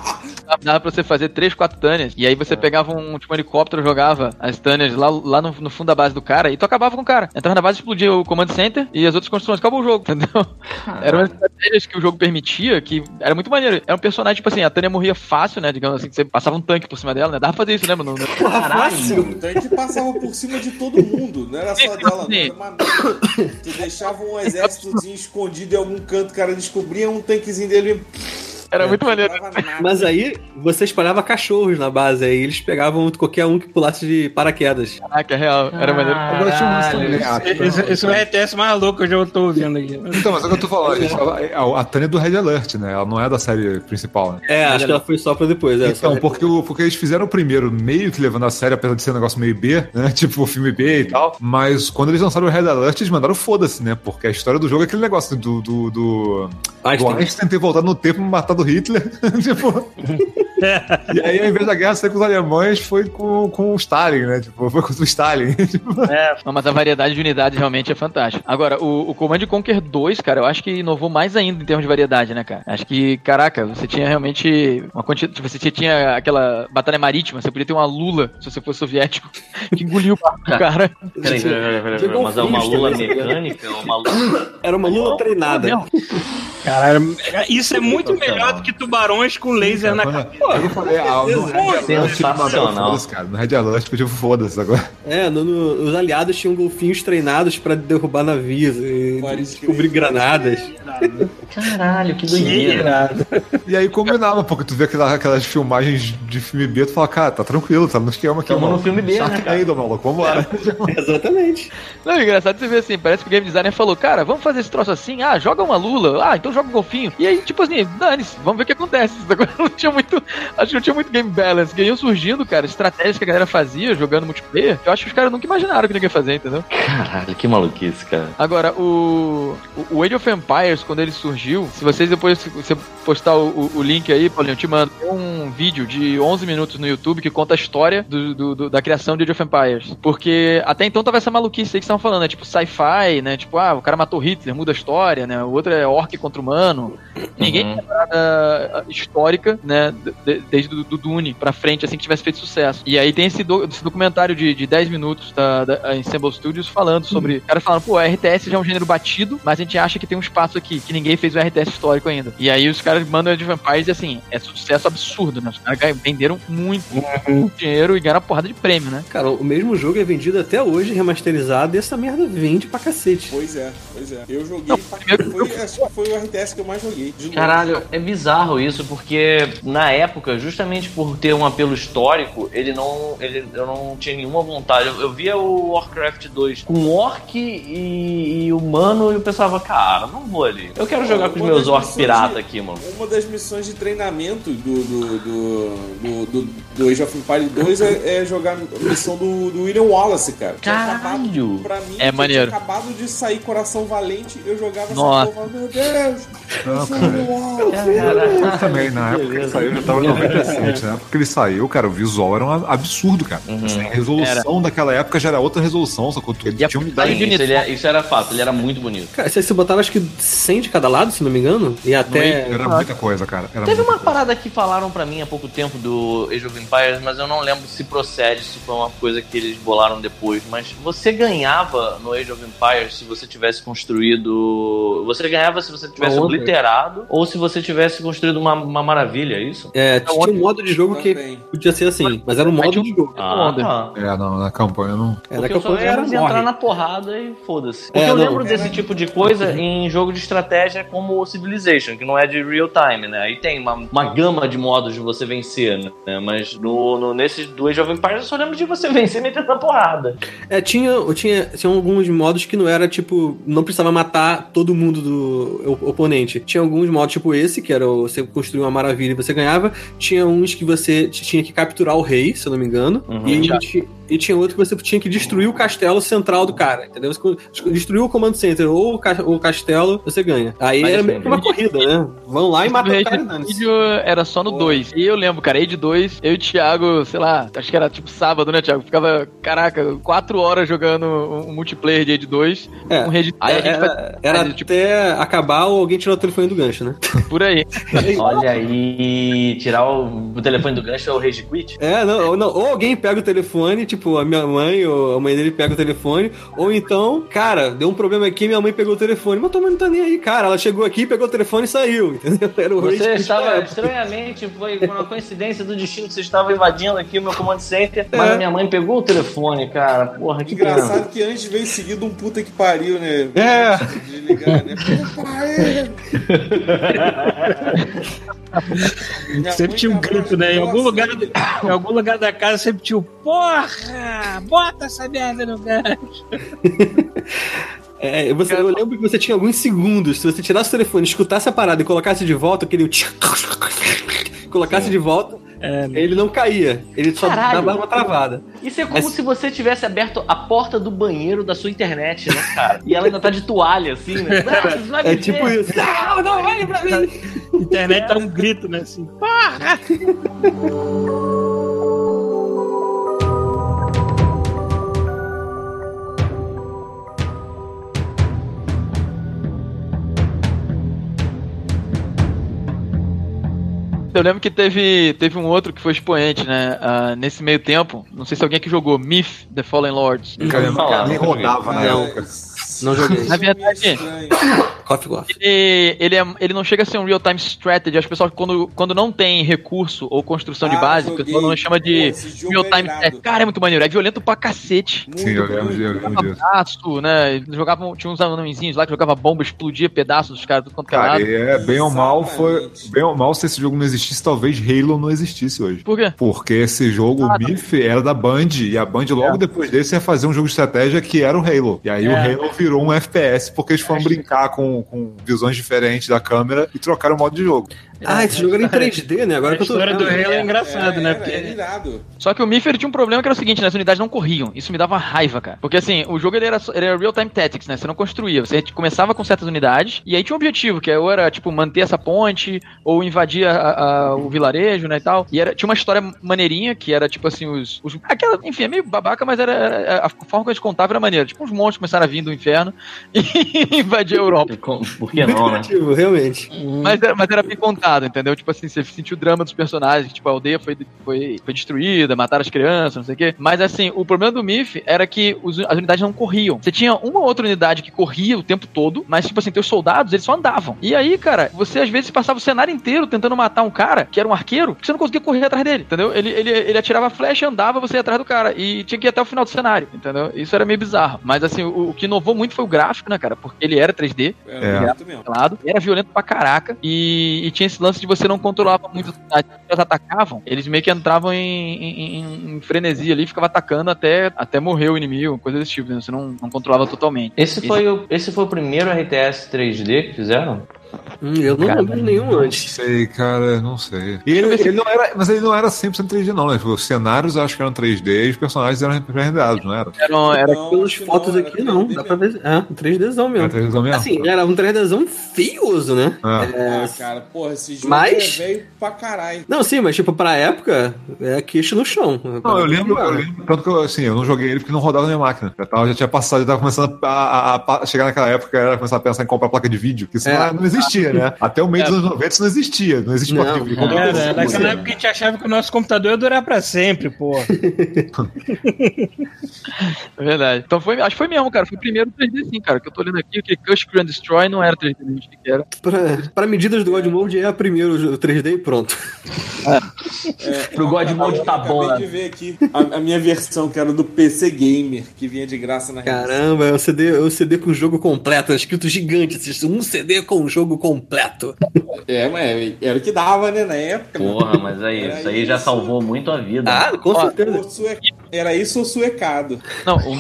Speaker 7: Dava pra você fazer 3, 4 Tânias. E aí você pegava um, tipo, um helicóptero, jogava as Tânias lá, lá no, no fundo da base do cara e tu acabava com o cara. Entrava na base, explodia o Command Center e as outras construções. Acabou o jogo, entendeu? Eram umas estratégias que o jogo permitia que era muito maneiro. Era um personagem, tipo assim, a Tânia morria fácil, né? Digamos assim, que você passava um tanque por cima dela, né? Dava pra fazer isso, né, mano? No-
Speaker 1: Fácil.
Speaker 3: Então a gente passava por cima de todo mundo, não era só dela, não. Era uma. Tu deixava um exércitozinho escondido em algum canto, o cara descobria um tanquezinho dele.
Speaker 7: Era muito
Speaker 3: não
Speaker 7: maneiro.
Speaker 1: Mas aí você espalhava cachorros na base, aí eles pegavam qualquer um que pulasse de paraquedas.
Speaker 7: Caraca, é real. Era maneiro.
Speaker 5: Agora tinha um ah,
Speaker 4: Esse, esse é o RTS mais louco que eu já tô ouvindo aqui.
Speaker 5: Então, mas é o que eu tô falando. A, gente fala- a, Tânia é do Red Alert, né? Ela não é da série principal, né?
Speaker 1: É, acho que ela foi só pra depois. É,
Speaker 5: Então,
Speaker 1: só-
Speaker 5: porque, o- porque eles fizeram o primeiro meio que levando a sério, apesar de ser um negócio meio B, né? Tipo, filme B e tal. Mas quando eles lançaram o Red Alert, eles mandaram foda-se, né? Porque a história do jogo é aquele negócio do, do, do,
Speaker 1: Einstein.
Speaker 5: do Einstein ter voltado no tempo e matado Hitler. tipo. e aí, ao invés da guerra ser com os alemães, foi com, com o Stalin, né? Tipo, foi contra o Stalin. Tipo,
Speaker 7: Não, mas a variedade de unidades realmente é fantástica. Agora, o, o Command Conquer 2, cara, eu acho que inovou mais ainda em termos de variedade, né, cara? Acho que, caraca, você tinha realmente uma quantidade. tipo, Você tinha aquela batalha marítima, você podia ter uma Lula, se você fosse soviético, que engoliu o barco do cara.
Speaker 2: Peraí, peraí, peraí, peraí, peraí, mas é uma lula
Speaker 1: também.
Speaker 2: mecânica? É uma lula.
Speaker 1: Era uma lula treinada.
Speaker 4: Caralho, isso é muito melhor do que tubarões com laser na
Speaker 5: quando-
Speaker 4: cabeça.
Speaker 5: eu falei, ah, no Red Alert,
Speaker 2: Sensacional.
Speaker 5: foda-se, cara. No Red Alert, podia foda-se agora.
Speaker 1: É, no- no- os aliados tinham golfinhos treinados pra derrubar navios e descobrir granadas.
Speaker 2: Caralho, que doideira.
Speaker 5: E aí combinava, porque tu vê aquela- aquelas filmagens de filme B, tu fala, cara, tá tranquilo, tá no esquema aqui.
Speaker 2: Tamo
Speaker 5: maluco.
Speaker 2: no filme B, né, cara?
Speaker 5: maluco, vambora.
Speaker 1: Exatamente.
Speaker 7: Não, é engraçado você ver assim, parece que o game designer falou, cara, vamos fazer esse troço assim, ah, joga uma lula, ah, então joga um golfinho. E aí, tipo assim, dane-se, vamos ver o que acontece. Agora não tinha muito, acho que não tinha muito game balance, que iam surgindo, cara, estratégias que a galera fazia jogando multiplayer, eu acho que os caras nunca imaginaram que ninguém ia fazer, entendeu?
Speaker 2: Caralho, que maluquice, cara.
Speaker 7: Agora, o, o- Age of Empires, quando ele surgiu, se vocês depois se você postar o, o- link aí, Paulinho, eu te mando tem um vídeo de 11 minutos no YouTube que conta a história do- do- do- da criação de Age of Empires. Porque até então tava essa maluquice aí que estavam falando, né? Tipo, sci-fi, né? Tipo, ah, o cara matou Hitler, muda a história, né? O outro é orc contra humano. Ninguém
Speaker 2: Uhum.
Speaker 7: Histórica, né? de- de- desde do, do Dune pra frente, assim, que tivesse feito sucesso. E aí tem esse, do- esse documentário de, de 10 minutos da, da Ensemble Studios falando sobre. O cara falando, pô, a RTS já é um gênero batido, mas a gente acha que tem um espaço aqui, que ninguém fez o RTS histórico ainda. E aí os caras mandam de Vampires e assim, é sucesso absurdo, né? Os caras venderam muito, muito dinheiro e ganharam uma porrada de prêmio, né?
Speaker 1: Cara, o mesmo jogo é vendido até hoje, remasterizado, e essa merda vende pra cacete.
Speaker 3: Pois é, pois é. Eu joguei.
Speaker 7: Não,
Speaker 3: pra-
Speaker 7: primeiro-
Speaker 3: foi, acho que foi o RTS que eu mais joguei. de longe.
Speaker 2: Caralho, é bizarro isso, porque na época, justamente por ter um apelo histórico, ele não. Ele, eu não tinha nenhuma vontade. Eu, eu via o Warcraft 2 com orc e, e humano e eu pensava, cara, não vou ali. Eu quero jogar com os
Speaker 3: Uma
Speaker 2: meus
Speaker 3: das
Speaker 2: orc
Speaker 3: missões
Speaker 2: pirata
Speaker 3: de-
Speaker 2: aqui, mano.
Speaker 3: Uma das missões de treinamento do, do, do, do, do, do Age of Empires 2 é, é jogar a missão do, do William Wallace, cara.
Speaker 2: Caralho!
Speaker 3: acabado- Pra mim,
Speaker 7: É
Speaker 3: eu
Speaker 7: maneiro.
Speaker 3: tinha acabado de sair Coração Valente, eu jogava
Speaker 7: Nossa.
Speaker 3: essa porra, meu Deus!
Speaker 5: Não, cara.
Speaker 3: William Wallace.
Speaker 5: Eu também, na época que ele saiu, já tava 97, né? Porque ele saiu, cara, o visual era um absurdo, cara. Assim, a resolução daquela época já era outra resolução, sacou? Ele
Speaker 7: E a
Speaker 5: tinha
Speaker 7: Sim,
Speaker 2: isso, ele é- isso era fato, ele era muito bonito.
Speaker 1: Cara, você você botava acho que 100 de cada lado, se não me engano, e até...
Speaker 5: Era muita coisa, cara. Era
Speaker 2: Teve uma
Speaker 5: coisa.
Speaker 2: parada que falaram pra mim há pouco tempo do Age of Empires, mas eu não lembro se procede, se foi uma coisa que eles bolaram depois. Mas você ganhava no Age of Empires se você tivesse construído. Você ganhava se você tivesse obliterado ou se você tivesse construído uma, uma maravilha, é isso?
Speaker 1: É, tinha um modo de jogo que
Speaker 3: Também.
Speaker 1: podia ser assim, mas era um modo de jogo.
Speaker 2: Ah,
Speaker 5: É, não, na campanha não.
Speaker 1: É,
Speaker 2: Porque
Speaker 1: daqui
Speaker 2: eu
Speaker 1: a
Speaker 2: só
Speaker 1: pouco era
Speaker 2: entrar na porrada e foda-se. Porque
Speaker 1: É,
Speaker 2: eu
Speaker 1: não.
Speaker 2: lembro desse tipo de coisa em jogo de estratégia como o Civilization, que não é de real time, né? Aí tem uma, uma gama de modos de você vencer, né? Mas no, no, nesse do Age of Empires eu só lembro de você vencer metendo na porrada.
Speaker 1: É, tinha, tinha, tinha alguns modos que não era tipo, não precisava matar todo mundo do oponente. Tinha alguns modos tipo esse, que era o- você construir uma maravilha e você ganhava. Tinha uns que você tinha que capturar o rei, se eu não me engano.
Speaker 2: Uhum.
Speaker 1: e,
Speaker 7: Já.
Speaker 1: ti- e tinha outro que você tinha que destruir o castelo central do cara, entendeu? Você destruiu o command center ou o, ca- o castelo, você ganha. Aí
Speaker 2: Mas
Speaker 1: era
Speaker 2: isso
Speaker 1: meio que uma corrida, né? Vão lá e matam o cara e
Speaker 7: vídeo era só no 2. E eu lembro, cara, Age 2, eu e o Thiago, sei lá, acho que era tipo sábado, né, Thiago? Ficava, caraca, 4 horas jogando um multiplayer de Age 2
Speaker 1: É.
Speaker 7: com rede. Aí a gente
Speaker 1: Era,
Speaker 7: fazia
Speaker 1: era
Speaker 7: tipo,
Speaker 1: até acabar ou alguém tirar o telefone do gancho, né?
Speaker 7: por aí.
Speaker 2: Olha aí, tirar o, o telefone do gancho é o Rage Quit?
Speaker 1: É, não, ou não, ou alguém pega o telefone, tipo, a minha mãe ou a mãe dele pega o telefone, ou então, cara, deu um problema aqui, minha mãe pegou o telefone, mas tua mãe não tá nem aí, cara, ela chegou aqui, pegou o telefone e saiu, entendeu? Era o
Speaker 2: Você estava, estranhamente, foi uma coincidência do destino que você estava invadindo aqui o meu command center, mas
Speaker 1: É.
Speaker 2: a minha mãe pegou o telefone, cara. Porra, que pena.
Speaker 3: Engraçado que antes veio seguido um puta que pariu, né?
Speaker 5: É.
Speaker 3: Desligar, né? Porra, é. Minha
Speaker 4: Sempre tinha um grito, né? Em algum, lugar, em algum lugar da casa sempre tinha o Porra! Bota essa merda no gancho.
Speaker 1: É, você, eu lembro que você tinha alguns segundos, se você tirasse o telefone, escutasse a parada e colocasse de volta, aquele tch- colocasse de volta, ele não caía, ele só
Speaker 2: Caralho.
Speaker 1: dava uma travada.
Speaker 2: Isso é como
Speaker 1: Mas-
Speaker 2: se você tivesse aberto a porta do banheiro da sua internet, né, cara? E ela ainda tá de toalha, assim, né? Ah,
Speaker 1: É tipo
Speaker 2: ver.
Speaker 1: isso. Não, não, olha pra mim.
Speaker 4: internet dá um grito, né? Assim, porra!
Speaker 7: Eu lembro que teve, teve um outro que foi expoente, né? ah, nesse meio tempo. Não sei se alguém que jogou Myth, The Fallen Lords.
Speaker 5: Cara,
Speaker 2: falar,
Speaker 5: nem
Speaker 2: não
Speaker 5: rodava na
Speaker 1: Não.
Speaker 5: época.
Speaker 1: Não joguei.
Speaker 7: Na verdade.
Speaker 1: Coffee
Speaker 7: ele, ele, é- ele não chega a ser um real-time strategy. As pessoas, quando, quando não tem recurso ou construção de
Speaker 3: Ah,
Speaker 7: base, o pessoal não chama de
Speaker 3: jogo
Speaker 7: real-time
Speaker 3: é.
Speaker 7: Cara, é muito maneiro. É violento pra cacete.
Speaker 3: Muito,
Speaker 5: Sim, eu lembro,
Speaker 3: muito.
Speaker 5: eu lembro disso.
Speaker 7: Pedaço, né? Eles jogavam, tinha uns anõezinhos lá que jogava bomba, explodia pedaços dos caras, tudo quanto que é
Speaker 5: Cara, é bem ou mal foi. Bem ou mal, se esse jogo não existisse, talvez Halo não existisse hoje.
Speaker 7: Por quê?
Speaker 5: Porque esse jogo,
Speaker 7: Ah,
Speaker 5: o MIF, era da Band, e a Band logo depois desse ia fazer um jogo de estratégia que era o Halo. E aí o
Speaker 4: É.
Speaker 5: Halo virou um FPS, porque eles foram brincar com, com visões diferentes da câmera e trocaram o modo de jogo.
Speaker 1: Ah, esse jogo era em 3D, né? Agora
Speaker 4: A
Speaker 1: que eu tô
Speaker 4: história do. Halo é engraçado,
Speaker 3: É,
Speaker 4: né?
Speaker 3: era,
Speaker 4: Porque
Speaker 3: era irado.
Speaker 7: Só que o Miff ele tinha um problema que era o seguinte, né? As unidades não corriam. Isso me dava raiva, cara. Porque assim, o jogo ele era, ele era real-time tactics, né? Você não construía. Você começava com certas unidades e aí tinha um objetivo, que ou era, tipo, manter essa ponte ou invadir a- a- o vilarejo, né, e tal. E era, tinha uma história maneirinha, que era, tipo assim, os... os aquela, enfim, é meio babaca, mas era, era- a forma que eles contavam era maneira. Tipo, uns monstros começaram a vir do inferno e invadir a Europa.
Speaker 2: Por que não, né?
Speaker 1: Criativo, realmente.
Speaker 7: Mas era, mas era bem contado, entendeu? Tipo assim, você sentiu o drama dos personagens, tipo, a aldeia foi, foi, foi destruída, mataram as crianças, não sei o quê. Mas assim, o problema do MIF era que os- as unidades não corriam. Você tinha uma ou outra unidade que corria o tempo todo, mas tipo assim, teus soldados, eles só andavam. E aí, cara, você às vezes passava o cenário inteiro tentando matar um cara, que era um arqueiro, que você não conseguia correr atrás dele, entendeu? Ele, ele, ele atirava a flecha, andava, você ia atrás do cara. E tinha que ir até o final do cenário, entendeu? Isso era meio bizarro. Mas assim, o, o que inovou muito foi o gráfico, né, cara? Porque ele era 3D,
Speaker 3: Era
Speaker 5: É.
Speaker 3: muito mesmo.
Speaker 7: era violento pra caraca, e, e tinha esse lance de você não controlava muito as unidades. Quando elas atacavam, eles meio que entravam em, em, em- frenesi ali, ficava atacando até, até morrer o inimigo, coisa desse tipo, né? Você não, não controlava totalmente.
Speaker 2: Esse foi, o, esse foi o primeiro RTS 3D que fizeram?
Speaker 1: Hum, eu não
Speaker 7: Cara,
Speaker 1: lembro de nenhum
Speaker 5: Não
Speaker 1: antes.
Speaker 5: sei, cara, não sei. E ele, ele não era, mas ele não era 100% 3D, não, né? Os cenários eu acho que eram 3D e os personagens eram pré-renderados, não era?
Speaker 7: Era, um- era
Speaker 3: Não,
Speaker 1: Pelas fotos
Speaker 3: não,
Speaker 1: aqui,
Speaker 3: era
Speaker 1: não.
Speaker 3: 3D
Speaker 1: Dá pra ver. É, um 3Dzão
Speaker 5: Era
Speaker 1: mesmo.
Speaker 5: 3D mesmo?
Speaker 1: Assim, era um 3Dzão feioso, né?
Speaker 5: Ah.
Speaker 1: É,
Speaker 3: Ah, cara, porra, esse jogo
Speaker 1: Mas-
Speaker 3: é velho pra caralho.
Speaker 1: Não, sim, mas tipo, pra época, é queixo no chão.
Speaker 5: Não, eu lembro, eu lembro, tanto que eu, assim, eu não joguei ele porque não rodava na minha máquina. Já, tava, já tinha passado, já tava começando a, a- a- a chegar naquela época, era começar a pensar em comprar placa de vídeo, que isso
Speaker 1: É.
Speaker 5: não, não existe existia, né? Até o meio dos anos 90 isso não existia. Não existia
Speaker 1: Não, não.
Speaker 5: Como
Speaker 4: É,
Speaker 5: aconteceu
Speaker 4: né?
Speaker 5: com
Speaker 4: Naquela época a gente achava que o nosso computador ia durar pra sempre, pô.
Speaker 7: É verdade. Então foi, acho que foi mesmo, cara. Foi o primeiro 3D sim, cara. Que eu tô olhando aqui, que Cush Grand Destroy não era 3D, a gente que era.
Speaker 1: Pra, pra medidas do God Mode é a primeiro o 3D e pronto.
Speaker 2: Pro God Mode tá bom,
Speaker 3: Acabei
Speaker 2: né?
Speaker 3: de ver aqui a, a minha versão, que era do PC Gamer, que vinha de graça na.
Speaker 1: Caramba, é o CD, é o CD com jogo completo, é escrito gigante, um CD com jogo completo.
Speaker 3: É, mas era o que dava, né, na época. né?
Speaker 2: Porra, mas aí,
Speaker 3: Era
Speaker 2: isso aí já
Speaker 3: isso.
Speaker 2: salvou muito a vida.
Speaker 1: Ah, com
Speaker 7: Ó,
Speaker 1: certeza.
Speaker 3: Sue- Era isso ou suecado?
Speaker 7: Não, o.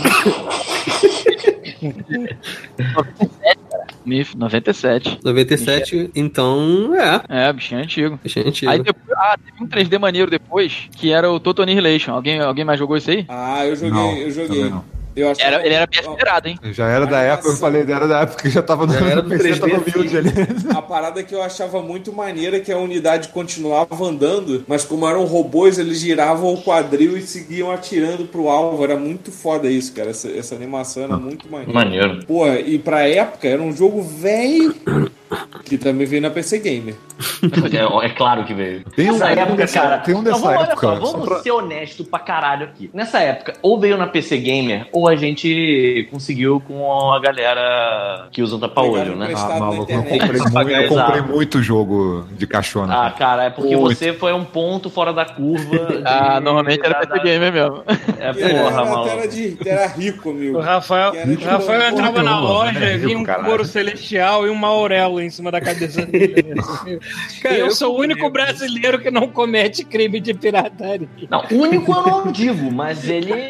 Speaker 7: 97, cara. MIF, 97.
Speaker 1: 97, então, é.
Speaker 7: É, bichinho antigo.
Speaker 1: Achei antigo.
Speaker 7: Aí depois, ah, teve um 3D maneiro depois, que era o Total Annihilation. Alguém, alguém mais jogou isso aí?
Speaker 3: Ah, eu joguei,
Speaker 5: Não,
Speaker 3: eu joguei. Eu achava-
Speaker 7: Era, ele era bem acelerado, hein?
Speaker 5: Já era da época, eu falei, era da época que já tava no,
Speaker 1: Já era do
Speaker 5: no PC,
Speaker 1: 3D,
Speaker 5: tava humilde ali.
Speaker 3: A parada que eu achava muito maneira é que a unidade continuava andando, mas como eram robôs, eles giravam o quadril e seguiam atirando pro alvo. Era muito foda isso, cara. Essa, essa animação era muito maneira.
Speaker 2: Maneiro.
Speaker 3: Porra, e pra época era um jogo velho que também veio na PC Gamer.
Speaker 2: É, é claro que veio.
Speaker 5: Tem um-
Speaker 2: Nessa
Speaker 5: tem um
Speaker 2: época,
Speaker 5: dessa-
Speaker 2: cara.
Speaker 5: tem um dessa
Speaker 2: vamos, olha
Speaker 5: época,
Speaker 2: só, vamos
Speaker 5: pra-
Speaker 2: ser honesto pra caralho aqui. Nessa época, ou veio na PC Gamer, ou a gente conseguiu com a galera que usa tapa-olho, né?
Speaker 5: Ah, maluco, eu comprei, muito, eu comprei muito jogo de caixona.
Speaker 2: Ah, cara, é porque
Speaker 5: Muito.
Speaker 2: você foi um ponto fora da curva. de-
Speaker 7: Ah, normalmente era
Speaker 2: da-
Speaker 7: PC Gamer mesmo.
Speaker 2: É, porra, maluco.
Speaker 3: era, de, era rico, amigo.
Speaker 4: O Rafael, Rafael
Speaker 3: porra
Speaker 4: entrava na loja
Speaker 5: né?
Speaker 4: e vinha um couro celestial e uma auréola em cima da cabeça dele.
Speaker 1: Cara,
Speaker 4: eu,
Speaker 1: eu
Speaker 4: sou o único brasileiro que não comete crime de pirataria.
Speaker 2: Não, único eu não digo, mas ele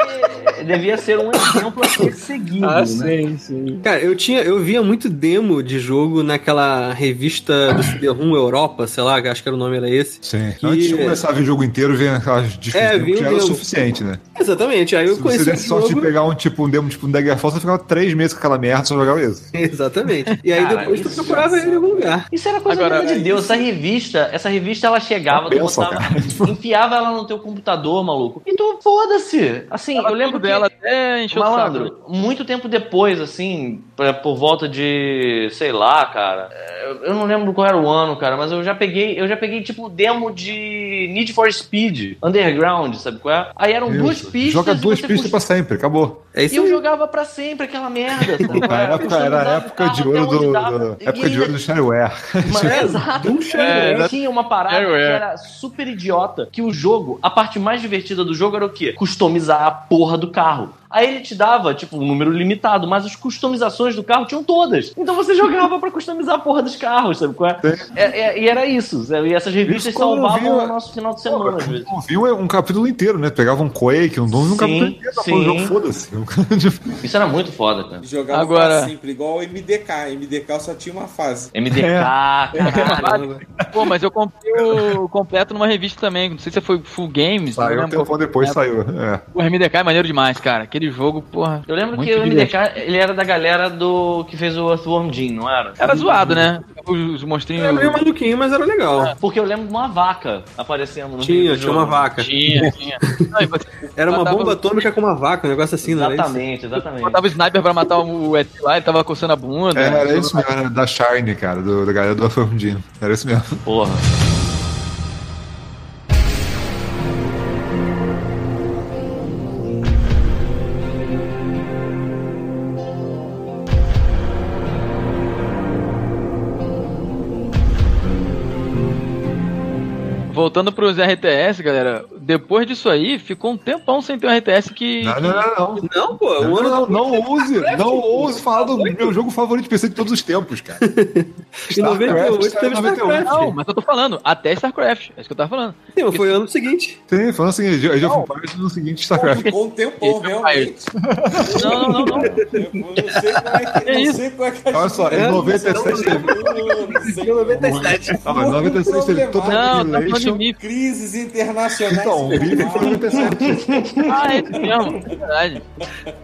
Speaker 2: devia ser um exemplo a ser seguido,
Speaker 4: Ah,
Speaker 2: né?
Speaker 4: sim, sim.
Speaker 1: Cara, eu tinha, eu via muito demo de jogo naquela revista do CD-ROM Europa, sei lá, acho que era o nome era esse.
Speaker 5: Sim.
Speaker 1: Que-
Speaker 5: Antes de começar a ver o jogo inteiro, vem aquelas
Speaker 1: É,
Speaker 5: discussões
Speaker 1: vinha
Speaker 5: que já era o suficiente, né?
Speaker 1: Exatamente, aí eu
Speaker 5: Se você
Speaker 1: conheci o
Speaker 5: desse sorte de
Speaker 1: jogo.
Speaker 5: pegar um tipo um demo tipo um Daggerfall, você ficava três meses com aquela merda só jogava isso.
Speaker 1: Exatamente. E aí
Speaker 2: Cara,
Speaker 1: depois tu
Speaker 2: isso
Speaker 1: procurava ele em algum lugar.
Speaker 2: Isso era coisa
Speaker 7: Agora,
Speaker 2: de Deus. Essa revista, essa revista ela chegava, tu
Speaker 5: Pensa,
Speaker 2: botava, enfiava ela no teu computador, maluco. E tu foda-se. Assim, eu lembro
Speaker 7: dela até encheu o saco.
Speaker 2: Malandro, muito tempo depois, assim, pra- por volta de, sei lá, cara. é, Eu não lembro qual era o ano, cara, mas eu já peguei, eu já peguei tipo demo de Need for Speed Underground, sabe qual é? Aí eram duas
Speaker 5: Isso.
Speaker 2: pistas.
Speaker 5: Joga duas pistas
Speaker 2: cust-
Speaker 5: pra sempre, acabou.
Speaker 1: É isso
Speaker 2: E eu
Speaker 1: aí.
Speaker 2: jogava pra sempre aquela merda. sabe qual
Speaker 5: A
Speaker 2: é?
Speaker 5: época, era a época de ouro do, do-
Speaker 2: E
Speaker 5: época de ouro do Shareware.
Speaker 2: Mas, exato.
Speaker 7: É,
Speaker 2: E tinha uma parada
Speaker 7: Shareware.
Speaker 2: que era super idiota, que o jogo, a parte mais divertida do jogo era o quê? Customizar a porra do carro. Aí ele te dava, tipo, um número limitado, mas as customizações do carro tinham todas. Então você jogava pra customizar a porra dos carros, sabe qual é? É, é- e era isso. E essas revistas
Speaker 5: Isso
Speaker 2: salvavam o nosso final de semana, às vezes.
Speaker 5: Eu vi um, capítulo inteiro, né? Pegava um Quake, um Doom, um capítulo inteiro, tá
Speaker 2: sim.
Speaker 5: jogo, foda-se.
Speaker 2: Isso era muito foda, cara.
Speaker 3: Jogava
Speaker 7: Agora-
Speaker 3: sempre, igual o MDK. MDK só tinha uma fase.
Speaker 2: MDK, caralho.
Speaker 7: Pô, mas eu comprei o completo numa revista também. Não sei se foi Full Games.
Speaker 5: Saiu um
Speaker 7: qual-
Speaker 5: depois,
Speaker 7: É,
Speaker 5: saiu. É.
Speaker 7: O MDK é maneiro demais, cara. Aquele jogo, porra.
Speaker 2: Eu lembro que o. MDK, ele era da galera do que fez o Earthworm Jim, não era?
Speaker 7: Era zoado, né? Os monstrinhos.
Speaker 1: Era meio maluquinho, mas era legal.
Speaker 2: Porque eu lembro de uma vaca aparecendo no
Speaker 1: Tinha, tinha uma vaca.
Speaker 7: Tinha, tinha. Não, você
Speaker 1: Era uma bomba atômica com uma vaca, um negócio assim, não era isso?
Speaker 2: Exatamente, exatamente.
Speaker 7: Botava o sniper pra matar o ET lá, ele tava coçando a bunda.
Speaker 5: É, era isso mesmo, era da Shine, cara, do, da galera do Afirmdino. Era isso mesmo.
Speaker 2: Porra.
Speaker 7: Voltando pros RTS, galera, depois disso aí, ficou um tempão sem ter um RTS que.
Speaker 5: Não, não, não, não.
Speaker 1: Não, pô,
Speaker 5: Não,
Speaker 1: o ano
Speaker 5: não, não ouse, não ouse falar do meu jogo favorito de PC de todos os tempos, cara.
Speaker 1: Em 98 teve StarCraft.
Speaker 7: Não, mas eu tô falando, até StarCraft. É isso que eu tava falando.
Speaker 1: Sim, mas foi ano seguinte.
Speaker 5: Sim, falando assim, Age of Empires no seguinte StarCraft.
Speaker 3: Ficou um tempão,
Speaker 7: Esse é
Speaker 3: realmente.
Speaker 7: Não, não, não, não.
Speaker 3: Eu não sei como é que,
Speaker 7: É
Speaker 3: não
Speaker 7: isso.
Speaker 3: é
Speaker 5: Olha só, em 97 teve.
Speaker 3: Não sei.
Speaker 1: 97.
Speaker 5: Ah, mas 96 teve Total
Speaker 7: Não, tá falando de
Speaker 5: Annihilation.
Speaker 7: mim.
Speaker 3: Crises internacionais.
Speaker 5: Então, Não, o Bife foi 97.
Speaker 7: Ah, é isso mesmo, é verdade.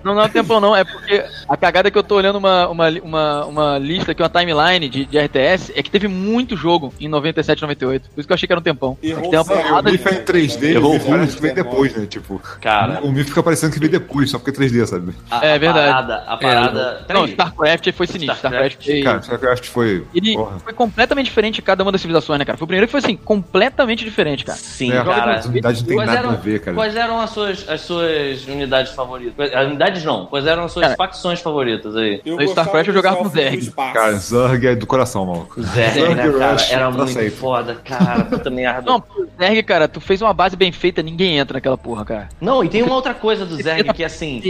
Speaker 7: Não, não é um tempão não, é porque a cagada que eu tô olhando uma, uma, uma, uma lista aqui, uma timeline de, de RTS, é que teve muito jogo em 97, 98. Por isso que eu achei que era um tempão. É
Speaker 3: Errou
Speaker 7: tem uma
Speaker 3: zero.
Speaker 5: O
Speaker 7: porrada de...
Speaker 5: É em 3D,
Speaker 2: Errou
Speaker 5: o Bife parece que vem
Speaker 3: irmão.
Speaker 5: depois, né? Tipo,
Speaker 2: Cara,
Speaker 5: o Bife fica parecendo que vem depois, só porque é 3D, sabe?
Speaker 2: a,
Speaker 7: É
Speaker 2: a
Speaker 7: verdade.
Speaker 2: parada, a parada.
Speaker 7: Não,
Speaker 2: Peraí.
Speaker 7: StarCraft foi sinistro.
Speaker 2: StarCraft.
Speaker 7: StarCraft foi...
Speaker 5: Cara, StarCraft foi.
Speaker 7: Ele
Speaker 5: Porra.
Speaker 7: foi completamente diferente de cada uma das civilizações, né, cara? Foi o primeiro que foi assim, completamente diferente, cara.
Speaker 2: Sim,
Speaker 5: É,
Speaker 2: cara.
Speaker 5: Não tem
Speaker 2: Quais
Speaker 5: nada
Speaker 2: eram,
Speaker 5: a ver, cara.
Speaker 2: quais eram as suas, as suas unidades favoritas? As unidades não, quais eram as suas
Speaker 7: Cara.
Speaker 2: facções favoritas aí?
Speaker 3: Eu
Speaker 7: No StarCraft eu jogava com Zerg.
Speaker 5: Cara, Zerg é do coração, maluco.
Speaker 2: Zerg, né, cara?
Speaker 5: Rush
Speaker 2: Era muito foda, cara. Puta merda.
Speaker 7: Não, Zerg, cara, tu fez uma base bem feita, ninguém entra naquela porra, cara.
Speaker 2: Não, e tem uma outra coisa do Zerg que é assim.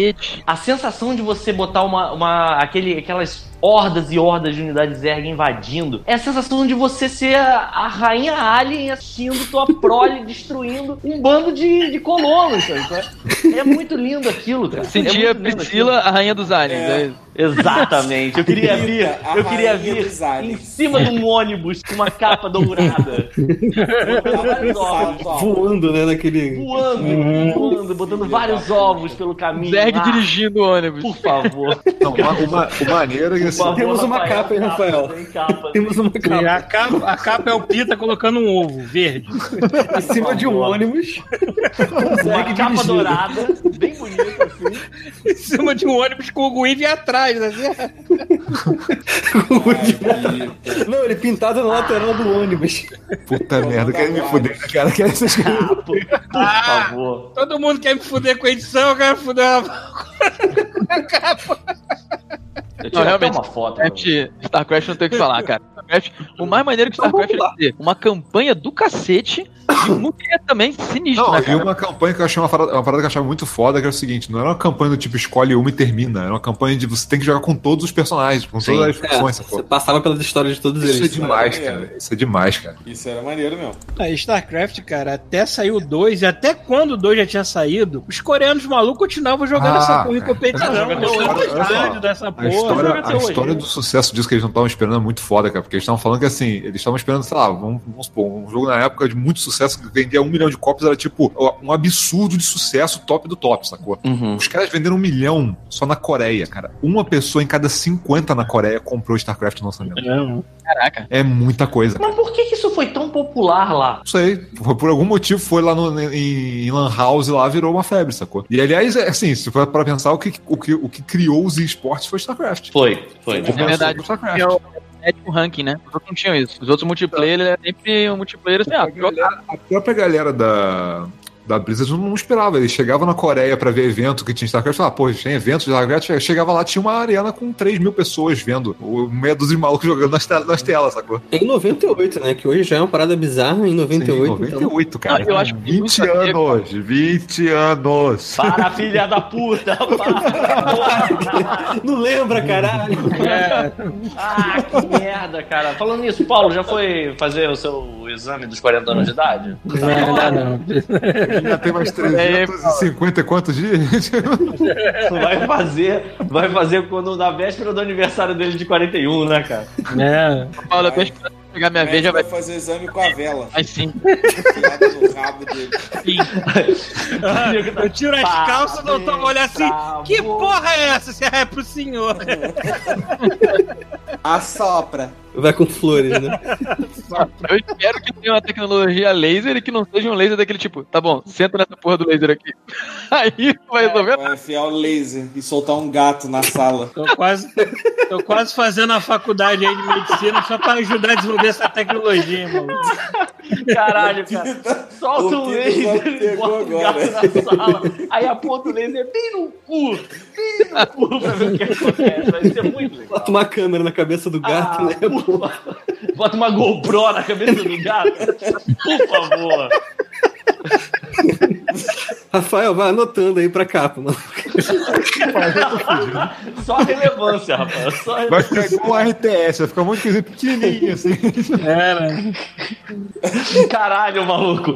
Speaker 2: A sensação de você botar uma, uma aquele, aquelas hordas e hordas de unidades Zerg invadindo é a sensação de você ser a, a rainha alien assistindo tua prole destruindo um bando de, de colonos, sabe? É muito lindo aquilo, cara.
Speaker 7: Sentia
Speaker 2: é muito lindo
Speaker 7: Priscila, a rainha dos aliens.
Speaker 3: É.
Speaker 7: né?
Speaker 2: Exatamente. Eu queria vir,
Speaker 3: a
Speaker 2: eu queria vir em cima de um ônibus com uma capa dourada. Botar vários ovos
Speaker 3: Salto alto.
Speaker 1: Voando, né, naquele...
Speaker 2: voando, voando, botando vários ovos pelo caminho.
Speaker 7: Zerg
Speaker 2: Ah,
Speaker 7: dirigindo o ônibus.
Speaker 2: Por favor.
Speaker 5: Não, uma, uma, o maneiro é que assim,
Speaker 1: Temos uma
Speaker 2: Rafael,
Speaker 1: capa, hein, Rafael?
Speaker 2: Tem capa.
Speaker 1: Temos uma
Speaker 4: E
Speaker 1: capa
Speaker 4: a capa, a capa é o Pita colocando um ovo verde.
Speaker 1: em cima de um ônibus.
Speaker 2: Uma
Speaker 1: Zerg
Speaker 2: capa
Speaker 1: dirigindo.
Speaker 2: dourada, bem bonita assim.
Speaker 4: Em cima de um ônibus com o Guive atrás, assim.
Speaker 1: Não, ele pintado na lateral do ônibus.
Speaker 5: puta merda, querem me fuder, cara, querem essas coisas.
Speaker 2: Por, por favor.
Speaker 4: Todo mundo quer me fuder com a edição, eu quero fuder a capa.
Speaker 2: Eu
Speaker 7: Não, realmente,
Speaker 2: uma foto.
Speaker 7: StarCraft, StarCraft não tem o que falar, cara. StarCraft, o mais maneiro que StarCraft é ter uma campanha do cacete e multiplayer também sinistro,
Speaker 5: Não,
Speaker 7: né,
Speaker 5: e
Speaker 7: cara?
Speaker 5: uma campanha que eu achei uma parada, uma parada que eu achava muito foda, que era o seguinte, não era uma campanha do tipo escolhe uma e termina, era uma campanha de você tem que jogar com todos os personagens, com
Speaker 2: Sim.
Speaker 5: todas as
Speaker 1: É,
Speaker 5: funções,
Speaker 1: você
Speaker 5: sacou?
Speaker 1: passava pelas histórias de todos
Speaker 5: Isso é
Speaker 1: eles.
Speaker 5: demais,
Speaker 3: maneiro.
Speaker 5: cara. Isso é demais, cara.
Speaker 3: Isso era maneiro mesmo.
Speaker 4: A StarCraft, cara, até saiu o 2, e até quando o 2 já tinha saído, os coreanos malucos continuavam jogando
Speaker 5: Ah,
Speaker 4: essa porra em competição. Dessa
Speaker 5: A
Speaker 4: porra.
Speaker 5: história,
Speaker 2: joga até
Speaker 5: a
Speaker 2: hoje,
Speaker 5: história
Speaker 2: né?
Speaker 5: do sucesso disso que eles não estavam esperando é muito foda, cara. Porque eles estavam falando que assim, eles estavam esperando, sei lá, vamos, vamos supor, um jogo na época de muito sucesso que vendia um milhão de cópias, era tipo um absurdo de sucesso, top do top, sacou?
Speaker 2: Uhum.
Speaker 5: Os caras venderam um milhão só na Coreia, cara. Uma pessoa em cada 50 na Coreia comprou StarCraft no lançamento.
Speaker 7: Caraca.
Speaker 5: É muita coisa.
Speaker 2: Mas por que, que isso foi tão popular lá?
Speaker 5: Não sei, por, por algum motivo foi lá no, em, em Lan House lá, virou uma febre, sacou? E aliás, é assim, se for pra pensar, o que, o que, o que criou os esportes foi StarCraft.
Speaker 2: Foi, foi.
Speaker 5: Começou
Speaker 7: É verdade.
Speaker 5: StarCraft.
Speaker 7: É o sétimo ranking, né? Os outros não tinham isso. Os outros multiplayer, ele é sempre um multiplayer assim, ah,
Speaker 5: a, galera- a própria galera da, da Blizzard não esperava. Eles chegavam na Coreia pra ver evento que tinha StarCraft. Falavam, pô, tem evento de StarCraft. Chegava lá, tinha uma arena com 3 mil pessoas vendo. O meia dúzia de malucos jogando nas, te- nas telas, sacou?
Speaker 1: Em 98, né? Que hoje já é uma parada bizarra. Em 98,
Speaker 5: Sim,
Speaker 1: então...
Speaker 5: 98, cara.
Speaker 7: Ah, eu acho que
Speaker 5: 20
Speaker 7: isso aqui é-
Speaker 5: anos, 20 anos.
Speaker 2: Para, filha da puta! Para.
Speaker 1: Não lembra, caralho.
Speaker 2: ah, que merda, cara. Falando nisso, Paulo, já foi fazer o seu exame dos 40 anos de idade?
Speaker 4: Não, não, não.
Speaker 5: Já tem mais 350 e quantos dias?
Speaker 2: Vai fazer, vai fazer quando na véspera do aniversário dele de 41, né, cara?
Speaker 4: É.
Speaker 7: Paulo, deixa eu pegar minha vez, já vai.
Speaker 3: vai fazer exame com a vela.
Speaker 7: Vai sim.
Speaker 3: No rabo dele.
Speaker 4: Eu tiro as calças, o doutor vai olhar assim. Que porra é essa? Se é pro senhor.
Speaker 3: Assopra.
Speaker 1: Vai com flores, né?
Speaker 7: Eu espero que tenha uma tecnologia laser e que não seja um laser daquele tipo, tá bom, senta nessa porra do laser aqui. Aí vai resolver.
Speaker 3: Vai enfiar o laser e soltar um gato na sala.
Speaker 4: Tô quase, tô quase fazendo a faculdade aí de medicina só pra ajudar a desenvolver essa tecnologia, mano.
Speaker 2: Caralho, cara. Solta o
Speaker 3: O
Speaker 2: laser, bota o
Speaker 3: agora.
Speaker 2: gato na sala, aí aponta o laser bem no cu, bem no cu pra ver o que acontece. Vai ser muito legal.
Speaker 1: Bota uma câmera na cabeça do gato,
Speaker 2: Ah,
Speaker 1: né?
Speaker 2: Bota uma GoPro na cabeça do gato. Por favor.
Speaker 1: Rafael, vai anotando aí pra capa, mano.
Speaker 2: Só relevância, rapaz. Só
Speaker 5: Vai
Speaker 2: relevância.
Speaker 5: ficar igual um RTS, vai ficar muito coisa pequenininho assim.
Speaker 4: Era.
Speaker 2: Caralho, maluco.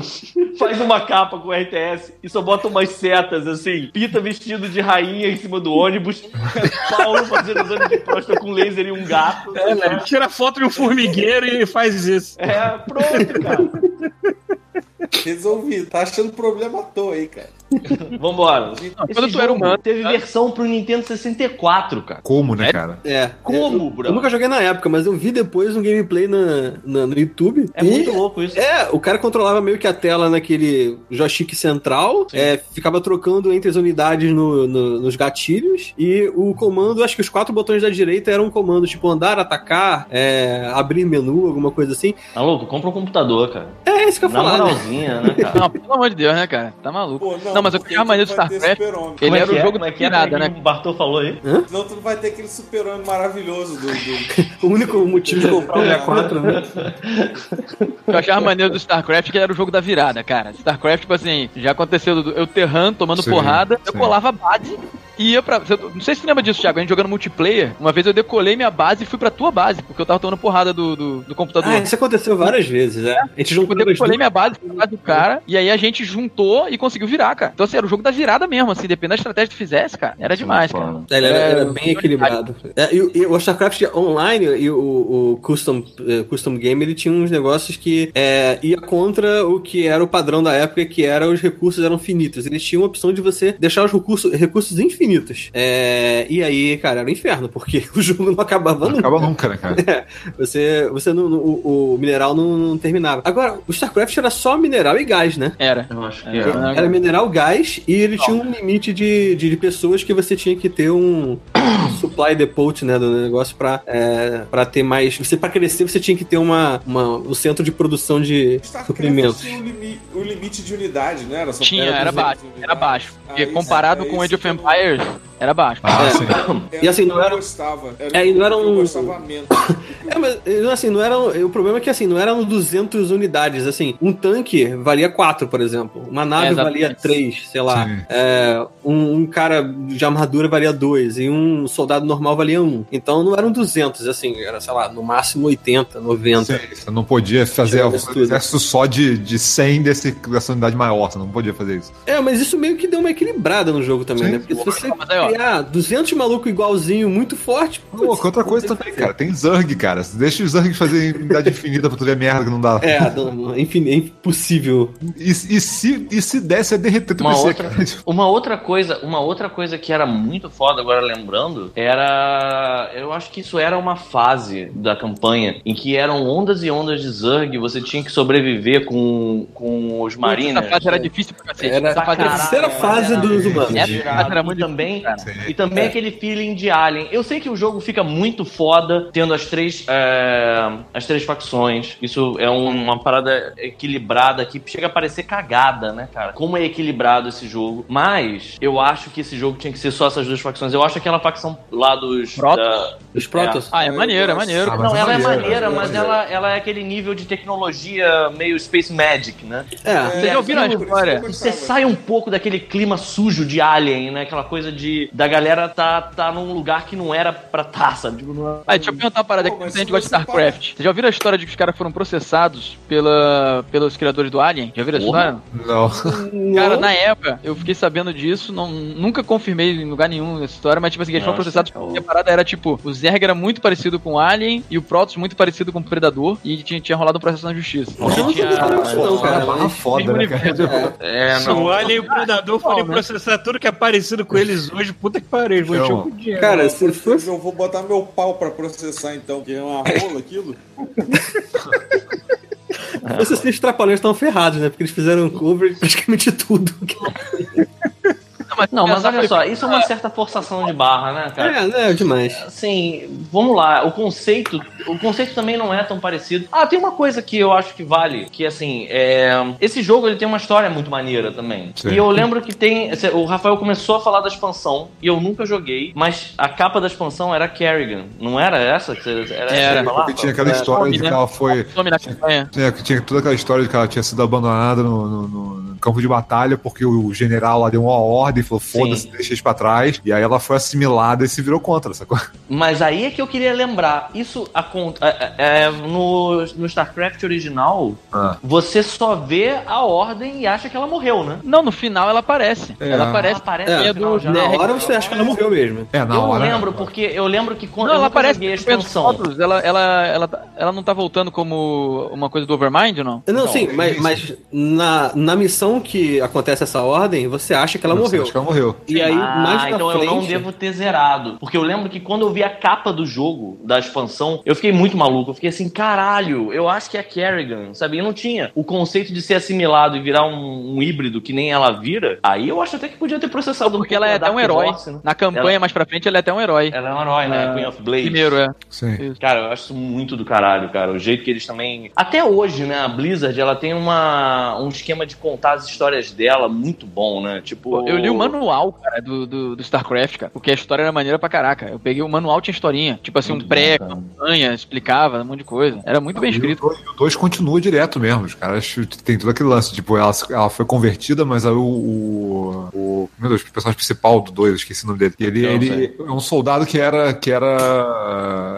Speaker 2: Faz uma capa com RTS e só bota umas setas assim. Pita vestido de rainha em cima do ônibus. Paulo fazendo exame de próstata com laser e um gato.
Speaker 4: É, né? Tira foto de um formigueiro e faz isso.
Speaker 2: É, pronto, cara.
Speaker 3: Resolvido. Tá achando problema à toa aí, cara.
Speaker 2: Vambora.
Speaker 7: quando
Speaker 2: Esse
Speaker 7: tu era humano,
Speaker 2: teve versão pro Nintendo 64, cara.
Speaker 5: Como, né, cara?
Speaker 1: É.
Speaker 2: Como,
Speaker 1: eu,
Speaker 2: bro?
Speaker 1: eu nunca joguei na época, mas eu vi depois um gameplay na, na- no YouTube.
Speaker 2: É
Speaker 1: e-
Speaker 2: muito louco isso.
Speaker 1: É, o cara controlava meio que a tela naquele joystick central, é, ficava trocando entre as unidades no- no- nos gatilhos, e o comando, acho que os quatro botões da direita eram um comando tipo andar, atacar, é, abrir menu, alguma coisa assim.
Speaker 2: Tá louco? Compra um computador, cara.
Speaker 1: É isso que eu ia
Speaker 2: Na
Speaker 1: né?
Speaker 2: moralzinha, né, cara?
Speaker 7: Não, pelo amor de Deus, né, cara? Tá maluco.
Speaker 3: Pô,
Speaker 7: Não, mas eu
Speaker 3: porque
Speaker 7: queria a maneira do StarCraft. Ele
Speaker 2: é
Speaker 7: era
Speaker 2: que
Speaker 7: o
Speaker 2: é?
Speaker 7: jogo da
Speaker 2: é que é? é
Speaker 7: né?
Speaker 2: que O Bartol falou aí.
Speaker 3: Senão tu não vai ter aquele super-homem maravilhoso do... do...
Speaker 1: O único motivo de comprar o 64, né?
Speaker 7: Eu achava maneiro do StarCraft que era o jogo da virada, cara. StarCraft, tipo assim, já aconteceu do- eu terrando, tomando
Speaker 5: Sim,
Speaker 7: porrada, eu colava a base e ia pra. Não sei se você lembra disso, Thiago. A gente jogando multiplayer, uma vez eu decolei minha base e fui pra tua base, porque eu tava tomando porrada do, do, do computador.
Speaker 1: Ah, isso aconteceu várias vezes, né? A gente
Speaker 7: Eu
Speaker 1: juntou as
Speaker 7: decolei
Speaker 1: duas.
Speaker 7: minha base, fui pra base do cara, e aí a gente juntou e conseguiu virar, cara. Então, assim, era o jogo da virada mesmo, assim, dependendo da estratégia que tu fizesse, cara. Era demais, cara.
Speaker 1: Ele era,
Speaker 7: É,
Speaker 1: era bem equilibrado. É, e, o- e o StarCraft Online e o, o custom, eh, custom Game, ele tinha uns negócios que é, ia contra o que era o padrão da época, que era os recursos eram finitos. Eles tinham a opção de você deixar os recursos, recursos infinitos. É, e aí, cara, era um inferno, porque o jogo não acabava
Speaker 5: Não
Speaker 1: nunca.
Speaker 5: acaba nunca, né, cara?
Speaker 1: Você, você não, não- o, o mineral não, não terminava. Agora, o StarCraft era só mineral e gás, né?
Speaker 7: Era.
Speaker 2: Eu acho que
Speaker 7: É.
Speaker 2: é.
Speaker 1: Era mineral gás e ele tinha um limite de, de, de pessoas que você tinha que ter um supply depot, né, do negócio pra, é, pra ter mais... Você, pra crescer, você tinha que ter uma, uma, um centro de produção de
Speaker 3: StarCraft
Speaker 1: suprimentos.
Speaker 3: tinha o, limi- o limite de unidade, não era? Só
Speaker 7: Tinha,
Speaker 3: era
Speaker 7: era
Speaker 3: 200
Speaker 7: baixo, era baixo. Porque
Speaker 3: Ah, isso-
Speaker 7: comparado
Speaker 3: é
Speaker 7: com
Speaker 3: isso
Speaker 7: Age of
Speaker 3: eu não-
Speaker 7: Empires, era baixo.
Speaker 5: Ah,
Speaker 1: É.
Speaker 5: sim.
Speaker 3: Era
Speaker 1: E assim, não
Speaker 3: eu
Speaker 1: era-
Speaker 3: gostava.
Speaker 1: É, e não era
Speaker 3: eu
Speaker 1: um-
Speaker 3: gostava menos.
Speaker 1: É, mas assim, não eram. O problema é que assim, não eram 200 unidades. Assim, um tanque valia 4, por exemplo. Uma nave
Speaker 7: É,
Speaker 1: valia 3, sei lá. É, um, um cara de armadura valia 2 e um soldado normal valia 1. Então não eram 200, assim, era, sei lá, no máximo 80, 90.
Speaker 5: Sim, você não podia fazer um exército só de, de 100 desse, dessa unidade maior, você não podia fazer isso.
Speaker 1: É, mas isso meio que deu uma equilibrada no jogo também,
Speaker 5: Sim.
Speaker 1: né? Porque se você criar 200 maluco igualzinho, muito forte.
Speaker 5: Pô, outra coisa também, cara, tem Zerg, cara. Deixa os Zerg fazer unidade infinita pra tu ver a merda que não dá.
Speaker 1: É, enfim, é impossível.
Speaker 5: E, e se, e se desse, é derreter
Speaker 2: Uma
Speaker 5: PC,
Speaker 2: outra,
Speaker 5: cara.
Speaker 2: uma outra coisa, uma outra coisa que era muito foda agora lembrando, era, eu acho que isso era uma fase da campanha em que eram ondas e ondas de Zerg, você tinha que sobreviver com, com os marines.
Speaker 7: Essa fase era difícil pra cacete.
Speaker 1: Era a
Speaker 7: fase era
Speaker 1: terceira
Speaker 2: Caralho,
Speaker 1: fase
Speaker 2: era-
Speaker 1: dos humanos.
Speaker 7: Fase era
Speaker 2: e
Speaker 7: muito
Speaker 2: também,
Speaker 7: difícil, cara.
Speaker 2: e também aquele feeling de Alien. Eu sei que o jogo fica muito foda tendo as três, é, as três facções. Isso é um- uma parada equilibrada que chega a parecer cagada, né, cara? Como é equilibrado esse jogo. Mas eu acho que esse jogo tinha que ser só essas duas facções. Eu acho aquela facção lá dos.
Speaker 7: Protoss?
Speaker 2: da-
Speaker 1: Os Protoss.
Speaker 7: Ah, é maneiro, é maneiro.
Speaker 5: Ah, mas
Speaker 2: Não,
Speaker 5: é
Speaker 2: ela é
Speaker 5: maneiro,
Speaker 2: maneira,
Speaker 5: é
Speaker 2: mas
Speaker 5: maneiro.
Speaker 2: ela, ela é aquele nível de tecnologia meio Space Magic, né?
Speaker 1: É.
Speaker 7: Vocês já ouviram a história?
Speaker 2: Você sai um pouco daquele clima sujo de Alien, né? Aquela coisa de da galera tá, tá num lugar que não era pra tá, sabe? Tipo, não-
Speaker 7: Ah, deixa eu perguntar uma parada
Speaker 3: Pô,
Speaker 7: aqui,
Speaker 3: mas
Speaker 7: muita gente gosta de
Speaker 3: você
Speaker 7: StarCraft. Vocês já ouviram a história de que os caras foram processados pela, pelos criadores do Alien? Já ouviram essa
Speaker 2: Porra.
Speaker 7: história?
Speaker 5: Não.
Speaker 7: Cara, na época, eu fiquei sabendo disso, não, nunca confirmei em lugar nenhum essa história, mas tipo assim, eles foram
Speaker 2: Nossa,
Speaker 7: processados porque a parada era tipo, o Zerg era muito parecido com o Alien e o Protoss muito parecido com o Predador e tinha, tinha rolado um processo na justiça.
Speaker 1: Não
Speaker 7: tinha,
Speaker 1: não, cara.
Speaker 5: Barra
Speaker 1: mas-
Speaker 5: foda, né, cara?
Speaker 2: É,
Speaker 4: Se
Speaker 2: não.
Speaker 4: o Alien e o Predador forem
Speaker 7: né?
Speaker 4: processar tudo que é parecido com eles hoje, puta que pariu, encher o dinheiro.
Speaker 1: Cara, se fosse.
Speaker 3: Eu vou botar meu pau pra processar então, que é uma rola aquilo.
Speaker 1: Assim, os trapalhões estão ferrados, né? Porque eles fizeram cover de praticamente tudo.
Speaker 2: Não, mas olha só, isso é uma certa forçação de barra, né, cara?
Speaker 1: É, né? Demais.
Speaker 2: Assim, vamos lá, o conceito, o conceito também não é tão parecido. Ah, tem uma coisa que eu acho que vale, que assim, é, esse jogo ele tem uma história muito maneira também.
Speaker 5: Sim.
Speaker 2: E eu lembro que tem, o Rafael começou a falar da expansão e eu nunca joguei, mas a capa da expansão era Kerrigan, não era essa que você era, que
Speaker 7: Era?
Speaker 5: Porque tinha aquela
Speaker 2: É.
Speaker 5: história de que
Speaker 7: né?
Speaker 5: ela foi. Tinha, tinha toda aquela história de que ela tinha sido abandonada no, no- no- campo de batalha porque o general lá deu uma ordem e falou: foda-se, deixa eles pra trás. E aí ela foi assimilada e se virou contra, sacou?
Speaker 2: Mas aí é que eu queria lembrar, isso acon- é, é, é, no, no StarCraft original,
Speaker 5: Ah.
Speaker 2: você só vê a ordem e acha que ela morreu, né?
Speaker 7: Não, no final ela aparece.
Speaker 5: É.
Speaker 7: Ela aparece.
Speaker 2: Ela aparece
Speaker 1: É,
Speaker 2: no final.
Speaker 1: Na hora você acha que ela morreu mesmo.
Speaker 5: É, na
Speaker 2: eu
Speaker 5: hora.
Speaker 2: lembro, porque eu lembro que quando
Speaker 7: Não,
Speaker 2: eu
Speaker 7: ela aparece
Speaker 2: a expansão.
Speaker 7: Ela, ela, ela, ela não tá voltando como uma coisa do Overmind ou não?
Speaker 1: Não, sim, mas, mas na, na missão que acontece essa ordem, você acha que ela
Speaker 5: Você
Speaker 1: morreu.
Speaker 5: Ela morreu.
Speaker 1: E aí,
Speaker 2: ah,
Speaker 1: mais pra
Speaker 2: então
Speaker 1: frente...
Speaker 2: eu não devo ter zerado. Porque eu lembro que quando eu vi a capa do jogo, da expansão, eu fiquei muito maluco. Eu fiquei assim, caralho, eu acho que é a Kerrigan, sabe? E não tinha o conceito de ser assimilado e virar um, um híbrido que nem ela vira. Aí eu acho até que podia ter processado
Speaker 7: Porque
Speaker 2: um
Speaker 7: ela é
Speaker 2: pouco
Speaker 7: até
Speaker 2: a
Speaker 7: um herói.
Speaker 2: Né?
Speaker 7: Na campanha
Speaker 2: Ela-
Speaker 7: mais pra frente, ela é até um herói.
Speaker 2: Ela é um herói, né?
Speaker 7: Ah,
Speaker 2: Queen of Blades.
Speaker 7: Primeiro, é.
Speaker 5: Sim.
Speaker 2: Cara, eu acho muito do caralho, cara. O jeito que eles também. Até hoje, né? A Blizzard, ela tem uma, um esquema de contar as histórias dela muito bom, né? Tipo.
Speaker 7: Eu li o manual, cara, do, do, do StarCraft, cara, porque a história era maneira pra caraca. Eu peguei o manual, tinha historinha. Tipo assim,
Speaker 2: Muito
Speaker 7: um
Speaker 2: bom,
Speaker 7: pré,
Speaker 2: cara.
Speaker 7: campanha, explicava um monte de coisa. Era muito bem escrito.
Speaker 5: dois- E o 2 continua direto mesmo. Os caras tem todo aquele lance. Tipo, ela, ela foi convertida, mas aí o. o, o meu Deus, o personagem principal do 2, esqueci o nome dele. Ele,
Speaker 2: Não,
Speaker 5: ele é um soldado que era. Que era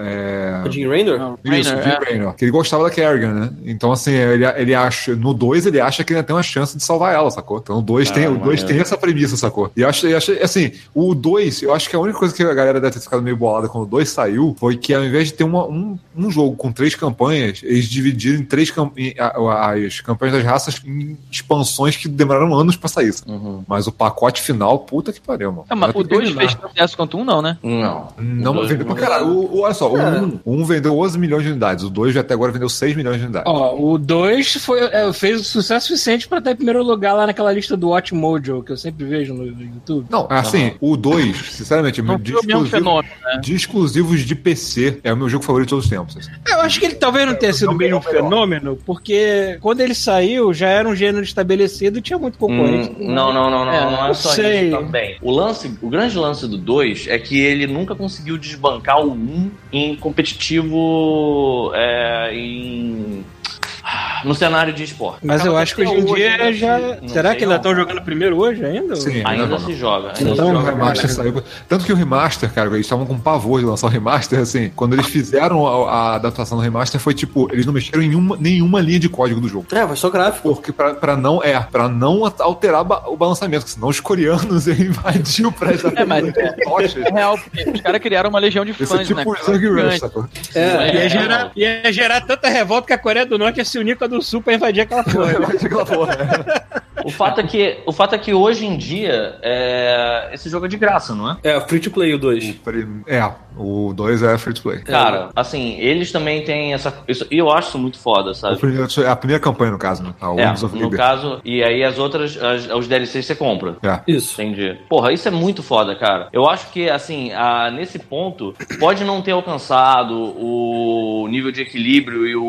Speaker 5: é,
Speaker 1: O Jim Raynor?
Speaker 7: Não,
Speaker 5: Isso,
Speaker 7: Raynor,
Speaker 5: Jim
Speaker 7: é.
Speaker 5: Raynor. Que ele gostava da Kerrigan, né? Então, assim, ele, ele acha. No 2, ele acha que ainda tem uma chance de salvar ela, sacou? Então, o 2
Speaker 2: Ah,
Speaker 5: tem, o dois tem essa premissa, sacou? E eu acho, eu acho, assim, o 2, eu acho que a única coisa que a galera deve ter ficado meio bolada quando o 2 saiu foi que ao invés de ter uma- um, um jogo com três campanhas, eles dividiram em três cam- em- a- as campanhas das raças em expansões que demoraram anos pra sair.
Speaker 2: Uhum.
Speaker 5: Mas o pacote final, puta que pariu, mano.
Speaker 7: Ah, mas o
Speaker 5: ter que
Speaker 7: 2
Speaker 5: terminar.
Speaker 7: fez tanto sucesso quanto um, não, né?
Speaker 2: Não.
Speaker 5: Não, vendeu pra caralho. O, olha só, o 1 um, vendeu 11 milhões de unidades, o 2 até agora vendeu 6 milhões de unidades.
Speaker 4: Ó, o 2 foi, é, fez sucesso suficiente pra estar em primeiro lugar lá naquela lista do Watch Mojo, que eu sempre vejo no YouTube.
Speaker 5: Não, assim, o 2, sinceramente,
Speaker 7: Não
Speaker 5: de,
Speaker 7: mesmo
Speaker 5: exclusivo-
Speaker 7: fenômeno, né?
Speaker 5: de exclusivos de PC, é o meu jogo favorito de todos os tempos. assim.
Speaker 4: Eu acho que ele talvez não tenha sido um
Speaker 5: é o melhor.
Speaker 4: fenômeno, porque quando ele saiu já era um gênero estabelecido e tinha muito concorrente.
Speaker 2: Hum, não, não, não, não,
Speaker 4: É,
Speaker 2: não é só
Speaker 4: sei.
Speaker 2: isso também. O lance, o grande lance do 2 é que ele nunca conseguiu desbancar o 1 um em competitivo é, em no cenário de esporte.
Speaker 4: Mas eu
Speaker 2: Acaba
Speaker 4: acho que hoje em dia
Speaker 2: né,
Speaker 4: já.
Speaker 2: não
Speaker 4: Será que ainda estão jogando primeiro hoje ainda?
Speaker 5: Sim,
Speaker 2: Ainda
Speaker 5: não,
Speaker 2: se
Speaker 5: não.
Speaker 2: joga. Ainda
Speaker 4: Então,
Speaker 2: se
Speaker 5: O
Speaker 2: joga.
Speaker 5: remaster saiu. Tanto que o remaster, cara, eles estavam com pavor de lançar o remaster, assim. Quando eles fizeram a, a adaptação do remaster, foi tipo, eles não mexeram em uma- nenhuma linha de código do jogo.
Speaker 1: É, mas só gráfico.
Speaker 5: Porque pra, pra não, é, pra não alterar ba- o balançamento, senão os coreanos iam invadir o prédio da
Speaker 7: É, mas é, é real, porque os caras criaram uma legião de
Speaker 5: Esse é
Speaker 7: fãs,
Speaker 5: tipo
Speaker 7: né?
Speaker 5: o Zang Rush,
Speaker 7: Gigante.
Speaker 5: sacou?
Speaker 1: É,
Speaker 4: Ia gerar, ia gerar tanta revolta que a Coreia do Norte ia se unir com a do Sul pra invadir aquela porra.
Speaker 5: Aquela porra, né?
Speaker 2: O fato é que, o fato é que hoje em dia é, esse jogo é de graça, não é?
Speaker 1: é free to play o 2.
Speaker 5: É, o 2 é free to play.
Speaker 2: Cara, assim, eles também têm essa. E eu acho isso muito foda, sabe?
Speaker 5: primeiro- é a primeira campanha, no caso, né? A
Speaker 2: É,
Speaker 5: Wings of
Speaker 2: no
Speaker 5: Liberty.
Speaker 2: caso, e aí as outras, as, os DLCs você compra.
Speaker 5: É.
Speaker 1: Isso.
Speaker 2: Entendi. Porra, isso é muito foda, cara. Eu acho que, assim, a- nesse ponto, pode não ter alcançado o nível de equilíbrio e o,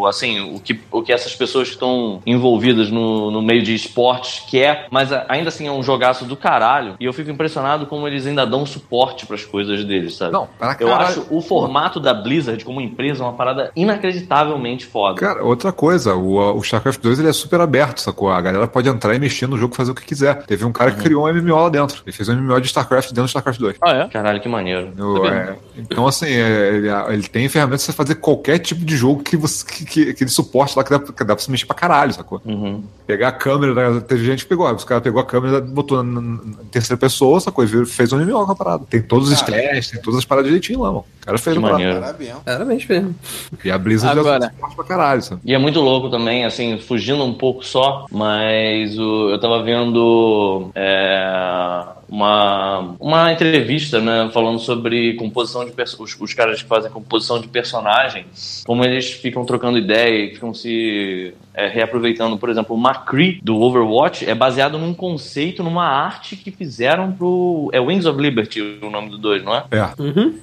Speaker 2: o, assim, o que, o que essas pessoas que estão envolvidas no, no meio de esportes quer, mas ainda assim é um jogaço do caralho. E eu fico impressionado como eles ainda dão suporte pras coisas deles, sabe?
Speaker 5: Não, para
Speaker 2: Eu
Speaker 5: caralho.
Speaker 2: acho o formato da Blizzard como empresa uma parada inacreditavelmente foda.
Speaker 5: Cara, outra coisa, o, o StarCraft 2 ele é super aberto, sacou? A galera pode entrar e mexer no jogo e fazer o que quiser. Teve um cara
Speaker 2: Uhum.
Speaker 5: que criou um MMO lá dentro. Ele fez um MMO de StarCraft dentro do StarCraft 2.
Speaker 7: Ah, é?
Speaker 2: Caralho, que maneiro.
Speaker 5: Eu, é, então, assim, é, ele, ele tem ferramentas pra você fazer qualquer tipo de jogo que, você, que, que, que ele suporte lá, que dá, que dá pra você mexer pra caralho, sacou?
Speaker 2: Uhum.
Speaker 5: Pegar a câmera, né? teve gente que pegou, os caras pegou a câmera, botou na, na- na terceira pessoa, sacou? E viu- fez um MMO com a parada. Tem todos os testes, tem todas as paradas direitinho lá, mano. O cara fez
Speaker 2: Que
Speaker 5: uma
Speaker 2: maneiro.
Speaker 3: Parabéns.
Speaker 1: Parabéns mesmo.
Speaker 5: E a Blizzard
Speaker 7: Agora.
Speaker 5: já suporte pra caralho, sabe?
Speaker 2: E é muito louco também, assim, fugindo um pouco só, mas o- eu tava vendo é, uma, uma entrevista, né, falando sobre composição de os, os caras que fazem composição de personagem, como eles ficam trocando ideia e ficam se é, reaproveitando. Por exemplo, o McCree do Overwatch é baseado num conceito, numa arte que fizeram pro. É Wings of Liberty o nome do dois, não é?
Speaker 5: É.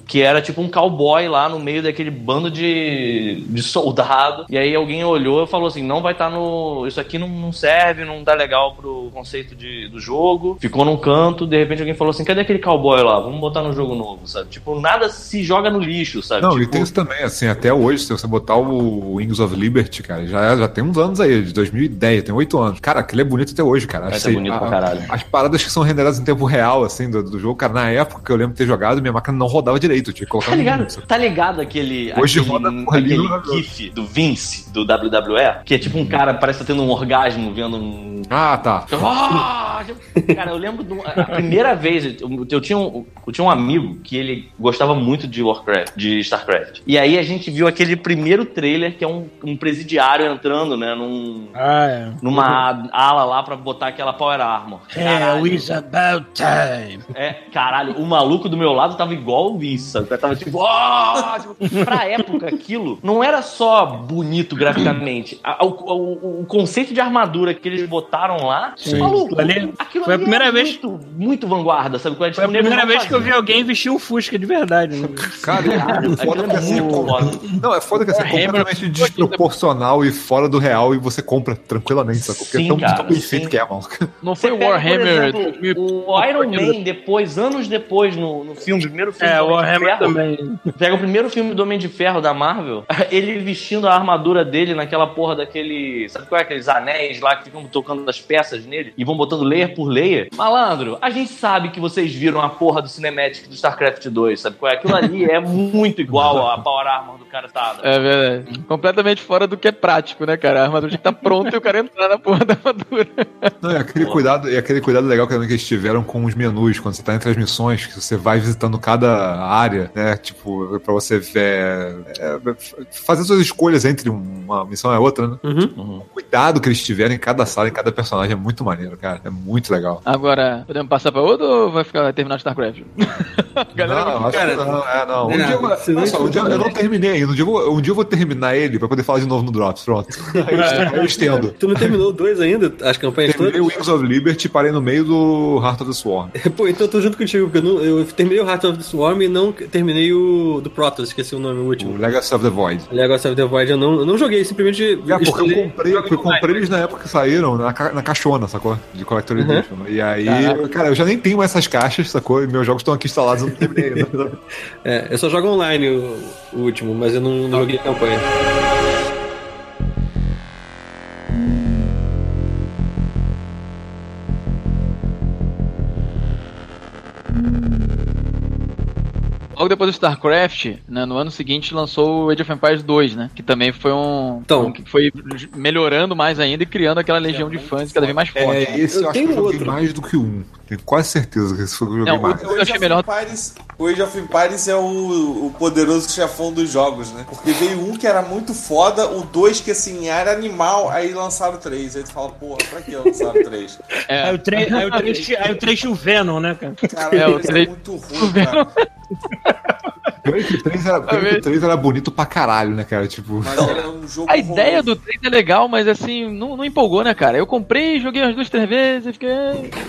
Speaker 2: que era tipo um cowboy lá no meio daquele bando de, de soldado. E aí alguém olhou e falou assim: não vai estar no. Isso aqui não, não serve, não tá legal pro conceito de, do jogo. Ficou num canto, de repente alguém falou assim: cadê aquele cowboy lá? Vamos botar no jogo novo, sabe? Tipo, nada se joga no lixo, sabe?
Speaker 5: Não,
Speaker 2: tipo,
Speaker 5: e tem isso também, assim, até hoje, se você botar o Wings of Liberty, cara, já, é- já tem uns anos aí, de 2010, tem 8 anos. Cara, aquele é bonito até hoje, cara. Acho que
Speaker 2: bonito
Speaker 5: a-
Speaker 2: pra caralho.
Speaker 5: As paradas que são renderadas em tempo real, assim, do, do jogo, cara, na época que eu lembro de ter jogado, minha máquina não rodava direito, eu tinha que colocar
Speaker 2: Tá ligado?
Speaker 5: sabe?
Speaker 2: Tá ligado aquele,
Speaker 5: Hoje
Speaker 2: aquele,
Speaker 5: roda
Speaker 2: aquele
Speaker 5: no-
Speaker 2: gif do Vince, do WWE? Que é tipo um cara, parece que tá tendo um orgasmo vendo um...
Speaker 5: Ah, tá.
Speaker 2: Ah! Cara, eu lembro de uma- a primeira vez, eu, eu tinha um, eu tinha um amigo que ele gostava muito de Warcraft, de StarCraft. E aí a gente viu aquele primeiro trailer que é um, um presidiário entrando, né, num,
Speaker 4: Ah, é.
Speaker 2: numa ala lá pra botar aquela Power Armor.
Speaker 4: É,
Speaker 2: Caralho.
Speaker 4: it's about time.
Speaker 2: É, caralho, o maluco do meu lado tava igual o sabe? Tava tipo, "Ah!" tipo, pra época aquilo não era só bonito graficamente. O, o- o conceito de armadura que eles botaram lá,
Speaker 4: Sim.
Speaker 2: maluco,
Speaker 4: Aquilo ali
Speaker 2: aquilo
Speaker 4: foi a primeira
Speaker 2: é
Speaker 4: vez-
Speaker 2: muito, muito vanguarda, sabe? Qual é?
Speaker 4: Foi a
Speaker 2: Tipo,
Speaker 4: primeira vez que eu vi alguém vestir um Fusca de verdade. Né?
Speaker 5: Cara, é
Speaker 2: Aquilo
Speaker 5: foda que
Speaker 2: é
Speaker 5: assim. Não, é foda que assim, é completamente desproporcional e fora do real e você compra tranquilamente, sacou? Porque
Speaker 2: Sim,
Speaker 5: é tão,
Speaker 2: cara,
Speaker 5: tão bem feito
Speaker 2: sim.
Speaker 5: que é, mano.
Speaker 7: Não foi o
Speaker 2: pega,
Speaker 7: Warhammer.
Speaker 2: exemplo,
Speaker 7: 2000
Speaker 2: o Iron Man depois, anos depois, no, no filme, primeiro filme
Speaker 4: É,
Speaker 2: do
Speaker 4: o
Speaker 2: Homem de
Speaker 4: Warhammer
Speaker 2: Ferro,
Speaker 4: também.
Speaker 2: Pega o primeiro filme do Homem de Ferro da Marvel, ele vestindo a armadura dele naquela porra daquele. Sabe qual é? Aqueles anéis lá que ficam tocando as peças nele e vão botando layer por layer. Malandro, a gente sabe que vocês viram a porra do Cinematic do StarCraft 2, sabe qual é? Aquilo ali é muito igual a Power Armor do cara tá.
Speaker 7: É verdade. Completamente fora do que é prático, né, cara? A armadura tinha que estar pronta e o cara entrar na porra da armadura.
Speaker 5: Não, e aquele cuidado, e aquele cuidado legal que eles tiveram com os menus, quando você tá entre as missões, que você vai visitando cada área, né? Tipo, pra você ver, é, fazer suas escolhas entre uma missão e a outra, né?
Speaker 1: Uhum.
Speaker 5: O cuidado que eles tiveram em cada sala, em cada personagem é muito maneiro, cara. É muito legal.
Speaker 7: Agora, podemos passar pra outro ou vai ficar vai terminar o StarCraft? Galera,
Speaker 5: não, acho
Speaker 1: cara,
Speaker 5: que não, é, não. Um
Speaker 1: é,
Speaker 5: dia, eu,
Speaker 1: não
Speaker 5: olha só, dia eu não
Speaker 1: escutar-
Speaker 5: terminei ainda. Um dia, eu vou, um dia eu vou terminar ele pra poder falar de novo no Drops. Pronto. Aí eu estendo. eu estendo.
Speaker 1: Tu não terminou dois ainda? As campanhas
Speaker 5: Terminei o
Speaker 1: todas?
Speaker 5: Wings of Liberty e parei no meio do Heart of the Swarm.
Speaker 1: Pô, então eu tô junto contigo, porque eu, não- eu terminei o Heart of the Swarm e não terminei o do Protoss, esqueci o nome o
Speaker 5: O
Speaker 1: último.
Speaker 5: Legacy of the Void.
Speaker 1: Legacy of the Void eu não, eu não joguei, simplesmente.
Speaker 5: É, porque eu comprei, eu comprei eles na época que saíram, na, ca- na caixona, sacou? De Collector
Speaker 1: Uhum.
Speaker 5: Edition. E aí, cara, eu já nem tenho mais essas caixas, sacou? E meus jogos estão aqui instalados, eu não terminei ainda.
Speaker 1: É, eu só jogo online o, o último, mas eu não, não joguei campanha.
Speaker 7: Logo depois do StarCraft, né, no ano seguinte lançou o Age of Empires 2, né? Que também foi um,
Speaker 1: Então.
Speaker 7: um que foi melhorando mais ainda e criando aquela legião de fãs cada vez mais forte.
Speaker 5: É, esse eu,
Speaker 1: Eu
Speaker 5: acho que
Speaker 1: tenho
Speaker 5: eu joguei
Speaker 1: outro.
Speaker 5: mais do que um. Tenho quase certeza que esse foi o que eu joguei
Speaker 7: Não,
Speaker 5: mais.
Speaker 7: Achei
Speaker 3: Age
Speaker 7: melhor-
Speaker 3: Empires- o Age of Empires é o, o poderoso chefão dos jogos, né? Porque veio um que era muito foda, o dois que assim era animal, aí lançaram três. Aí tu fala, porra, pra que lançaram três?
Speaker 7: É.
Speaker 4: Aí o 3 aí o três- aí o três tinha o Venom, né, cara?
Speaker 3: Caralho,
Speaker 7: É, o
Speaker 3: é
Speaker 7: três-
Speaker 3: muito ruim, cara.
Speaker 5: Pior que o 3 era, pior que o 3 era bonito pra caralho, né, cara? Tipo.
Speaker 3: Mas era um jogo
Speaker 7: A ideia
Speaker 3: horroroso.
Speaker 7: do 3 é legal, mas assim, não, não empolgou, né, cara? Eu comprei, joguei umas duas, três vezes e fiquei.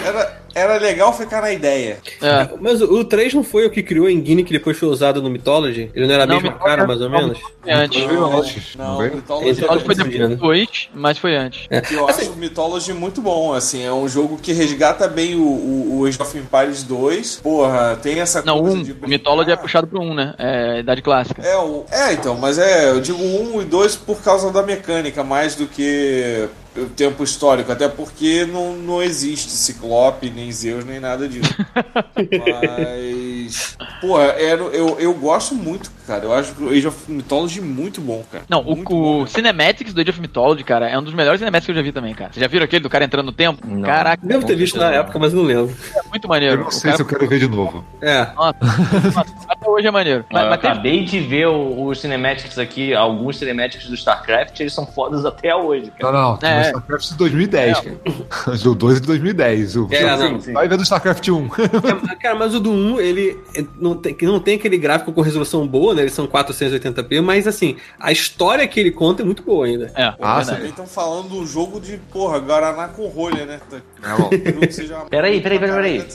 Speaker 3: Era, era legal ficar na ideia.
Speaker 7: É.
Speaker 1: Mas o, o 3 não foi o que criou a engine que depois foi usado no Mythology? Ele não era a
Speaker 7: Não,
Speaker 1: mesma
Speaker 7: Mythology
Speaker 1: cara,
Speaker 7: era-
Speaker 1: mais ou
Speaker 7: não,
Speaker 1: menos?
Speaker 7: Foi antes.
Speaker 5: Veio antes, não
Speaker 3: Não? Mythology, é
Speaker 7: Mythology foi depois, mas foi antes.
Speaker 3: Eu acho o Mythology muito bom, assim, é um jogo que resgata bem o, o, o Age of Empires 2. Porra, tem essa
Speaker 7: Não,
Speaker 3: coisa
Speaker 7: um,
Speaker 3: de
Speaker 7: o Mythology é puxado pro 1, né? É idade clássica.
Speaker 3: É, o, é, então, mas é, eu digo um e dois por causa da mecânica, mais do que tempo histórico, até porque não, não existe Ciclope, nem Zeus, nem nada disso. Mas, porra, era, eu, eu gosto muito, cara, eu acho o Age of Mythology muito bom, cara.
Speaker 7: Não, o,
Speaker 3: Muito bom,
Speaker 7: o
Speaker 3: cara.
Speaker 7: Cinematics do Age of Mythology, cara, é um dos melhores cinematics que eu já vi também, cara. Vocês já viram aquele do cara entrando no tempo?
Speaker 2: Não.
Speaker 7: Caraca,
Speaker 1: Devo ter visto na época, mas não lembro.
Speaker 7: é muito
Speaker 5: Eu
Speaker 7: maneiro.
Speaker 5: não
Speaker 7: O
Speaker 5: sei
Speaker 7: cara-
Speaker 5: se eu quero ver de novo.
Speaker 1: É.
Speaker 7: Nossa, até hoje é maneiro. Mas,
Speaker 2: eu
Speaker 7: mas tem-
Speaker 2: acabei de ver o- os cinematics aqui, alguns cinematics do StarCraft, eles são fodas até hoje, cara.
Speaker 5: Não, não, tem
Speaker 7: É.
Speaker 5: o StarCraft de 2010, cara. O 2 é de 2010. O,
Speaker 1: É, não.
Speaker 5: sim. Vai ver do StarCraft 1.
Speaker 1: É, Cara, mas o do 1, ele não tem, que não tem aquele gráfico com resolução boa, né? Eles são 480p, mas assim, a história que ele conta é muito boa ainda.
Speaker 7: É,
Speaker 5: Ah,
Speaker 7: verdade.
Speaker 3: Também estão falando de um jogo de, porra, Guaraná com rolha, né?
Speaker 5: É
Speaker 3: que seja uma-
Speaker 2: Peraí, peraí, peraí, peraí.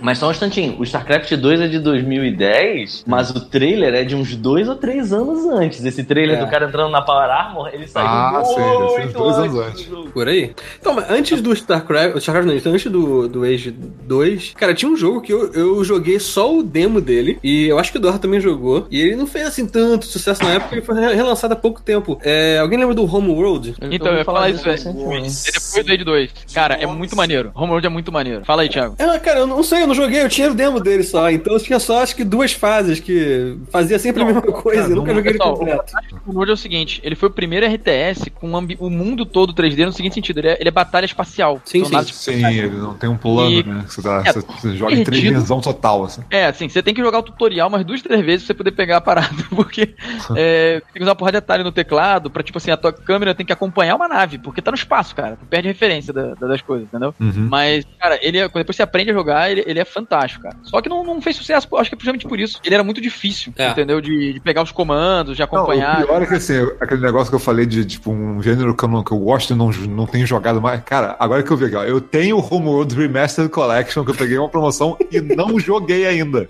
Speaker 2: Mas só um instantinho, o StarCraft 2 é de 2010, mas o trailer é de uns dois ou três anos antes. Esse trailer
Speaker 1: É.
Speaker 2: do cara entrando na Power Armor, ele saiu
Speaker 5: Ah,
Speaker 2: muito
Speaker 5: sei, dois anos
Speaker 2: do
Speaker 5: antes.
Speaker 2: jogo.
Speaker 1: Por aí. Então, mas antes do StarCraft, o StarCraft não, então antes do, do Age 2, cara, tinha um jogo que eu, eu joguei só o demo dele, e eu acho que o Eduardo também jogou, e ele não fez assim tanto sucesso na época, ele foi re- relançado há pouco tempo. É, alguém lembra do Homeworld?
Speaker 7: Então, eu ia falar isso, velho.
Speaker 2: recentemente.
Speaker 7: É depois do Age 2. Cara, é muito maneiro. Homeworld é muito maneiro. Fala aí, Thiago.
Speaker 1: É, cara, eu não sei, eu não joguei, eu tinha o demo dele só, então eu tinha só acho que duas fases que fazia sempre a mesma coisa, eu nunca joguei ele
Speaker 7: Pessoal,
Speaker 1: completo.
Speaker 7: O Homeworld é o seguinte, ele foi o primeiro RTS com o mundo todo 3D no seguinte sentido, ele é, ele é batalha espacial.
Speaker 1: Sim, sim.
Speaker 5: Sim, ele não tem um plano,
Speaker 7: E-
Speaker 5: né? Você, tá,
Speaker 7: É,
Speaker 5: você, você joga em
Speaker 7: perdido.
Speaker 5: 3 total, assim.
Speaker 7: É, assim, você tem que jogar o tutorial umas duas, três vezes pra você poder pegar a parada, porque é, tem que usar uma porra de atalho no teclado pra, tipo assim, a tua câmera tem que acompanhar uma nave, porque tá no espaço, cara. Tu perde referência da- da- das coisas, entendeu?
Speaker 5: Uhum.
Speaker 7: Mas, cara, ele é, quando depois você aprende a jogar, ele, ele é fantástico, cara. Só que não, não fez sucesso, acho que é justamente por isso. Ele era muito difícil,
Speaker 1: É.
Speaker 7: entendeu? De, de pegar os comandos, de
Speaker 5: Não,
Speaker 7: acompanhar.
Speaker 5: o pior é que assim, aquele negócio que eu falei de tipo um gênero que eu, não, que eu gosto e não, não tenho jogado mais. Cara, agora que eu vi aqui, ó, eu tenho o Homeworld Remastered Collection que eu peguei uma promoção e não joguei ainda.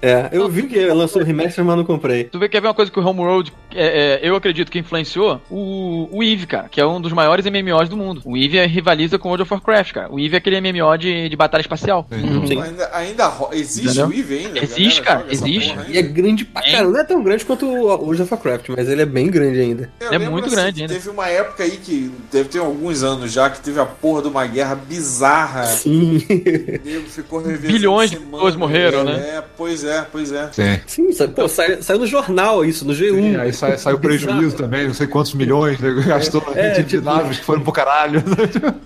Speaker 1: É, eu vi que lançou o remaster, mas não comprei.
Speaker 7: Tu vê que é uma coisa que o Homeworld, é, é, eu acredito que influenciou o, o EVE, cara, que é um dos maiores MMOs do mundo. O EVE rivaliza com o World of Warcraft, cara. O EVE é aquele MMO de, de batalha espacial.
Speaker 1: Sim.
Speaker 3: Ainda, ainda ro- existe
Speaker 7: Entendeu?
Speaker 3: o EVE ainda?
Speaker 7: Existe,
Speaker 3: A galera
Speaker 7: cara, existe.
Speaker 1: E é
Speaker 3: ainda?
Speaker 1: grande pra caramba. Não é tão grande quanto o of Warcraft, mas ele é bem grande ainda.
Speaker 3: Eu
Speaker 7: É muito
Speaker 3: assim,
Speaker 7: grande ainda.
Speaker 3: Teve uma época aí que deve ter alguns anos já que teve a porra de uma guerra bizarra.
Speaker 1: Sim.
Speaker 3: O nego ficou
Speaker 7: Bilhões de pessoas morreram,
Speaker 3: é,
Speaker 7: né?
Speaker 3: É, pois é, pois é.
Speaker 5: Sim.
Speaker 1: Sim, sabe? Pô, sai- saiu no jornal isso, no G1.
Speaker 5: E aí sai, sai o prejuízo também, não sei quantos milhões, né? gastou
Speaker 1: É,
Speaker 5: de, de
Speaker 1: tipo-
Speaker 5: naves que foram pro caralho.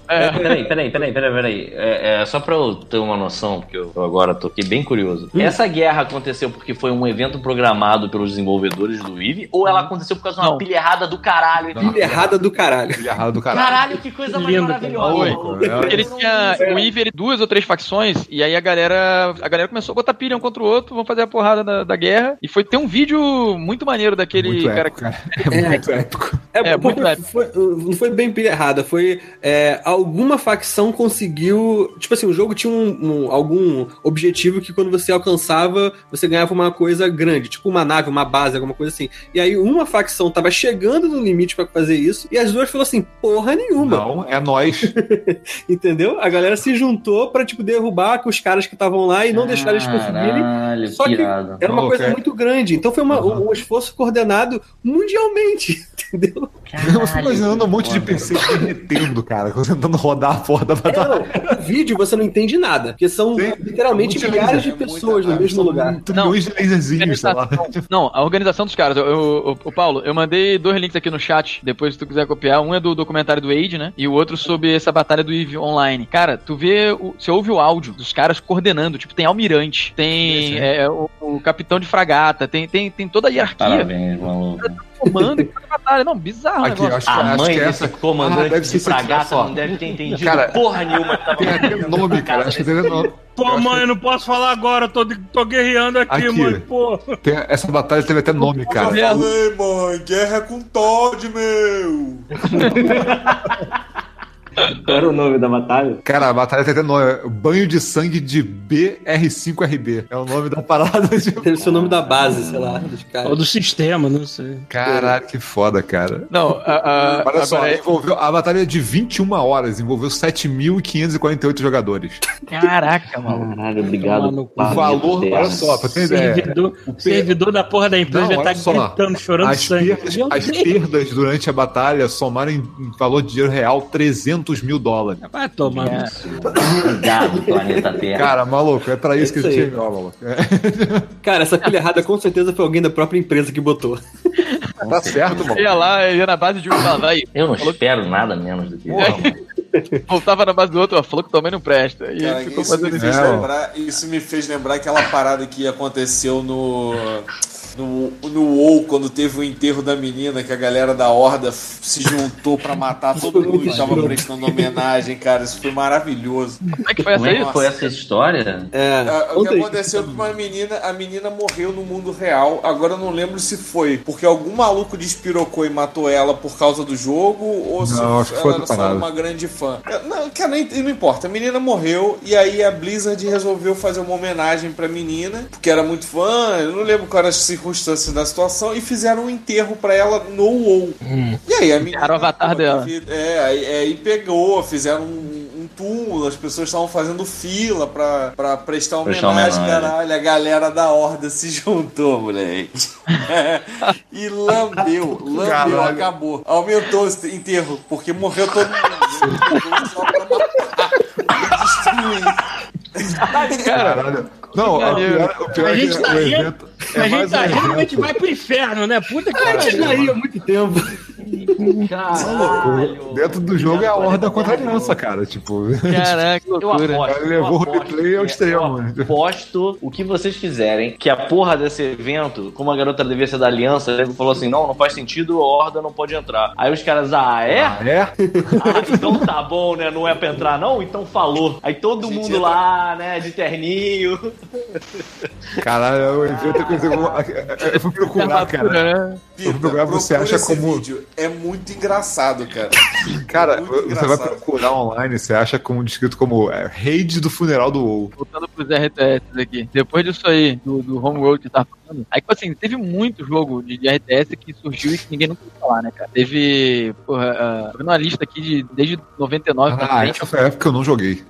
Speaker 7: É.
Speaker 2: Peraí, peraí, peraí, peraí, peraí. É, é, só pra eu ter uma noção, porque eu, agora tô aqui bem curioso. Essa guerra aconteceu porque foi um evento programado pelos desenvolvedores do EVE ou ela aconteceu por causa de uma
Speaker 7: Não.
Speaker 2: pilha errada do caralho?
Speaker 1: Pilha errada do caralho.
Speaker 5: Ele errado do caralho.
Speaker 2: Caralho, que coisa mais
Speaker 4: Lindo,
Speaker 2: maravilhosa.
Speaker 5: É.
Speaker 7: Ele tinha. O EVE ele duas ou três facções, e aí a galera. A galera começou a botar pilha um contra o outro, vão fazer a porrada da, da guerra. E foi ter um vídeo muito maneiro daquele
Speaker 5: Muito
Speaker 7: cara
Speaker 5: épico, cara. É muito épico.
Speaker 1: É,
Speaker 7: É, muito épico.
Speaker 1: foi- não foi bem pilha errada, foi é, alguma facção conseguiu. Tipo assim, o jogo tinha um, um- algum objetivo que quando você alcançava, você ganhava uma coisa grande, tipo uma nave, uma base, alguma coisa assim. E aí uma facção tava chegando no limite pra fazer isso, e as duas falou assim: porra nenhuma.
Speaker 5: Não, é nós.
Speaker 1: Entendeu? A galera se juntou pra, tipo, derrubar os caras que estavam lá e não deixar eles conseguirem.
Speaker 2: Caralho,
Speaker 1: Só que era uma coisa
Speaker 5: é.
Speaker 1: muito grande. Então foi uma-
Speaker 5: Uhum.
Speaker 1: um esforço coordenado mundialmente, entendeu?
Speaker 5: Eu fico imaginando um monte de PC derretendo, cara, tentando rodar a porra da
Speaker 1: É,
Speaker 5: batalha.
Speaker 1: não, no vídeo você não entende nada, porque são
Speaker 5: Sim.
Speaker 1: literalmente milhares de
Speaker 3: laser, é
Speaker 1: pessoas
Speaker 3: muita
Speaker 1: no mesmo lugar.
Speaker 5: Trilhões de laserzinhos, sei lá.
Speaker 7: Não, a organização dos caras. Eu, eu- o Paulo, eu mandei dois links aqui no chat, depois se tu quiser copiar. Um é do documentário do Age, né? E o outro sobre essa batalha do EVE online. Cara, tu vê, o, você ouve o áudio dos caras coordenando. Tipo, tem almirante, tem é, o, o capitão de fragata, tem, tem, tem toda a hierarquia
Speaker 2: Parabéns, maluco.
Speaker 7: Comando em cada batalha. Não, bizarro
Speaker 5: Aqui,
Speaker 7: negócio.
Speaker 5: acho que,
Speaker 2: A
Speaker 5: acho
Speaker 2: mãe
Speaker 5: que
Speaker 2: desse
Speaker 5: essa.
Speaker 2: comandante
Speaker 5: Ah, deve ser
Speaker 2: de fragata não deve ter entendido
Speaker 5: Cara,
Speaker 2: porra nenhuma que tava
Speaker 5: Tem até nome, cara. Acho que tem nome.
Speaker 4: Pô, mãe, eu não posso falar agora, eu tô, tô guerreando aqui,
Speaker 5: Aqui.
Speaker 4: mãe, pô.
Speaker 5: Tem- essa batalha teve até nome,
Speaker 3: Eu
Speaker 5: cara.
Speaker 3: falei, mãe, guerra com Todd, meu!
Speaker 2: Qual era o nome da batalha?
Speaker 5: Cara, a batalha tem até nome. Banho de sangue de BR5RB. É o nome da parada. Tipo.
Speaker 1: Deve ser o nome da base, sei lá, dos
Speaker 4: Ou do sistema, não sei.
Speaker 5: Caralho, que foda, cara.
Speaker 7: Não, a, a,
Speaker 5: Olha só,
Speaker 7: agora, é-
Speaker 5: envolveu, a batalha é de 21 horas, envolveu 7.548 jogadores.
Speaker 7: Caraca, mano.
Speaker 2: Caralho, obrigado.
Speaker 5: O valor, olha só, pra ter ideia.
Speaker 4: Servidor, servidor da porra da empresa
Speaker 5: Não,
Speaker 4: já tá
Speaker 5: só.
Speaker 4: gritando, chorando
Speaker 5: As
Speaker 4: sangue.
Speaker 5: perdas, as perdas durante a batalha somaram em, em valor de dinheiro real 300 mil dólares.
Speaker 4: Vai tomar.
Speaker 7: É.
Speaker 2: Obrigado, planeta Terra.
Speaker 5: Cara, maluco, é pra isso que
Speaker 1: isso
Speaker 5: a
Speaker 1: aí.
Speaker 5: gente chegou, maluco. É,
Speaker 1: Cara, essa pilha errada com certeza foi alguém da própria empresa que botou.
Speaker 5: tá certo, mano.
Speaker 7: Ia lá, ia na base de um falava, aí,
Speaker 2: Eu não espero nada menos do que isso.
Speaker 7: voltava na base do outro, ó, falou que também não presta. E
Speaker 3: Cara,
Speaker 7: ficou
Speaker 3: isso, me
Speaker 7: fazendo
Speaker 3: fez
Speaker 5: É, ó.
Speaker 3: lembrar, isso me fez lembrar aquela parada que aconteceu no. No, no WoW, quando teve o enterro da menina, que a galera da Horda se juntou pra matar todo mundo que tava prestando homenagem, cara. Isso foi maravilhoso.
Speaker 7: Como é que foi essa
Speaker 2: é
Speaker 7: aí?
Speaker 2: foi essa história?
Speaker 1: É,
Speaker 3: Ah, o que aconteceu com uma menina, a menina morreu no mundo real. Agora eu não lembro se foi porque algum maluco despirocou e matou ela por causa do jogo ou se
Speaker 5: Não, foi
Speaker 3: ela só era
Speaker 5: parada.
Speaker 3: uma grande fã. Não, cara, nem- não importa. A menina morreu e aí a Blizzard resolveu fazer uma homenagem pra menina, porque era muito fã. Eu não lembro quais eram as circunstâncias da situação e fizeram um enterro pra ela no WoW. E aí a menina.
Speaker 7: O avatar dela.
Speaker 3: É, aí, aí pegou, fizeram um, um túmulo, as pessoas estavam fazendo fila pra, pra prestar homenagem,
Speaker 2: homenagem.
Speaker 3: caralho. A galera da Horda se juntou, moleque. e lambeu, lambeu,
Speaker 5: Caralho.
Speaker 3: acabou. Aumentou esse enterro, porque morreu todo mundo. Só pra matar destruir.
Speaker 5: Caralho. Não, o pior, o pior
Speaker 4: A
Speaker 5: é que
Speaker 4: gente tá
Speaker 5: o
Speaker 4: rindo.
Speaker 5: evento. É
Speaker 4: a gente tá rindo, a gente vai pro inferno, né? Puta que
Speaker 1: A gente
Speaker 4: pariu.
Speaker 1: ia há muito tempo.
Speaker 2: Caralho.
Speaker 5: Dentro do jogo é a horda contra a aliança, cara. Tipo,
Speaker 7: Caraca, que
Speaker 2: Eu
Speaker 7: loucura.
Speaker 2: aposto.
Speaker 5: Cara, levou
Speaker 2: eu
Speaker 5: o replay ao extremo.
Speaker 2: Eu aposto o que vocês fizerem, que a porra desse evento, como a garota devia ser da aliança, ele falou assim: não, não faz sentido, a horda não pode entrar. Aí os caras, ah, é?
Speaker 5: ah, é?
Speaker 2: Ah, então tá bom, né? Não é pra entrar, não? Então falou. Aí todo mundo
Speaker 3: entra-
Speaker 2: lá, né, de terninho.
Speaker 5: Caralho, o evento é coisa. Eu fui procurar, cara.
Speaker 7: né?
Speaker 3: Pita,
Speaker 5: procurar, você acha como-
Speaker 3: vídeo. É muito engraçado, cara.
Speaker 5: Cara,
Speaker 3: Muito
Speaker 5: você vai procurar online, você acha como descrito como é, raid do funeral do WoW.
Speaker 7: Voltando pros RTS aqui. Depois disso aí, do, do Homeworld que tá falando, aí, tipo assim, teve muito jogo de, de RTS que surgiu e que ninguém nunca ouviu falar, né, cara? Teve, porra, uh, tô vendo uma lista aqui de desde 99 pra
Speaker 5: Ah,
Speaker 7: frente.
Speaker 5: essa foi a época que eu não joguei.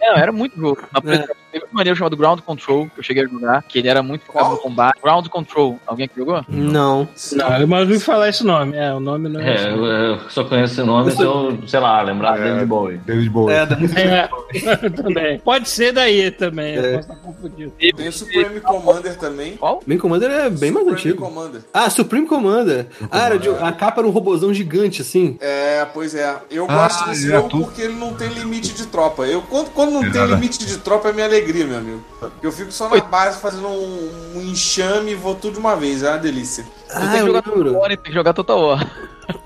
Speaker 7: É, não, era muito jogo. Mas, por
Speaker 1: É.
Speaker 7: exemplo, teve um maneiro chamado Ground Control, que eu cheguei a jogar, que ele era muito focado no combate. Ground Control, alguém que jogou?
Speaker 1: Não.
Speaker 4: Não, mas eu ouvi falar esse nome. É, o nome não é.
Speaker 2: É, eu, eu só conheço esse nome se eu, sei lá, lembrar
Speaker 5: É.
Speaker 2: David Bowie.
Speaker 5: David Bowie.
Speaker 1: É,
Speaker 4: É, também. Pode ser daí também.
Speaker 1: É.
Speaker 4: Eu posso estar confundido.
Speaker 3: Tem o Supreme Commander também.
Speaker 7: Qual?
Speaker 1: Commander é bem mais
Speaker 3: Supreme
Speaker 1: antigo.
Speaker 3: Commander.
Speaker 1: Ah, Supreme Commander. Ah, era de- a capa era um robozão gigante, assim.
Speaker 3: É, pois é. Eu
Speaker 5: Ah,
Speaker 3: gosto desse
Speaker 5: é,
Speaker 3: jogo
Speaker 5: tu-
Speaker 3: porque ele não tem limite de tropa. Eu, quando, quando não tem
Speaker 5: Nada.
Speaker 3: limite de tropa é minha alegria, meu amigo. Eu fico só na base fazendo um, um enxame e vou tudo de uma vez. É uma delícia.
Speaker 7: Tu
Speaker 1: Ah,
Speaker 7: tem que jogar Total. War, tem que jogar Total War.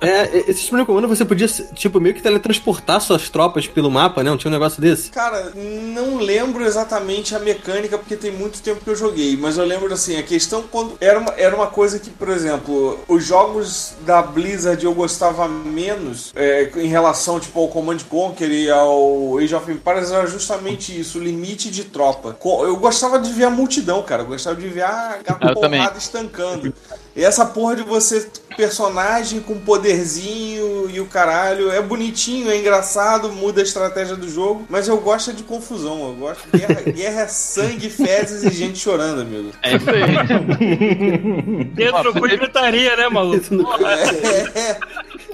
Speaker 1: É, esse Supreme Commander você podia, tipo, meio que teletransportar suas tropas pelo mapa, né? Não tinha um negócio desse?
Speaker 3: Cara, não lembro exatamente a mecânica porque tem muito tempo que eu joguei, mas eu lembro assim, a questão quando era uma, era uma coisa que, por exemplo, os jogos da Blizzard eu gostava menos é, em relação tipo ao Command Conquer e ao Age of Empires era justamente isso, o limite de tropa. Eu gostava de ver a multidão, cara, eu gostava de ver a, a
Speaker 7: Eu também.
Speaker 3: porrada estancando. E essa porra de você personagem com poderzinho e o caralho é bonitinho, é engraçado, muda a estratégia do jogo, mas eu gosto é de confusão, eu gosto de guerra, guerra é sangue, fezes e gente chorando, amigo.
Speaker 7: É isso aí.
Speaker 4: Dentro do gritaria, né, maluco?
Speaker 1: Não-
Speaker 3: É,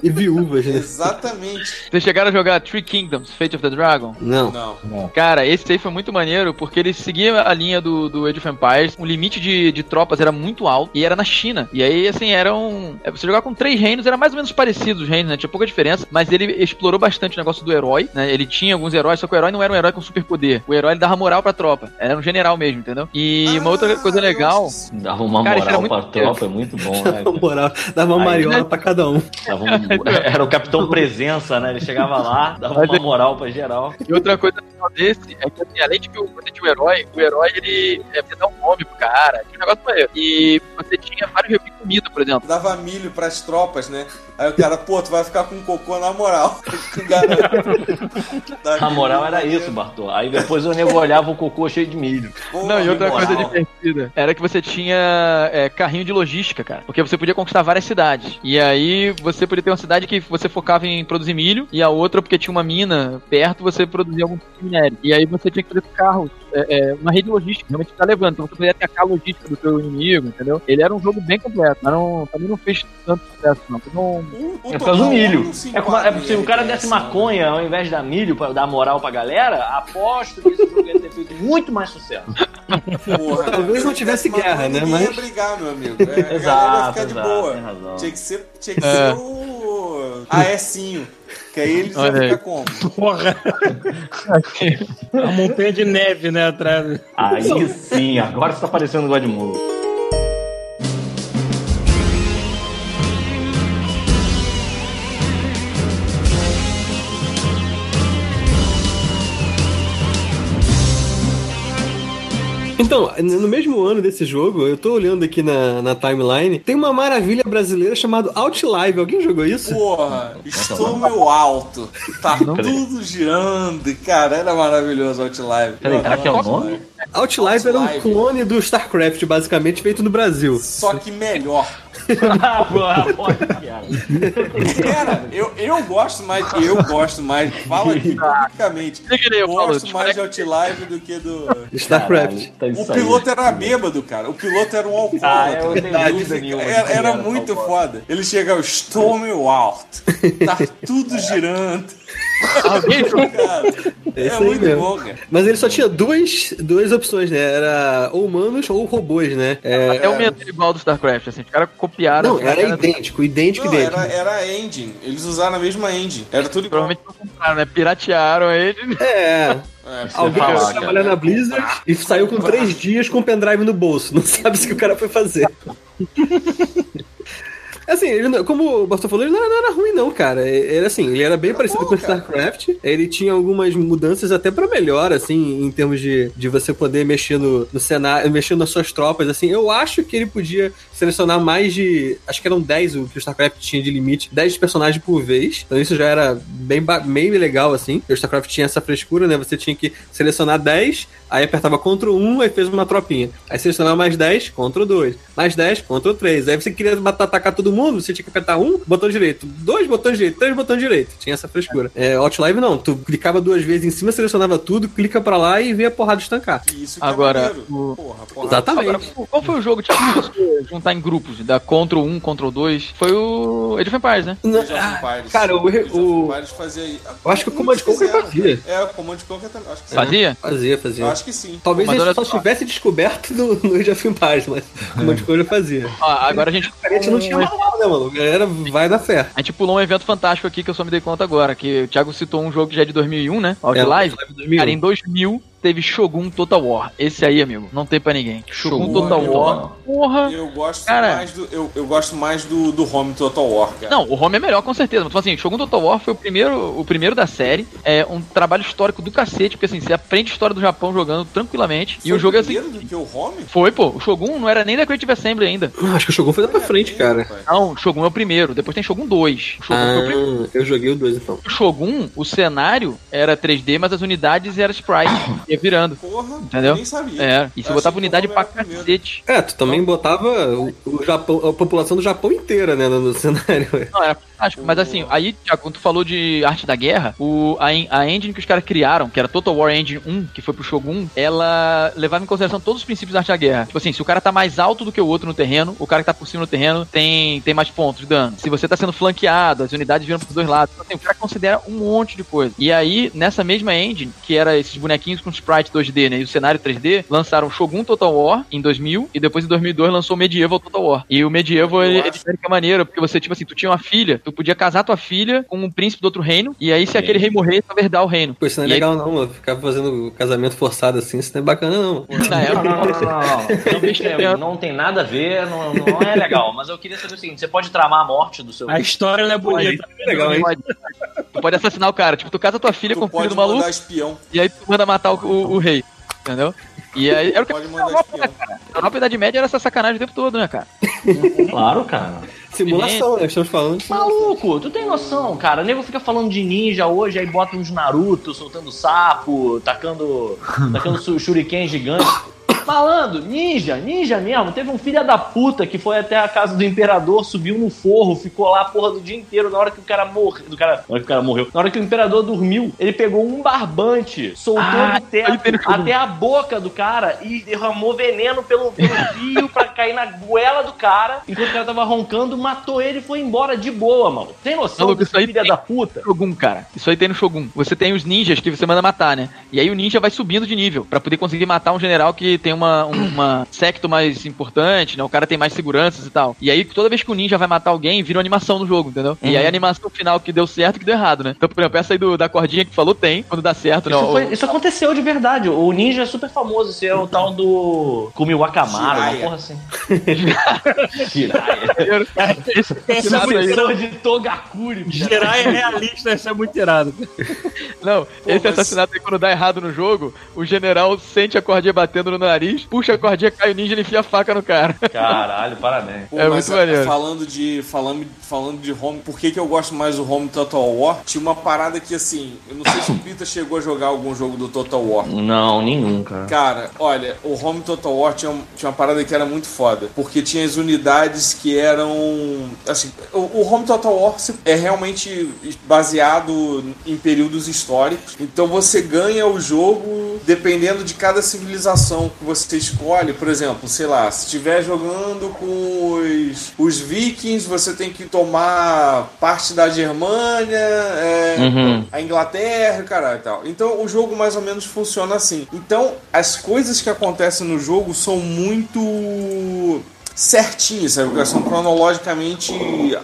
Speaker 1: E viúvas, né?
Speaker 3: exatamente.
Speaker 7: Vocês chegaram a jogar Three Kingdoms, Fate of the Dragon?
Speaker 1: Não.
Speaker 3: Não.
Speaker 7: Cara, esse aí foi muito maneiro porque ele seguia a linha do, do Age of Empires. O limite de, de tropas era muito alto e era na China. E aí, assim, eram. é, Você jogar com três reinos, era mais ou menos parecido os reinos, né? Tinha pouca diferença, mas ele explorou bastante o negócio do herói, né? Ele tinha alguns heróis, só que o herói não era um herói com superpoder. O herói ele dava moral pra tropa. Era um general mesmo, entendeu? E uma outra
Speaker 3: Ah,
Speaker 7: coisa legal.
Speaker 2: Dava uma
Speaker 7: Cara,
Speaker 2: moral
Speaker 7: muito
Speaker 2: pra tropa, é muito bom, né?
Speaker 1: Na moral, dava uma
Speaker 2: Aí,
Speaker 1: mariola
Speaker 7: né?
Speaker 1: pra cada um.
Speaker 2: Dava um- era o Capitão Presença, né? Ele chegava lá, dava
Speaker 7: Mas
Speaker 2: uma
Speaker 7: é-
Speaker 2: moral pra geral.
Speaker 7: E outra coisa legal desse é que, assim, além de que você tinha o herói, o herói ele é, você dá um nome pro cara. Tinha um negócio maneiro. E você tinha vários refis de comida, por exemplo.
Speaker 3: Dava milho pras tropas, né? Aí o cara, pô, tu vai ficar com cocô na moral. Garanto.
Speaker 2: A moral era isso, Bartô. Aí depois o nego olhava o cocô cheio de milho.
Speaker 3: Pô,
Speaker 7: Não, e outra
Speaker 2: moral.
Speaker 7: coisa divertida era que você tinha é, carrinho de logística, cara. Porque você podia conquistar várias cidades. E aí você podia ter uma cidade que você focava em produzir milho, e a outra, porque tinha uma mina perto, você produzia algum tipo de minério. E aí você tinha que fazer carros, é, é, uma rede logística, realmente tá levando. Então você podia atacar a logística do seu inimigo, entendeu? Ele era um jogo bem completo, mas não, também não fez tanto sucesso, não. Foi
Speaker 3: O- o
Speaker 2: É por causa do milho. É, como, é, se o cara desse maconha ao invés de dar milho pra dar moral pra galera, aposto que esse jogo ia ter feito muito mais sucesso.
Speaker 3: Porra,
Speaker 1: Talvez não tivesse guerra, né, mas-
Speaker 3: ia brigar, meu amigo. É, a galera ia
Speaker 2: Exato,
Speaker 3: ficar de
Speaker 2: exato,
Speaker 3: boa.
Speaker 2: tem razão.
Speaker 3: Tinha que ser, tinha que
Speaker 7: É.
Speaker 3: ser o AESinho. Que aí eles iam
Speaker 7: Olha aí.
Speaker 3: ficar como?
Speaker 4: Porra. A montanha de neve, né, atrás.
Speaker 2: Aí sim, agora você tá parecendo o Godmode.
Speaker 1: Então, no mesmo ano desse jogo, eu tô olhando aqui na, na timeline, tem uma maravilha brasileira chamada Outlive. Alguém jogou isso?
Speaker 3: Porra, estou meio alto. Tá tudo girando. Cara, era maravilhoso o Outlive.
Speaker 2: Peraí, será que é o nome?
Speaker 1: Outlive era um clone do StarCraft, basicamente, feito no Brasil.
Speaker 3: Só que melhor.
Speaker 2: Ah, cara.
Speaker 3: Eu, eu gosto mais, eu gosto mais, fala aqui publicamente.
Speaker 7: Eu
Speaker 3: Gosto mais de Outlive do que do.
Speaker 1: StarCraft.
Speaker 2: Tá
Speaker 3: O piloto era bêbado, cara. O piloto era um
Speaker 2: Ah,
Speaker 3: alcoólatra. Era, era
Speaker 2: era
Speaker 3: muito foda. Ele chegava, estou meio alto. Tá tudo girando.
Speaker 7: Alguém
Speaker 1: É
Speaker 3: é muito
Speaker 1: mesmo.
Speaker 3: bom, cara.
Speaker 1: Mas ele só tinha duas, duas opções, né? Era ou humanos ou robôs, né? É,
Speaker 7: Até o medo igual do StarCraft, assim, os caras copiaram.
Speaker 1: Não,
Speaker 7: assim,
Speaker 1: era
Speaker 7: cara,
Speaker 1: idêntico, idêntico,
Speaker 3: Não,
Speaker 1: idêntico.
Speaker 3: era, era a engine. Eles usaram a mesma engine. Era tudo igual.
Speaker 7: Provavelmente não compraram, né? Piratearam ele.
Speaker 1: É,
Speaker 3: É,
Speaker 1: alguém
Speaker 2: falar,
Speaker 1: foi trabalhar na Blizzard e saiu com três dias com o pendrive no bolso. Não sabe o que o cara foi fazer. Assim, ele, como o Bastou falou, ele não era, não era ruim, não, cara. Ele, assim, ele era bem parecido
Speaker 3: bom,
Speaker 1: com o
Speaker 3: cara.
Speaker 1: StarCraft. Ele tinha algumas mudanças até pra melhor, assim, em termos de, de você poder mexer no, no cenário, mexer nas suas tropas, assim. Eu acho que ele podia selecionar mais de. Acho que eram 10 o que o StarCraft tinha de limite, 10 personagens por vez. Então isso já era bem, bem legal, assim. O StarCraft tinha essa frescura, né? Você tinha que selecionar 10, aí apertava Ctrl 1, aí fez uma tropinha. Aí selecionava mais 10, Ctrl 2. Mais 10, Ctrl 3. Aí você queria matar, atacar todo mundo, você tinha que apertar um, botão direito, dois botões direito, três botões direito. Tinha essa frescura. É, Outlive não. Tu clicava duas vezes em cima, selecionava tudo, clica pra lá e vê a porrada estancar.
Speaker 3: Isso que
Speaker 7: Agora,
Speaker 3: é
Speaker 7: o-
Speaker 3: Porra, porra.
Speaker 1: Exatamente.
Speaker 7: Agora, qual foi o jogo você juntar em grupos? Da Ctrl 1, Ctrl 2? Foi o Age of Empires, né?
Speaker 3: Age of Empires.
Speaker 1: Cara, o-
Speaker 3: Age of
Speaker 1: o-
Speaker 3: Empires fazia.
Speaker 1: Eu acho que o Command Conquer fazia.
Speaker 3: É, o Command Conquer também.
Speaker 7: Fazia?
Speaker 1: Fazia, fazia.
Speaker 3: Acho que sim.
Speaker 1: Talvez
Speaker 7: Mas
Speaker 1: ele só tivesse descoberto no, no Age of Empires, mas como a escolha fazia.
Speaker 7: Ó, agora a gente.
Speaker 1: A gente não tinha manual, né, mano? A galera vai na fé.
Speaker 7: A gente pulou um evento fantástico aqui que eu só me dei conta agora. Que o Thiago citou um jogo que já é de 2001, né? Outlive.
Speaker 1: É, 2001.
Speaker 7: Cara, em 2000 teve Shogun Total War. Esse aí, amigo, não tem pra ninguém. Shogun,
Speaker 2: Shogun
Speaker 7: Total
Speaker 2: é
Speaker 7: War. Porra.
Speaker 3: Eu gosto
Speaker 7: Cara.
Speaker 3: mais do. Eu, eu gosto mais do, do Home Total War, cara.
Speaker 7: Não, o Home é melhor com certeza. Mas tipo assim, Shogun Total War foi o primeiro, o primeiro da série. É um trabalho histórico do cacete, porque assim, você aprende história do Japão jogando tranquilamente. e
Speaker 3: Foi
Speaker 7: o jogo é assim.
Speaker 3: primeiro do que o Home?
Speaker 7: Foi, pô. O Shogun não era nem da Creative Assembly ainda.
Speaker 1: Ah, Acho que o Shogun foi lá pra frente, cara.
Speaker 7: Não, o Shogun é o primeiro. Depois tem Shogun 2. O Shogun foi o primeiro.
Speaker 1: Ah, eu joguei o 2 então.
Speaker 7: O Shogun, o cenário era 3D, mas as unidades eram sprite. Ia virando.
Speaker 3: Porra,
Speaker 7: Entendeu?
Speaker 3: eu nem sabia.
Speaker 7: É, e você botava unidade pra cacete.
Speaker 1: É, tu também botava o, o Japão, a população do Japão inteira, né, no, no cenário.
Speaker 7: Não, era fantástico. Mas assim, aí, Thiago, quando tu falou de arte da guerra, o, a, a engine que os caras criaram, que era Total War Engine 1, que foi pro Shogun, ela levava em consideração todos os princípios da arte da guerra. Tipo assim, se o cara tá mais alto do que o outro no terreno, o cara que tá por cima no terreno tem, tem mais pontos de dano. Se você tá sendo flanqueado, as unidades viram pros dois lados. Então, assim, o cara considera um monte de coisa. E aí, nessa mesma engine, que era esses bonequinhos com sprite 2D, né, e o cenário 3D, lançaram Shogun Total War em 2000, e depois em 2002 lançou o Medieval Total War. E o Medieval, ele, ele ele que é maneiro, porque você, tipo assim, tu tinha uma filha, tu podia casar tua filha com um príncipe do outro reino, e aí se aquele rei morrer, tu vai herdar o reino.
Speaker 1: Pô, isso não é
Speaker 7: E aí-
Speaker 1: legal não, mano. Ficar fazendo casamento forçado assim, isso não é bacana não.
Speaker 7: Na
Speaker 2: Não,
Speaker 7: época,
Speaker 2: não, não, não, não. Não, bicho, é- não tem nada a ver, não, não é legal. Mas eu queria saber o seguinte: você pode tramar a morte do seu.
Speaker 4: A história não é bonita.
Speaker 1: É legal, hein?
Speaker 7: pode, tu pode assassinar o cara. Tipo, tu casa tua filha com
Speaker 3: Tu
Speaker 7: o filho do maluco,
Speaker 3: espião.
Speaker 7: e aí tu manda matar o, o- o rei. Entendeu? E aí era o que
Speaker 3: Pode
Speaker 7: a Europa,
Speaker 3: espião.
Speaker 7: a Europa Idade Média era essa sacanagem o tempo todo, né, cara?
Speaker 2: Claro, cara.
Speaker 1: Simulação, né? Estamos falando de
Speaker 2: Maluco, tu tem noção, cara? O nego fica falando de ninja hoje, aí bota uns Naruto soltando sapo, tacando, tacando shuriken gigante. Malandro, ninja, ninja mesmo. Teve um filho da puta que foi até a casa do imperador, subiu no forro, ficou lá a porra do dia inteiro. Na hora que o cara morreu. Do cara, na hora que o cara morreu. Na hora que o imperador dormiu, ele pegou um barbante, soltou
Speaker 7: Ah,
Speaker 2: do teto até a boca do cara e derramou veneno pelo, pelo fio pra cair na goela do cara. Enquanto o cara tava roncando, matou ele e foi embora de boa, mano. Tem noção
Speaker 7: Maluco, isso aí
Speaker 2: filho
Speaker 7: tem-
Speaker 2: da puta?
Speaker 7: Shogun, cara. Isso aí tem no Shogun. Você tem os ninjas que você manda matar, né? E aí o ninja vai subindo de nível pra poder conseguir matar um general que tem uma, um- uma secto mais importante, né? O cara tem mais seguranças e tal. E aí toda vez que o ninja vai matar alguém, vira uma animação no jogo, entendeu? E aí a animação final que deu certo e que deu errado, né? Então, por exemplo, essa aí do, da cordinha que falou tem, quando dá certo, né?
Speaker 2: Isso,
Speaker 7: O-
Speaker 2: foi- isso aconteceu de verdade. O ninja é super famoso. Esse é o tal do Kumi Wakamaru, uma
Speaker 3: Jiraiya.
Speaker 2: porra assim. Jiraiya.
Speaker 7: Esse
Speaker 4: Esse é
Speaker 2: de Togakuri.
Speaker 4: Gerar é realista, isso é muito irado.
Speaker 7: Não, esse
Speaker 3: mas-
Speaker 7: assassinato aí, quando dá errado no jogo, o general sente a cordinha batendo no nariz nariz, puxa a cordinha, cai o ninja e ele enfia a faca no cara.
Speaker 2: Caralho, parabéns.
Speaker 3: Pô,
Speaker 7: É
Speaker 3: mas,
Speaker 7: muito maneiro.
Speaker 3: Falando de, falando, falando de home, por que, que eu gosto mais do home Total War? Tinha uma parada que assim, eu não sei se o Pita chegou a jogar algum jogo do Total War.
Speaker 2: Não, nenhum, cara.
Speaker 3: Cara, olha, o Home Total War tinha, tinha uma parada que era muito foda. Porque tinha as unidades que eram. Assim, o, o Home Total War é realmente baseado em períodos históricos. Então você ganha o jogo dependendo de cada civilização que você escolhe. Por exemplo, sei lá, se estiver jogando com os, os vikings, você tem que tomar parte da Germânia, é,
Speaker 2: Uhum.
Speaker 3: a Inglaterra, caralho e tal. Então o jogo mais ou menos funciona assim. Então as coisas que acontecem no jogo são muito certinhas, sabe? São cronologicamente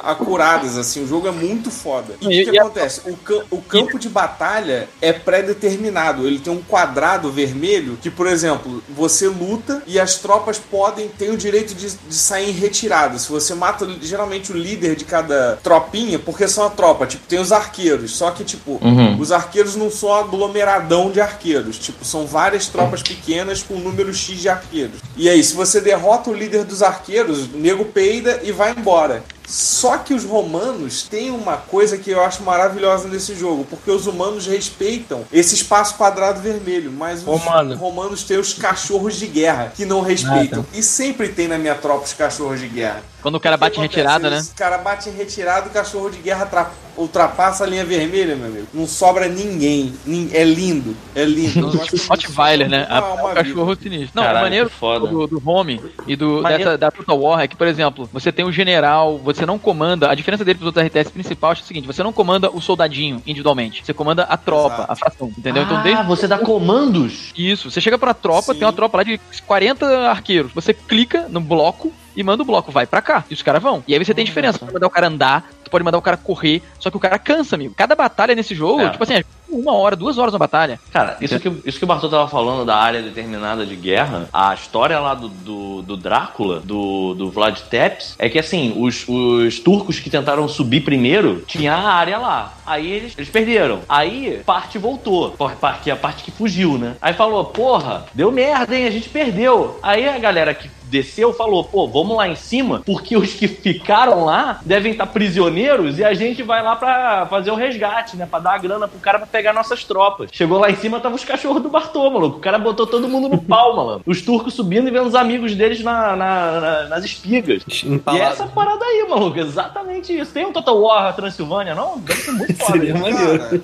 Speaker 3: acuradas, assim. O jogo é muito foda. E o que,
Speaker 7: E- a-
Speaker 3: acontece? O, cam- o campo de batalha é pré-determinado. Ele tem um quadrado vermelho que, por exemplo, você luta e as tropas podem ter o direito de, de sair em retirada. Se você mata geralmente o líder de cada tropinha, porque são a tropa, tipo, tem os arqueiros. Só que, tipo,
Speaker 2: Uhum.
Speaker 3: os arqueiros não são aglomeradão de arqueiros. Tipo, são várias tropas pequenas com um número X de arqueiros. E aí, se você derrota o líder dos arqueiros, o nego peida e vai embora. Só que os romanos têm uma coisa que eu acho maravilhosa nesse jogo, porque os humanos respeitam esse espaço quadrado vermelho, mas os
Speaker 4: Romano.
Speaker 3: romanos têm os cachorros de guerra que não respeitam. E sempre tem na minha tropa os cachorros de guerra.
Speaker 7: Quando o cara
Speaker 3: O
Speaker 7: bate
Speaker 3: acontece?
Speaker 7: retirada, né?
Speaker 3: Esse cara bate em retirada, o cachorro de guerra tra- ultrapassa a linha vermelha, meu amigo. Não sobra ninguém. Nin- É lindo. É lindo.
Speaker 7: Rottweiler, né?
Speaker 3: Alma
Speaker 7: o cachorro sinistro. Não,
Speaker 2: Caralho,
Speaker 7: o maneiro
Speaker 2: foda.
Speaker 7: do, do Home e do,
Speaker 2: Maneiro.
Speaker 7: dessa, da Total War é que, por exemplo, você tem o general, você não comanda. A diferença dele pros outros RTS principal é o seguinte: você não comanda o soldadinho individualmente, você comanda a tropa,
Speaker 3: Exato.
Speaker 7: a fração, entendeu? então,
Speaker 2: ah,
Speaker 7: desde
Speaker 2: você dá comandos?
Speaker 7: isso, você chega pra tropa,
Speaker 3: Sim.
Speaker 7: tem uma tropa lá de 40 arqueiros. Você clica no bloco e manda o bloco, vai pra cá. E os caras vão. E aí você tem diferença. Tu pode mandar o cara andar, tu pode mandar o cara correr, só que o cara cansa, amigo. Cada batalha nesse jogo,
Speaker 2: É.
Speaker 7: tipo assim, uma hora, duas horas uma batalha.
Speaker 2: Cara, isso que, isso que o Bartô tava falando da área determinada de guerra, a história lá do, do, do Drácula, do, do Vlad Tepes, é que assim, os, os turcos que tentaram subir primeiro, tinha a área lá. Aí eles, eles perderam. Aí parte voltou, que é a parte que fugiu, né? Aí falou, porra, deu merda, hein? A gente perdeu. Aí a galera que desceu falou, pô, vamos lá em cima, porque os que ficaram lá devem estar prisioneiros e a gente vai lá pra fazer o resgate, né? Pra dar a grana pro cara pra pegar nossas tropas. Chegou lá em cima, tava os cachorros do Bartô, maluco. O cara botou todo mundo no pau, maluco. Os turcos subindo e vendo os amigos deles na, na- na- nas espigas. E
Speaker 1: Empalado.
Speaker 2: é essa parada aí, maluco. Exatamente isso. Tem um Total War Transilvânia, não? Deve ser muito foda.
Speaker 1: Seria maneiro.
Speaker 3: Cara,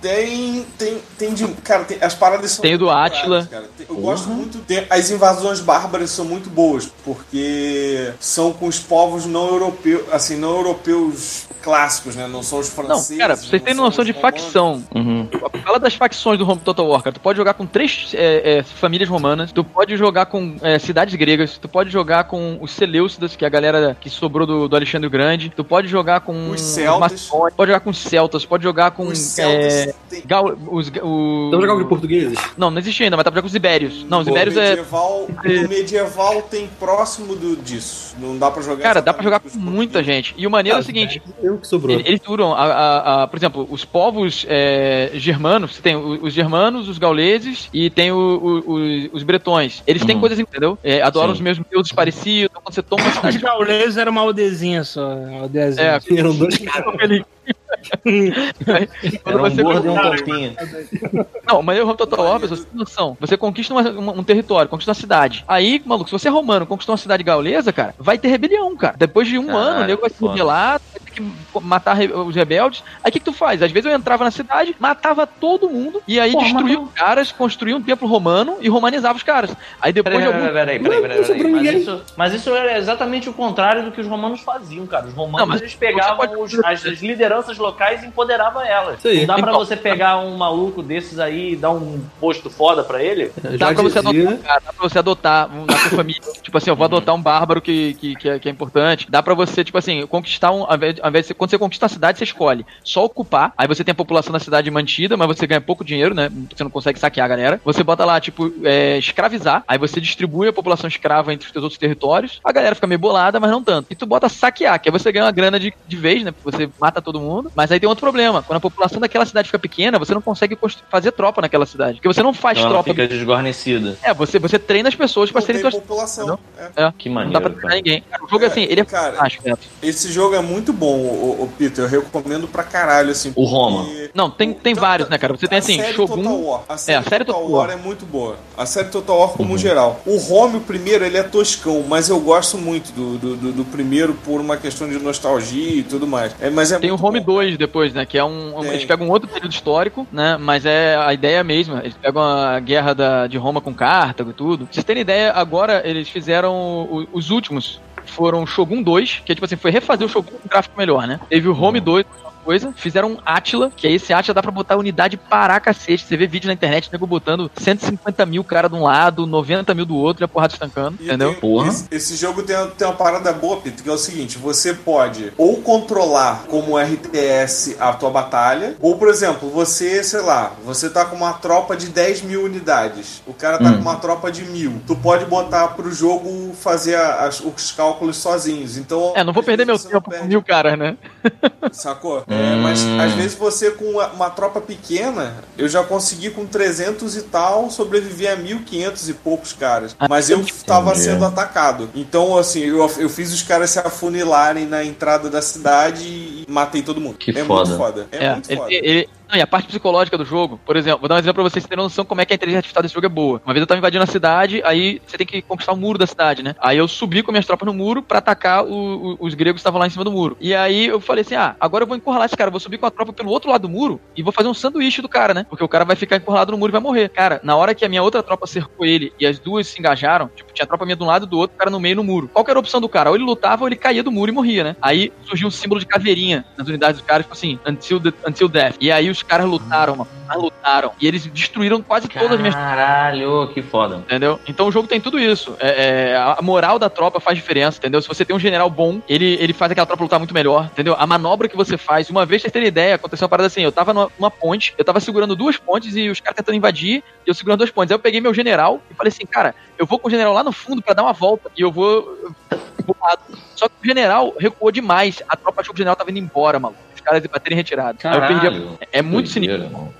Speaker 3: tem, tem, tem de, cara, tem- as paradas são
Speaker 7: Tem o do Átila.
Speaker 3: cara. Eu gosto muito, tem- as invasões bárbaras são muito boas, porque são com os povos não europeus, assim, não europeus clássicos, né? Não são os
Speaker 7: Não,
Speaker 3: franceses.
Speaker 7: cara, pra vocês
Speaker 3: são
Speaker 7: noção de
Speaker 3: romanos.
Speaker 7: facção.
Speaker 2: Uhum.
Speaker 7: Fala das facções do Home Total War, cara. Tu pode jogar com três é, é, famílias romanas, tu pode jogar com é, cidades gregas, tu pode jogar com os Seleucidas, que é a galera que sobrou do, do Alexandre o Grande, tu pode jogar com
Speaker 3: Os celtas.
Speaker 7: pode jogar com os celtas, pode jogar com
Speaker 3: Os celtas
Speaker 7: é,
Speaker 3: tem-
Speaker 7: gal- os, o...
Speaker 1: Vamos jogar com portugueses?
Speaker 7: Não, não existe ainda, mas dá pra jogar com os ibérios. Não, os
Speaker 3: Pô,
Speaker 7: ibérios é...
Speaker 3: medieval, O medieval tem próximo do, disso. Não dá pra jogar
Speaker 7: Cara, dá pra jogar com
Speaker 3: os
Speaker 7: muita gente. E o maneiro é o
Speaker 1: Ah,
Speaker 7: seguinte,
Speaker 1: Eu que sobrou.
Speaker 7: Ele- Eles duram, a, a- a- por exemplo, os povos é, germanos, você tem os germanos, os gauleses e tem o- o- o- os bretões. Eles têm
Speaker 2: Uhum.
Speaker 7: coisas, entendeu? É, adoram
Speaker 2: Sim.
Speaker 7: os mesmos deuses parecidos. Então, quando você toma uma
Speaker 4: Os
Speaker 7: cidade.
Speaker 4: gauleses era uma aldezinha só. Uma aldeazinha.
Speaker 7: É,
Speaker 1: Eram dois caras.
Speaker 2: Era um
Speaker 7: você
Speaker 2: gordo e um copinho.
Speaker 7: Não, mas o Total War, pessoal, você tem noção. Você conquista uma- uma- um território, conquista uma cidade. Aí, maluco, se você é romano, conquistou uma cidade gaulesa, cara, vai ter rebelião, cara. Depois de um
Speaker 2: Caralho,
Speaker 7: ano, o nego vai se rebelar, vai ter que matar os rebeldes. Aí o que, que tu faz? Às vezes eu entrava na cidade, matava todo mundo, e aí destruía os caras, construía um templo romano e romanizava os caras. Aí depois
Speaker 2: Peraí,
Speaker 7: de algum.
Speaker 2: peraí, peraí, peraí, peraí, peraí. Mas isso, mas isso era exatamente o contrário do que os romanos faziam, cara. Os romanos
Speaker 7: Não,
Speaker 2: eles pegavam
Speaker 7: pode-
Speaker 2: os- as, as lideranças locais e empoderavam elas. Não dá pra
Speaker 7: Então-
Speaker 2: você pegar um maluco desses aí e dar um posto foda pra ele?
Speaker 7: Dá pra adotar, cara, dá pra você adotar um, na sua família. tipo assim, eu vou adotar um bárbaro que, que, que, é, que é importante. Dá pra você, tipo assim, conquistar um. Ao invés, de você, quando você conquista a cidade, você escolhe só ocupar, aí você tem a população da cidade mantida, mas você ganha pouco dinheiro, né? Você não consegue saquear a galera. Você bota lá, tipo, é, escravizar, aí você distribui a população escrava entre os teus outros territórios, a galera fica meio bolada, mas não tanto. E tu bota saquear, que aí você ganha uma grana de, de vez, né? Porque você mata todo mundo, mas aí tem outro problema. Quando a população daquela cidade fica pequena, você não consegue fazer tropa naquela cidade. Porque você não faz
Speaker 2: Então ela
Speaker 7: tropa.
Speaker 2: fica desguarnecida.
Speaker 7: É, você, você treina as pessoas pra
Speaker 3: Não
Speaker 7: serem tuas.
Speaker 3: população. É.
Speaker 7: É,
Speaker 2: Que
Speaker 7: não dá
Speaker 2: maneiro,
Speaker 7: pra treinar
Speaker 2: cara.
Speaker 7: ninguém. Cara, o jogo,
Speaker 3: É,
Speaker 7: assim, ele é
Speaker 3: cara,
Speaker 7: fantástico, Beto.
Speaker 3: Esse jogo é muito bom, o, Peter. Eu recomendo pra caralho, assim.
Speaker 2: O Roma.
Speaker 3: porque-
Speaker 7: Não, tem, tem
Speaker 3: Tanto-
Speaker 7: vários, né, cara? Você tem, assim,
Speaker 3: série
Speaker 7: Shogun...
Speaker 3: Total War. A série,
Speaker 7: a série
Speaker 3: Total,
Speaker 7: Total
Speaker 3: War.
Speaker 7: War.
Speaker 3: é muito boa. A série Total War como geral. O Home, o primeiro, ele é toscão, mas eu gosto muito do, do, do- do primeiro por uma questão de nostalgia e tudo mais. É, mas é
Speaker 7: Tem o Home
Speaker 3: bom.
Speaker 7: 2 depois, né? Que é um. um- eles pegam um outro período histórico, né? Mas é a ideia mesma. Eles pegam a guerra da, de Roma com Cartago e tudo. Pra vocês terem ideia, agora eles fizeram o- os últimos. Foram Shogun 2, que tipo assim, foi refazer o Shogun com gráfico melhor, né? Teve o Home 2, uma coisa. Fizeram um Atila, que é esse Atila dá pra botar unidade para cacete. Você vê vídeo na internet, nego botando 150 mil cara de um lado, 90 mil do outro e a porrada estancando,
Speaker 3: E
Speaker 7: entendeu?
Speaker 3: tem-
Speaker 2: Porra.
Speaker 3: Esse, esse jogo tem, tem uma parada boa, Peter, que é o seguinte: você pode ou controlar como RTS a tua batalha, ou, por exemplo, você, sei lá, você tá com uma tropa de 10 mil unidades, o cara tá
Speaker 2: Hum.
Speaker 3: com uma tropa de mil. Tu pode botar pro jogo fazer a- as- os cálculos sozinhos. Então.
Speaker 7: É, não vou perder meu tempo com mil caras, né?
Speaker 3: Sacou? É, mas
Speaker 2: Hum.
Speaker 3: às vezes você com uma, uma tropa pequena, eu já consegui com 300 e tal sobreviver a 1500 e poucos caras. Mas eu estava sendo atacado. Então, assim, eu, eu fiz os caras se afunilarem na entrada da cidade e matei todo mundo.
Speaker 2: Que
Speaker 3: é
Speaker 2: foda.
Speaker 3: muito foda. É,
Speaker 7: É,
Speaker 3: muito
Speaker 7: ele,
Speaker 3: foda.
Speaker 7: ele- não, e a parte psicológica do jogo, por exemplo, vou dar um exemplo pra vocês terem noção como é que a inteligência artificial desse jogo é boa. Uma vez eu tava invadindo a cidade, aí você tem que conquistar o muro da cidade, né? Aí eu subi com minhas tropas no muro pra atacar o- o- os gregos que estavam lá em cima do muro. E aí eu falei assim: ah, agora eu vou encurralar esse cara, vou subir com a tropa pelo outro lado do muro e vou fazer um sanduíche do cara, né? Porque o cara vai ficar encurralado no muro e vai morrer. Cara, na hora que a minha outra tropa cercou ele e as duas se engajaram, tipo, tinha a tropa minha de um lado e do outro, o cara no meio no muro. Qual que era a opção do cara? Ou ele lutava ou ele caía do muro e morria, né? Aí surgiu um símbolo de caveirinha nas unidades dos caras, tipo assim, until, the, until death. E aí os caras lutaram, mano, mas lutaram. E eles destruíram quase todas as minhas
Speaker 2: Caralho, que foda.
Speaker 7: Entendeu? Então o jogo tem tudo isso. É, é, a moral da tropa faz diferença, entendeu? Se você tem um general bom, ele, ele faz aquela tropa lutar muito melhor, entendeu? A manobra que você faz, uma vez vocês terem ideia, aconteceu uma parada assim, eu tava numa, numa ponte, eu tava segurando duas pontes e os caras tentando invadir, e eu segurando duas pontes. Aí eu peguei meu general e falei assim, cara, eu vou com o general lá no fundo pra dar uma volta, e eu vou... Só que o general recuou demais, a tropa achou que o general tava indo embora, maluco. Os caras baterem retirado. Aí eu perdi a...
Speaker 2: Caralho.
Speaker 7: É muito
Speaker 2: Doideira,
Speaker 7: sinistro
Speaker 2: mano.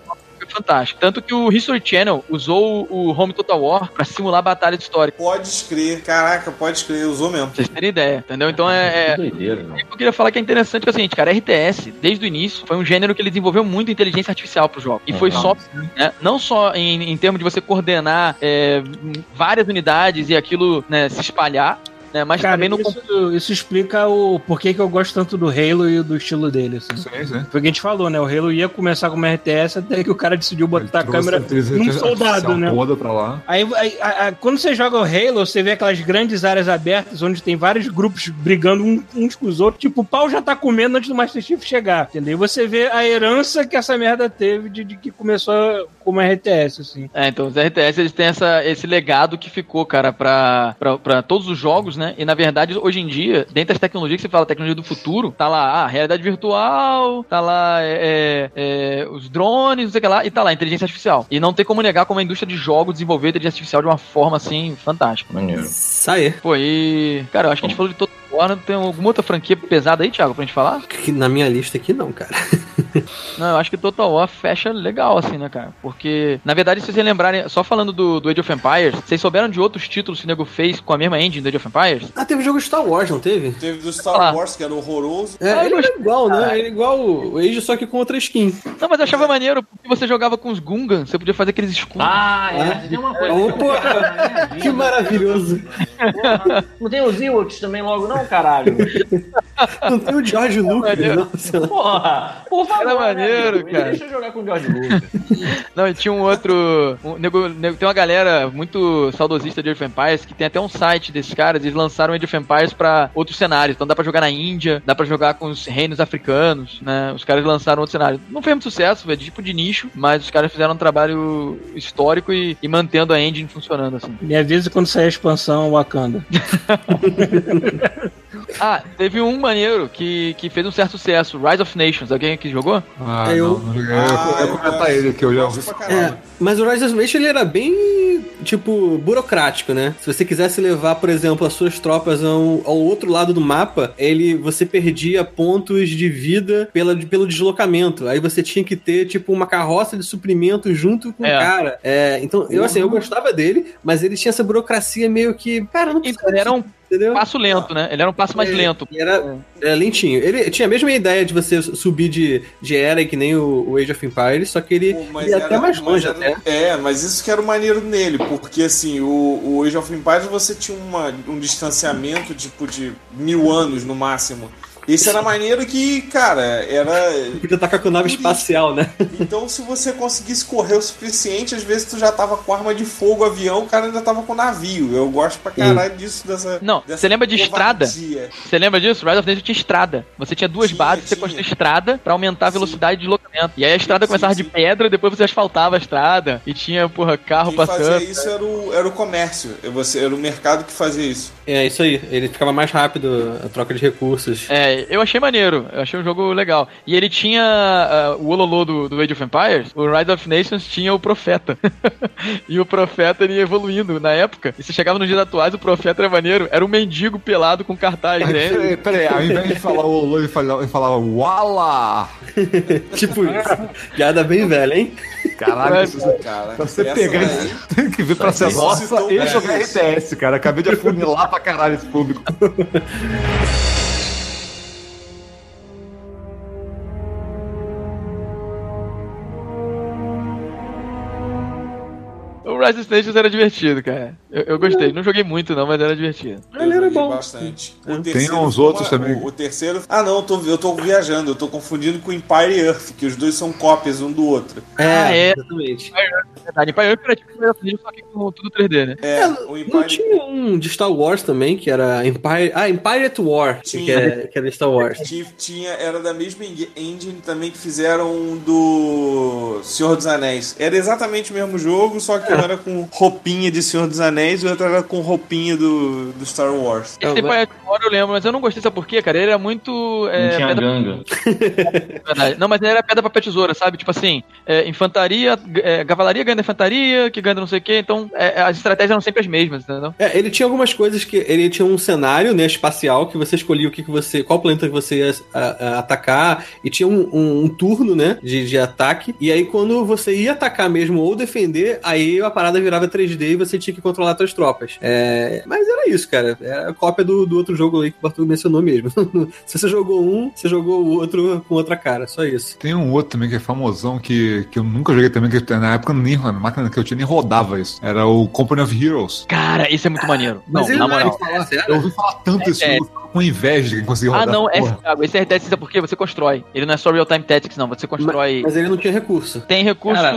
Speaker 7: Foi fantástico. Tanto que o History Channel usou o Home Total War pra simular batalhas históricas.
Speaker 3: Pode escrever, caraca, pode escrever, usou mesmo.
Speaker 7: Pra vocês terem ideia, entendeu? Então é. é...
Speaker 2: Que doideira, mano.
Speaker 7: Eu queria falar que é interessante que é o seguinte, cara, RTS, desde o início, foi um gênero que ele desenvolveu muito inteligência artificial pro jogo. E foi
Speaker 2: Uhum.
Speaker 7: só, né, não só em, em termos de você coordenar é, várias unidades e aquilo né, se espalhar, né, mas
Speaker 4: Cara,
Speaker 7: também no
Speaker 4: isso, isso explica o porquê que eu gosto tanto do Halo e do estilo dele. Assim.
Speaker 5: Isso aí?
Speaker 4: Foi o que a gente falou, né? O Halo ia começar como RTS até que o cara decidiu botar a câmera num soldado, né?
Speaker 5: pra lá.
Speaker 4: Aí, aí- a- a- quando você joga o Halo, você vê aquelas grandes áreas abertas onde tem vários grupos brigando um- uns com os outros. Tipo, o pau já tá comendo antes do Master Chief chegar, entendeu? E você vê a herança que essa merda teve de, de que começou como RTS, assim.
Speaker 7: É, então os RTS eles têm essa, esse legado que ficou, cara, pra, pra, pra todos os jogos, né? E na verdade, hoje em dia, dentro das tecnologias que você fala, tecnologia do futuro, tá lá a realidade virtual, tá lá é, é, os drones, não sei o que lá, e tá lá a inteligência artificial. E não tem como negar como a indústria de jogos desenvolveu a inteligência artificial de uma forma assim fantástica.
Speaker 2: Maneiro.
Speaker 1: Sai.
Speaker 7: Pô, e. Cara, eu acho que a gente falou de todo War, tem alguma outra franquia pesada aí, Thiago, pra gente falar?
Speaker 1: Que na minha lista aqui não, cara.
Speaker 7: Não, eu acho que Total War fecha legal, assim, né, cara? Porque, na verdade, se vocês lembrarem, só falando do, do Age of Empires, vocês souberam de outros títulos que o nego fez com a mesma engine do Age of Empires?
Speaker 1: Ah, teve jogo Star Wars, não teve?
Speaker 3: Teve do Star
Speaker 7: Ah.
Speaker 3: Wars, que era horroroso.
Speaker 1: É,
Speaker 7: Ah,
Speaker 1: ele era igual, né? Ele é igual o Age, só que com outra skin.
Speaker 7: Não, mas eu achava maneiro, porque você jogava com os Gungan, você podia fazer aqueles escudos.
Speaker 2: Ah, é. Tem uma coisa.
Speaker 1: Opa! Que maravilhoso.
Speaker 2: Não tem os Ewoks também logo, não, caralho?
Speaker 1: Não tem o George Lucas,
Speaker 7: Maneiro.
Speaker 1: não, sei lá.
Speaker 2: Porra! Por favor,
Speaker 7: Era maneiro,
Speaker 2: né, amigo?
Speaker 7: cara.
Speaker 2: Deixa eu jogar com o George Lucas.
Speaker 7: Não, e tinha um outro. um nego- nego- tem uma galera muito saudosista de Age of Empires que tem até um site desses caras. Eles lançaram Age of Empires pra outros cenários. Então dá pra jogar na Índia, dá pra jogar com os reinos africanos, né? Os caras lançaram outro cenário. Não fez muito sucesso, é tipo de nicho, mas os caras fizeram um trabalho histórico e, e mantendo a engine funcionando assim.
Speaker 4: Me avisa quando sair a expansão Wakanda.
Speaker 7: Ah, teve um maneiro que, que fez um certo sucesso, Rise of Nations. Alguém aqui jogou?
Speaker 5: Ah,
Speaker 1: Eu-
Speaker 5: não. Eu,
Speaker 3: Ah,
Speaker 5: eu ia comentar ele, que eu já ouvi.
Speaker 1: É, mas o Rise of Nation ele era bem, tipo, burocrático, né? Se você quisesse levar, por exemplo, as suas tropas ao, ao outro lado do mapa, ele você perdia pontos de vida pela, pelo deslocamento. Aí você tinha que ter, tipo, uma carroça de suprimento junto com
Speaker 7: É.
Speaker 1: o cara. É, então, eu assim, eu gostava dele, mas ele tinha essa burocracia meio que. Cara, não precisa.
Speaker 7: Então, era um
Speaker 1: entendeu?
Speaker 7: passo lento, né? Ele era um passo mais
Speaker 1: É,
Speaker 7: lento.
Speaker 1: Era, era lentinho. Ele tinha a mesma ideia de você subir de, de era que nem o, o Age of Empires, só que ele
Speaker 3: Pô, mas
Speaker 1: ia
Speaker 3: era-
Speaker 1: até mais longe
Speaker 3: era-
Speaker 1: até.
Speaker 3: É, mas isso que era o maneiro nele, porque assim, o, o Age of Empires você tinha uma, um distanciamento tipo de mil anos no máximo. Esse era maneiro que, cara, era.
Speaker 1: Podia atacar com nave espacial, né?
Speaker 3: Então, se você conseguisse correr o suficiente, às vezes tu já tava com arma de fogo, avião, o cara ainda tava com navio. Eu gosto pra caralho disso, dessa.
Speaker 7: Não, você lembra de estrada? Você lembra disso? Rise of Nations tinha estrada. Você tinha duas
Speaker 3: Tinha,
Speaker 7: bases, você
Speaker 3: tinha.
Speaker 7: construía estrada pra aumentar a
Speaker 3: Sim.
Speaker 7: velocidade de deslocamento. E aí a estrada
Speaker 3: Sim,
Speaker 7: começava
Speaker 3: sim.
Speaker 7: de pedra, depois você asfaltava a estrada. E tinha, porra, carro
Speaker 3: Quem
Speaker 7: passando.
Speaker 3: fazia isso era o, era o comércio. Você, era o mercado que fazia isso.
Speaker 1: É, isso aí. Ele ficava mais rápido a troca de recursos.
Speaker 7: É, eu achei maneiro, eu achei um jogo legal. E ele tinha ah, o Ololô do, do Age of Empires, o Rise of Nations tinha o Profeta. e o Profeta ele ia evoluindo na época. E você chegava nos dias atuais, o Profeta era maneiro, era um mendigo pelado com cartaz,
Speaker 5: Peraí,
Speaker 7: né?
Speaker 5: peraí, peraí, ao invés de falar o Lolo, ele falava, ele falava Wala!
Speaker 1: tipo isso. Piada bem velha, hein?
Speaker 5: Caralho, isso,
Speaker 3: Cara,
Speaker 5: pra você pegar isso, tem que ver pra ser nossa e jogar. RTS, cara. Acabei de afunilar pra caralho esse público.
Speaker 7: Of Nations era divertido, cara. Eu, eu gostei. Não joguei muito, não, mas era divertido.
Speaker 1: Ele era bom.
Speaker 3: bastante. O
Speaker 5: Tem
Speaker 3: terceiro
Speaker 5: uns outros
Speaker 3: uma-
Speaker 5: também.
Speaker 3: O, o terceiro. Ah, não, eu tô, eu tô viajando, eu tô confundindo com Empire e Earth, que os dois são cópias um do outro.
Speaker 7: Ah, é.
Speaker 1: Exatamente.
Speaker 7: É verdade. Empire era tipo só que com tudo 3D, né?
Speaker 3: É,
Speaker 1: É,
Speaker 3: o
Speaker 1: Não
Speaker 3: Empire.
Speaker 1: tinha um de Star Wars também, que era Empire. Ah, Empire at War, que,
Speaker 3: Tinha.
Speaker 1: é, que era Star Wars.
Speaker 3: Tinha, era da mesma engine também que fizeram um do Senhor dos Anéis. Era exatamente o mesmo jogo, só que um era com roupinha de Senhor dos Anéis e o outro era com roupinha do, do Star Wars.
Speaker 7: Esse Empire War eu lembro, mas eu não gostei, sabe por quê, cara? Ele era muito. é,
Speaker 2: Não tinha
Speaker 7: pedra-
Speaker 2: ganga.
Speaker 7: Verdade. Não, mas ele era pedra, papel, tesoura, sabe? Tipo assim, é, infantaria, é, cavalaria ganha infantaria, que ganha não sei o quê. Então, é, as estratégias eram sempre as mesmas, entendeu?
Speaker 1: É, ele tinha algumas coisas que. Ele tinha um cenário, né, espacial, que você escolhia o que, que você. qual planeta que você ia a- a- atacar. E tinha um, um- um turno, né? De, de ataque. E aí, quando você ia atacar mesmo ou defender, aí a parada virava 3D e você tinha que controlar suas tropas. É, mas era isso, cara. Era a cópia do, do outro jogo aí que o Bartol mencionou mesmo. Se você jogou um, você jogou o outro com outra cara. Só isso.
Speaker 5: Tem um outro também que é famosão, que, que eu nunca joguei também, que na época nem, a máquina que eu tinha nem rodava isso. Era o Company of Heroes.
Speaker 7: Cara, isso é muito maneiro. Não, na
Speaker 1: não é
Speaker 7: moral.
Speaker 1: RTS,
Speaker 5: Eu ouvi falar tanto
Speaker 7: É,
Speaker 5: esse
Speaker 7: é.
Speaker 5: Com inveja de quem conseguiu
Speaker 7: Ah,
Speaker 5: rodar.
Speaker 7: não,
Speaker 5: essa
Speaker 7: é. Thiago, esse RTS sabe por quê? Você constrói. Ele não é só real-time tactics, não. Você constrói.
Speaker 1: Mas ele não tinha recurso.
Speaker 7: Tem recurso.
Speaker 2: Cara,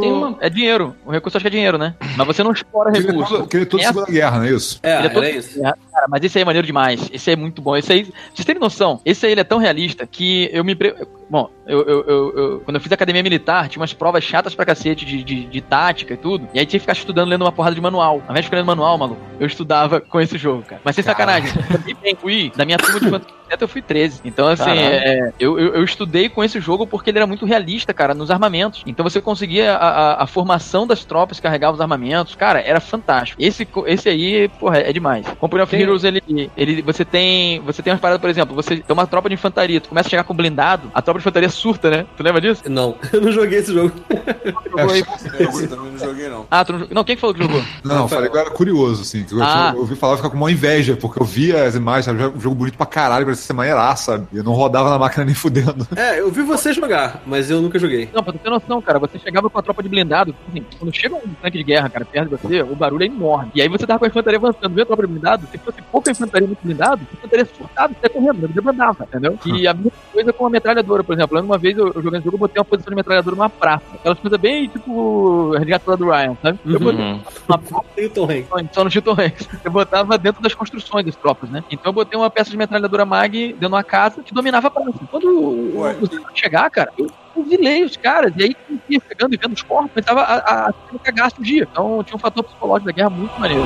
Speaker 2: tem uma-
Speaker 7: É dinheiro. O recurso acho que é dinheiro, né? Mas você não explora
Speaker 5: é
Speaker 7: recurso.
Speaker 5: todo, aquele é todo
Speaker 7: Essa-
Speaker 5: Segunda Guerra, não é isso?
Speaker 1: É,
Speaker 7: Ele é todo-
Speaker 1: era isso.
Speaker 7: Cara, mas esse aí é maneiro demais. Esse aí é muito bom. Esse aí, vocês terem noção, esse aí ele é tão realista que eu me. pre- Bom, eu, eu- eu- eu- quando eu fiz academia militar, tinha umas provas chatas pra cacete de, de, de tática e tudo. E aí tinha que ficar estudando, lendo uma porrada de manual. Ao invés de ficar lendo manual, maluco, eu estudava com esse jogo, cara. Mas sem sacanagem. E bem, fui, da minha turma de quanto eu fui 13. Então, assim, é, eu, eu, eu estudei com esse jogo porque ele era muito realista, cara, nos armamentos. Então você conseguia a, a, a formação das tropas que carregavam os armamentos. Cara, era fantástico. Esse, esse aí, porra, é demais. Company of
Speaker 2: Tem-
Speaker 7: Heroes, ele, ele. Você tem. Você tem umas paradas, por exemplo, você tem uma tropa de infantaria, tu começa a chegar com blindado, a tropa de infantaria surta, né? Tu lembra disso?
Speaker 1: Não, eu não joguei esse jogo.
Speaker 7: Aí.
Speaker 3: Esse também não joguei, não.
Speaker 7: Ah, tu não, não, quem que falou que jogou?
Speaker 5: Não, eu falei que eu era curioso, assim. Que eu,
Speaker 7: Ah.
Speaker 5: eu ouvi falar ficar com uma inveja, porque eu via as imagens, sabe? Um jogo bonito pra caralho, parecia ser maneiraça, sabe? Eu não rodava na máquina nem fudendo.
Speaker 1: É, eu vi você jogar, mas eu nunca joguei.
Speaker 7: Não, pra tu ter noção, cara, você chegava com a tropa de blindado, assim, quando chega um tanque de guerra, cara, perto de você, o barulho é enorme. E aí você tava com a infantaria avançando, vê a tropa de blindado, se fosse pouca infantaria muito blindado, a infantaria surtava e saia correndo, debandava, entendeu? E a mesma coisa com a metralhadora, por exemplo. Eu, uma vez eu, eu jogando jogo, eu botei uma posição de metralhadora numa praça. Aquelas coisas bem, tipo, resgatada do Ryan, sabe? Eu botei
Speaker 2: Uhum.
Speaker 7: uma
Speaker 1: Tem o Tom Hanks.
Speaker 7: só no Tito Hanks. Eu botava dentro das construções das tropas, né? Então eu botei uma peça de metralhadora MAG dentro de uma casa que dominava a praça. Quando o,
Speaker 3: Ué,
Speaker 7: o, o chegar, cara, eu fuzilei os caras. E aí, quem ia chegando e vendo os corpos, começava a, a, a ter cagaço o dia. Então tinha um fator psicológico da guerra muito maneiro.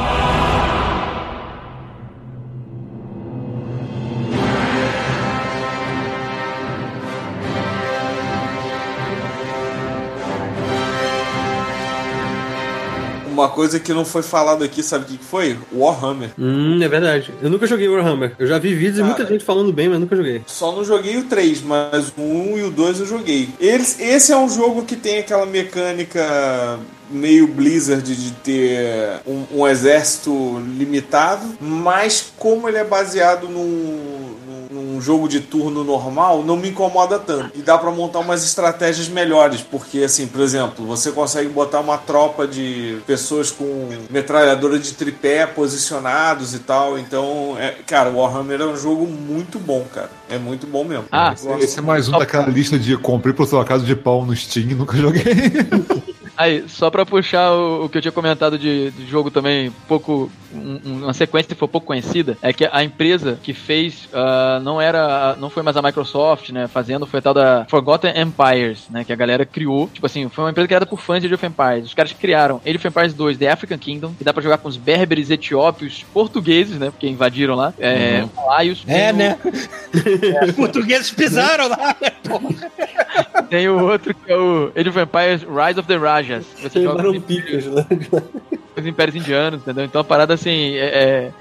Speaker 3: Uma coisa que não foi falado aqui, sabe o que foi? Warhammer.
Speaker 1: Hum, é verdade. Eu nunca joguei Warhammer. Eu já vi vídeos e muita gente falando bem, mas nunca joguei.
Speaker 3: Só não joguei o 3, mas o 1 e o 2 eu joguei. Eles, esse é um jogo que tem aquela mecânica meio Blizzard de ter um, um exército limitado, mas como ele é baseado num, num, jogo de turno normal, não me incomoda tanto. E dá pra montar umas estratégias melhores, porque assim, por exemplo, você consegue botar uma tropa de pessoas com metralhadora de tripé posicionados e tal. Então, é, cara, Warhammer é um jogo muito bom, cara. É muito bom mesmo.
Speaker 7: Ah,
Speaker 5: Esse é mais um daquela lista de comprei por sua casa de pau no Steam e nunca joguei.
Speaker 7: Aí, só pra puxar o, o que eu tinha comentado de, de jogo também, pouco. um- uma sequência que foi pouco conhecida, é que a empresa que fez ah, não era. não foi mais a Microsoft, né? Fazendo foi a tal da Forgotten Empires, né? Que a galera criou. Tipo assim, foi uma empresa criada por fãs de Age of Empires. Os caras criaram Age of Empires 2, The African Kingdom, que dá pra jogar com os berberes, etiópios, portugueses, né? Porque invadiram lá. É, malaios.
Speaker 4: É, né? Os portugueses pisaram lá, né? Porra.
Speaker 7: Tem o outro que é o Age of Empires Rise of the Rajas. Você joga
Speaker 1: Queimaram
Speaker 7: com
Speaker 1: picas, né?
Speaker 7: os impérios indianos, entendeu? Então a parada assim, é, é,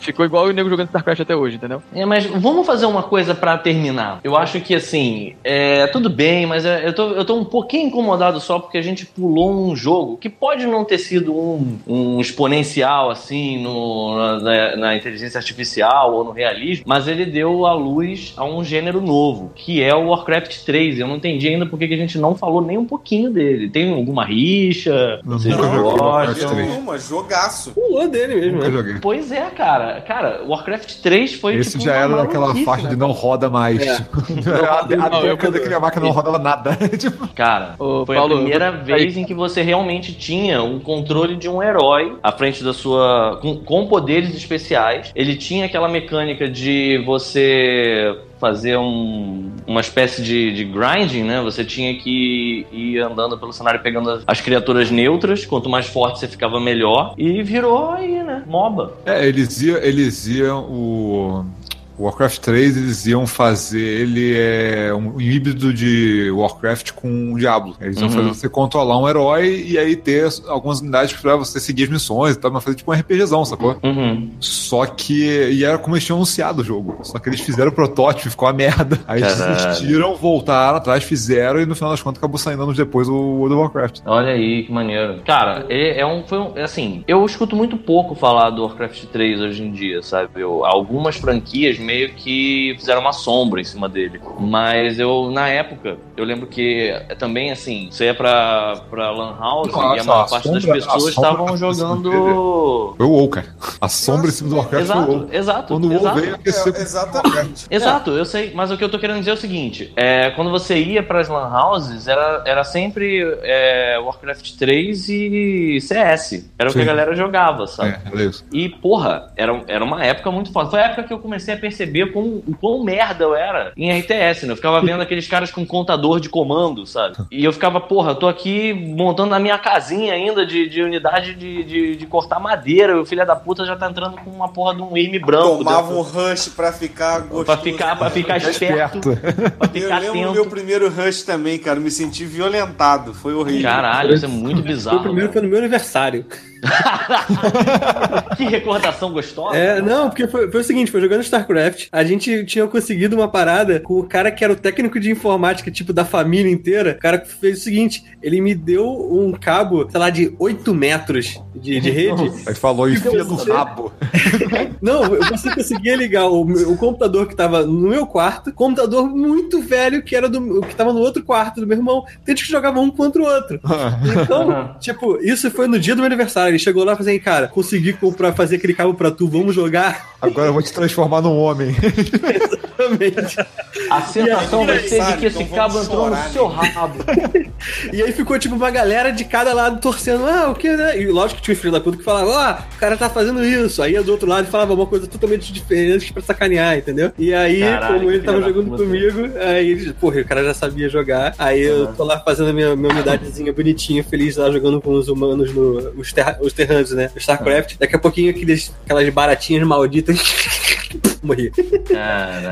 Speaker 7: ficou igual o nego jogando StarCraft até hoje, entendeu?
Speaker 2: É, mas vamos fazer uma coisa pra terminar. Eu acho que assim, é tudo bem, mas é, eu tô, eu tô um pouquinho incomodado só porque a gente pulou um jogo que pode não ter sido um, um exponencial assim no, na, na inteligência artificial ou no realismo, mas ele deu a luz a um gênero novo, que é o Warcraft 3. Eu não entendi ainda porque que a gente não falou nem um pouquinho dele. Tem alguma rixa?
Speaker 5: Não,
Speaker 2: não
Speaker 5: joguei
Speaker 2: gostam?
Speaker 5: Warcraft
Speaker 3: Não,
Speaker 5: 3.
Speaker 3: uma jogaço.
Speaker 1: Pulou dele mesmo, né?
Speaker 2: Pois é, cara. Cara, Warcraft 3 foi
Speaker 5: Esse
Speaker 2: tipo
Speaker 5: já era daquela
Speaker 2: maluquice,
Speaker 5: faixa
Speaker 2: né?
Speaker 5: de não roda mais.
Speaker 1: É.
Speaker 5: Tipo, até
Speaker 7: eu-
Speaker 5: quando aquele máquina não rodava nada. Tipo,
Speaker 2: Cara,
Speaker 7: Ô,
Speaker 2: foi
Speaker 7: Paulo,
Speaker 2: a primeira
Speaker 7: eu-
Speaker 2: vez em que você realmente tinha um controle de um herói à frente da sua. com, com poderes especiais. Ele tinha aquela mecânica de você fazer um- uma espécie de, de grinding, né? Você tinha que ir andando pelo cenário pegando as, as criaturas neutras. Quanto mais forte você ficava, melhor. E virou aí, né? MOBA.
Speaker 5: É, eles iam, eles iam o Warcraft 3 eles iam fazer ele é um híbrido de Warcraft com o Diablo. Eles iam
Speaker 2: Uhum.
Speaker 5: fazer você controlar um herói e aí ter algumas unidades pra você seguir as missões e tal, mas fazer tipo um RPGzão, sacou?
Speaker 2: Uhum.
Speaker 5: Só que. E era como eles tinham anunciado o jogo. Só que eles fizeram o protótipo e ficou uma merda. Aí eles
Speaker 2: Caralho.
Speaker 5: desistiram, voltaram atrás, fizeram e no final das contas acabou saindo anos depois o World of Warcraft.
Speaker 2: Olha aí, que maneiro. Cara, é, é um, foi um, é assim, eu escuto muito pouco falar do Warcraft 3 hoje em dia, sabe? Eu, algumas franquias meio que fizeram uma sombra em cima dele. Mas eu, na época, eu lembro que é, também, assim, você ia pra, pra Lan House
Speaker 5: Nossa,
Speaker 2: e a maior
Speaker 5: a
Speaker 2: parte das
Speaker 5: sombra- a
Speaker 2: pessoas estavam
Speaker 5: tá
Speaker 2: jogando.
Speaker 5: Foi o WoW, cara. A sombra em cima do Warcraft foi o
Speaker 2: Exato,
Speaker 5: WoW.
Speaker 2: exato.
Speaker 5: Quando o WoW
Speaker 2: exato.
Speaker 5: veio, aqueceu.
Speaker 3: É, exatamente.
Speaker 2: Exato, eu sei, mas o que eu tô querendo dizer é o seguinte: é, quando você ia pras Lan Houses, era, era sempre é, Warcraft 3 e CS. Era o que
Speaker 5: Sim.
Speaker 2: a galera jogava, sabe?
Speaker 5: É, era isso.
Speaker 2: E, porra, era, era uma época muito foda. Foi a época que eu comecei a perceber quão, o quão merda eu era em RTS, né? Eu ficava vendo aqueles caras com contador de comando, sabe? E eu ficava, porra, eu tô aqui montando a minha casinha ainda de, de unidade de, de, de cortar madeira. E o filho da puta já tá entrando com uma porra de um irme branco.
Speaker 3: Tomava um rush pra ficar gostoso.
Speaker 2: Pra ficar, pra ficar esperto, pra
Speaker 3: Eu
Speaker 2: ficar
Speaker 3: lembro do meu primeiro rush também, cara. Me senti violentado. Foi horrível.
Speaker 2: Caralho, isso é muito
Speaker 1: Foi o
Speaker 2: bizarro.
Speaker 1: primeiro foi no meu aniversário.
Speaker 2: que recordação gostosa.
Speaker 1: É, não, porque foi, foi o seguinte, foi jogando StarCraft, a gente tinha conseguido uma parada com o cara que era o técnico de informática, tipo, da família inteira. O cara fez o seguinte, ele me deu um cabo, sei lá, de 8 metros de, de rede.
Speaker 5: Aí falou, enfia no rabo.
Speaker 1: Não, você conseguia ligar o, o computador que tava no meu quarto, computador muito velho que era do que tava no outro quarto do meu irmão. Então a gente jogava um contra o outro. Então, tipo, isso foi no dia do meu aniversário. Ele chegou lá e falou assim, cara, consegui comprar, fazer aquele cabo pra tu, vamos jogar?
Speaker 5: Agora eu vou te transformar num homem.
Speaker 1: Exatamente.
Speaker 2: A sensação vai ser de que esse cabo entrou no
Speaker 3: chorar,
Speaker 2: seu rabo.
Speaker 1: E aí ficou tipo uma galera de cada lado torcendo, ah, o que, né? E lógico que tinha o filho da puta que falava, ah, o cara tá fazendo isso. Aí do outro lado falava uma coisa totalmente diferente pra sacanear, entendeu? E aí,
Speaker 2: Caralho,
Speaker 1: como ele tava jogando comigo, aí ele, porra, o cara já sabia jogar. Aí eu tô lá fazendo a minha, minha unidadezinha bonitinha, feliz lá jogando com os humanos no. Os, terra, os Terranos, né? O StarCraft. Daqui a pouquinho aqueles, aquelas baratinhas malditas. Morri.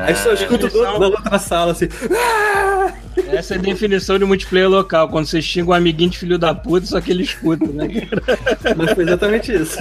Speaker 1: Aí só escuto do, na outra sala assim. "Ah!"
Speaker 4: Essa é a definição de multiplayer local, quando você xinga um amiguinho de filho da puta, só que ele escuta, né, cara?
Speaker 1: Mas foi exatamente isso.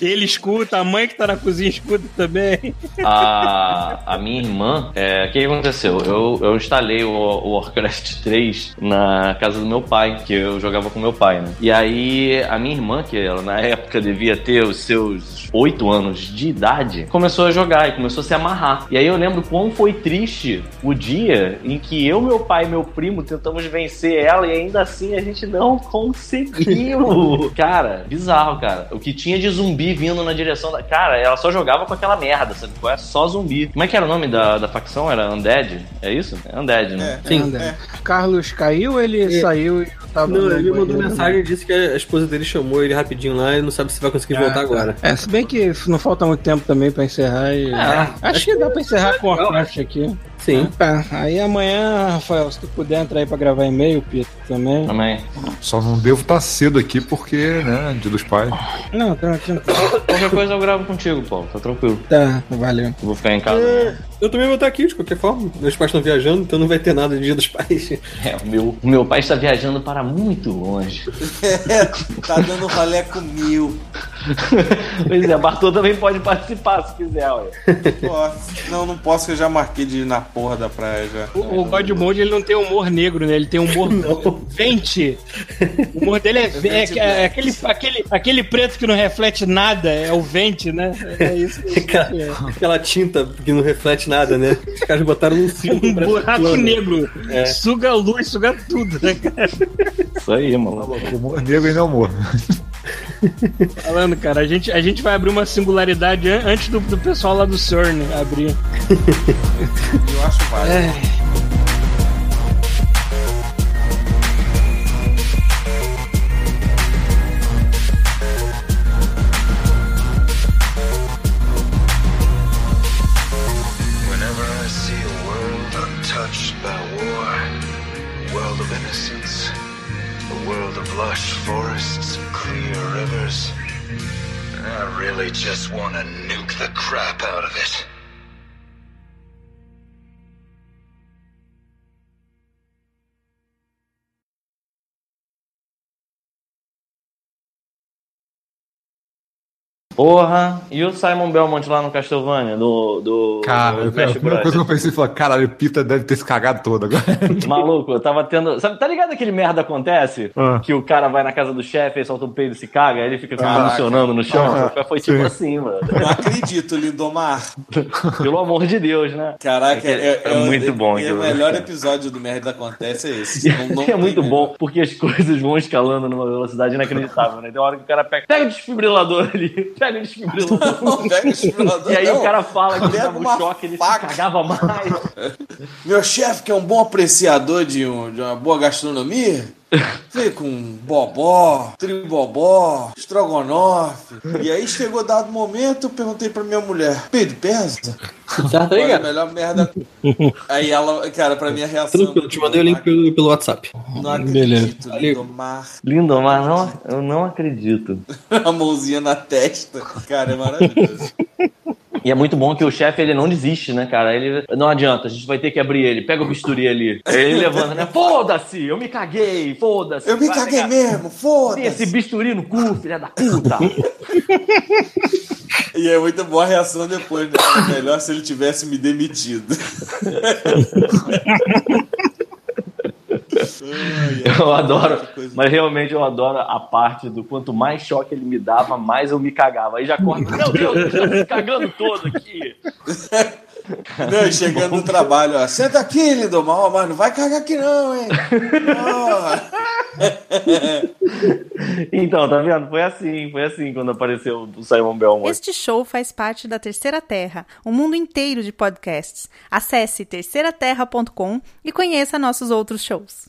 Speaker 4: Ele escuta, a mãe que tá na cozinha escuta também.
Speaker 2: A, a minha irmã, é, o que aconteceu? Eu, eu instalei o, o Warcraft 3 na casa do meu pai, que eu jogava com meu pai, né? E aí a minha irmã, que ela na época devia ter os seus 8 anos de idade, começou a jogar e começou a se amarrar. E aí eu lembro quão foi triste o dia em que eu, meu pai e meu primo tentamos vencer ela e ainda assim a gente não conseguiu. cara, bizarro, cara. O que tinha de zumbi vindo na direção da. Cara, ela só jogava com aquela merda, sabe? qual É só zumbi. Como é que era o nome da, da facção? Era Undead? É isso? É Undead, né?
Speaker 1: Sim.
Speaker 4: André. Carlos caiu, ele saiu e eu tava.
Speaker 1: Não, ele mandou mensagem e disse que a esposa dele chamou ele rapidinho lá e não sabe se vai conseguir voltar agora.
Speaker 4: É, se bem que não falta muito tempo também pra encerrar. E...
Speaker 1: É,
Speaker 4: acho que dá pra encerrar com o Warcraft aqui.
Speaker 1: Sim.
Speaker 4: Tá, aí amanhã, Rafael, se tu puder entrar aí pra gravar e-mail, Pito, também.
Speaker 2: Também.
Speaker 5: Só não devo estar cedo aqui porque, né, dia dos pais.
Speaker 4: Não, tranquilo.
Speaker 2: Qualquer coisa eu gravo contigo, Paulo. Tá tranquilo.
Speaker 4: Tá, valeu.
Speaker 2: Eu vou ficar em casa. né?
Speaker 1: Eu também vou estar aqui, de qualquer forma. Meus pais estão viajando, então não vai ter nada de dia dos pais.
Speaker 2: É, o meu, o meu pai está viajando para muito longe.
Speaker 3: tá dando rolé com mil.
Speaker 2: pois é, Bartô também pode participar se quiser, ué.
Speaker 3: Posso. Não, não posso, que eu já marquei de ir na porra da praia já.
Speaker 4: O, o God Mode ele não tem humor negro, né? Ele tem humor vente. O humor dele é, ve- é, é aquele, aquele, aquele preto que não reflete nada, é o vente, né? É isso. que
Speaker 1: Aquela,
Speaker 4: é.
Speaker 1: aquela tinta que não reflete nada, né? Os caras botaram um símbolo
Speaker 4: Um buraco
Speaker 1: plano.
Speaker 4: negro. Suga a luz, suga tudo, né, cara?
Speaker 2: Isso aí, mano.
Speaker 5: Humor negro e não amor.
Speaker 4: Falando, cara, a gente, a gente vai abrir uma singularidade an- antes do, do pessoal lá do CERN abrir.
Speaker 3: Eu acho válido.
Speaker 8: Whenever really just want to nuke the crap out of
Speaker 2: Porra, e o Simon Belmont lá no Castlevania, do. do
Speaker 5: Cara,
Speaker 2: do
Speaker 5: a primeira coisa que eu pensei foi, caralho, o Pita deve ter se cagado todo agora.
Speaker 2: Maluco, eu tava tendo. Sabe, tá ligado aquele merda acontece?
Speaker 5: Ah.
Speaker 2: Que o cara vai na casa do chefe, solta um peido e se caga, aí ele fica
Speaker 5: Caraca.
Speaker 2: funcionando no chão.
Speaker 5: Ah,
Speaker 2: Foi tipo
Speaker 5: sim.
Speaker 2: assim, mano.
Speaker 3: Não acredito, Lindomar.
Speaker 2: Pelo amor de Deus, né?
Speaker 3: Caraca, é,
Speaker 2: É muito bom
Speaker 3: E o melhor episódio do Merda Acontece é esse. Não- não
Speaker 2: é muito
Speaker 3: melhor.
Speaker 2: bom, porque as coisas vão escalando numa velocidade inacreditável, né? Tem uma hora que o cara pega. Pega o desfibrilador ali, pega desfibrilador.
Speaker 3: Não desfibrilador,
Speaker 2: E aí
Speaker 3: não.
Speaker 2: o cara fala que
Speaker 3: Pega
Speaker 2: tava
Speaker 3: uma
Speaker 2: um choque, ele
Speaker 3: faca.
Speaker 2: se cagava mais.
Speaker 3: Meu chefe, que é um bom apreciador de, um- de uma boa gastronomia, veio com bobó, tribobó, estrogonofe. E aí chegou dado momento, eu perguntei pra minha mulher: Pedro, pesa?
Speaker 1: Tá, ligado?
Speaker 3: melhor merda. Aí ela, cara, pra minha reação.
Speaker 1: Tranquilo, te mandei o link pelo, pelo WhatsApp.
Speaker 3: Não acredito,
Speaker 4: Beleza.
Speaker 3: Lindomar.
Speaker 2: Lindo, mas não, eu não acredito.
Speaker 3: A mãozinha na testa. Cara, é maravilhoso.
Speaker 2: E é muito bom que o chefe ele não desiste, né, cara? Ele não adianta, a gente vai ter que abrir ele. Pega o bisturi ali. Aí ele levanta, né? Foda-se, eu me caguei, foda-se.
Speaker 3: Eu me
Speaker 2: Vai
Speaker 3: caguei
Speaker 2: pegar-
Speaker 3: mesmo,
Speaker 2: Tem esse
Speaker 3: foda-se.
Speaker 2: bisturi no cu, filha da puta.
Speaker 3: E é muito boa a reação depois, né? Melhor se ele tivesse me demitido.
Speaker 2: Eu adoro, mas realmente eu adoro a parte do quanto mais choque ele me dava, mais eu me cagava. Aí já corta, meu Deus, eu tô me cagando todo aqui.
Speaker 3: Não, e chegando no trabalho, ó. Senta aqui, Lindomar, ó, mas não vai cagar aqui não, hein?
Speaker 2: Então, tá vendo? Foi assim, foi assim quando apareceu o Simon Belmont.
Speaker 9: Este show faz parte da Terceira Terra, um mundo inteiro de podcasts. Acesse terceiraterra.com e conheça nossos outros shows.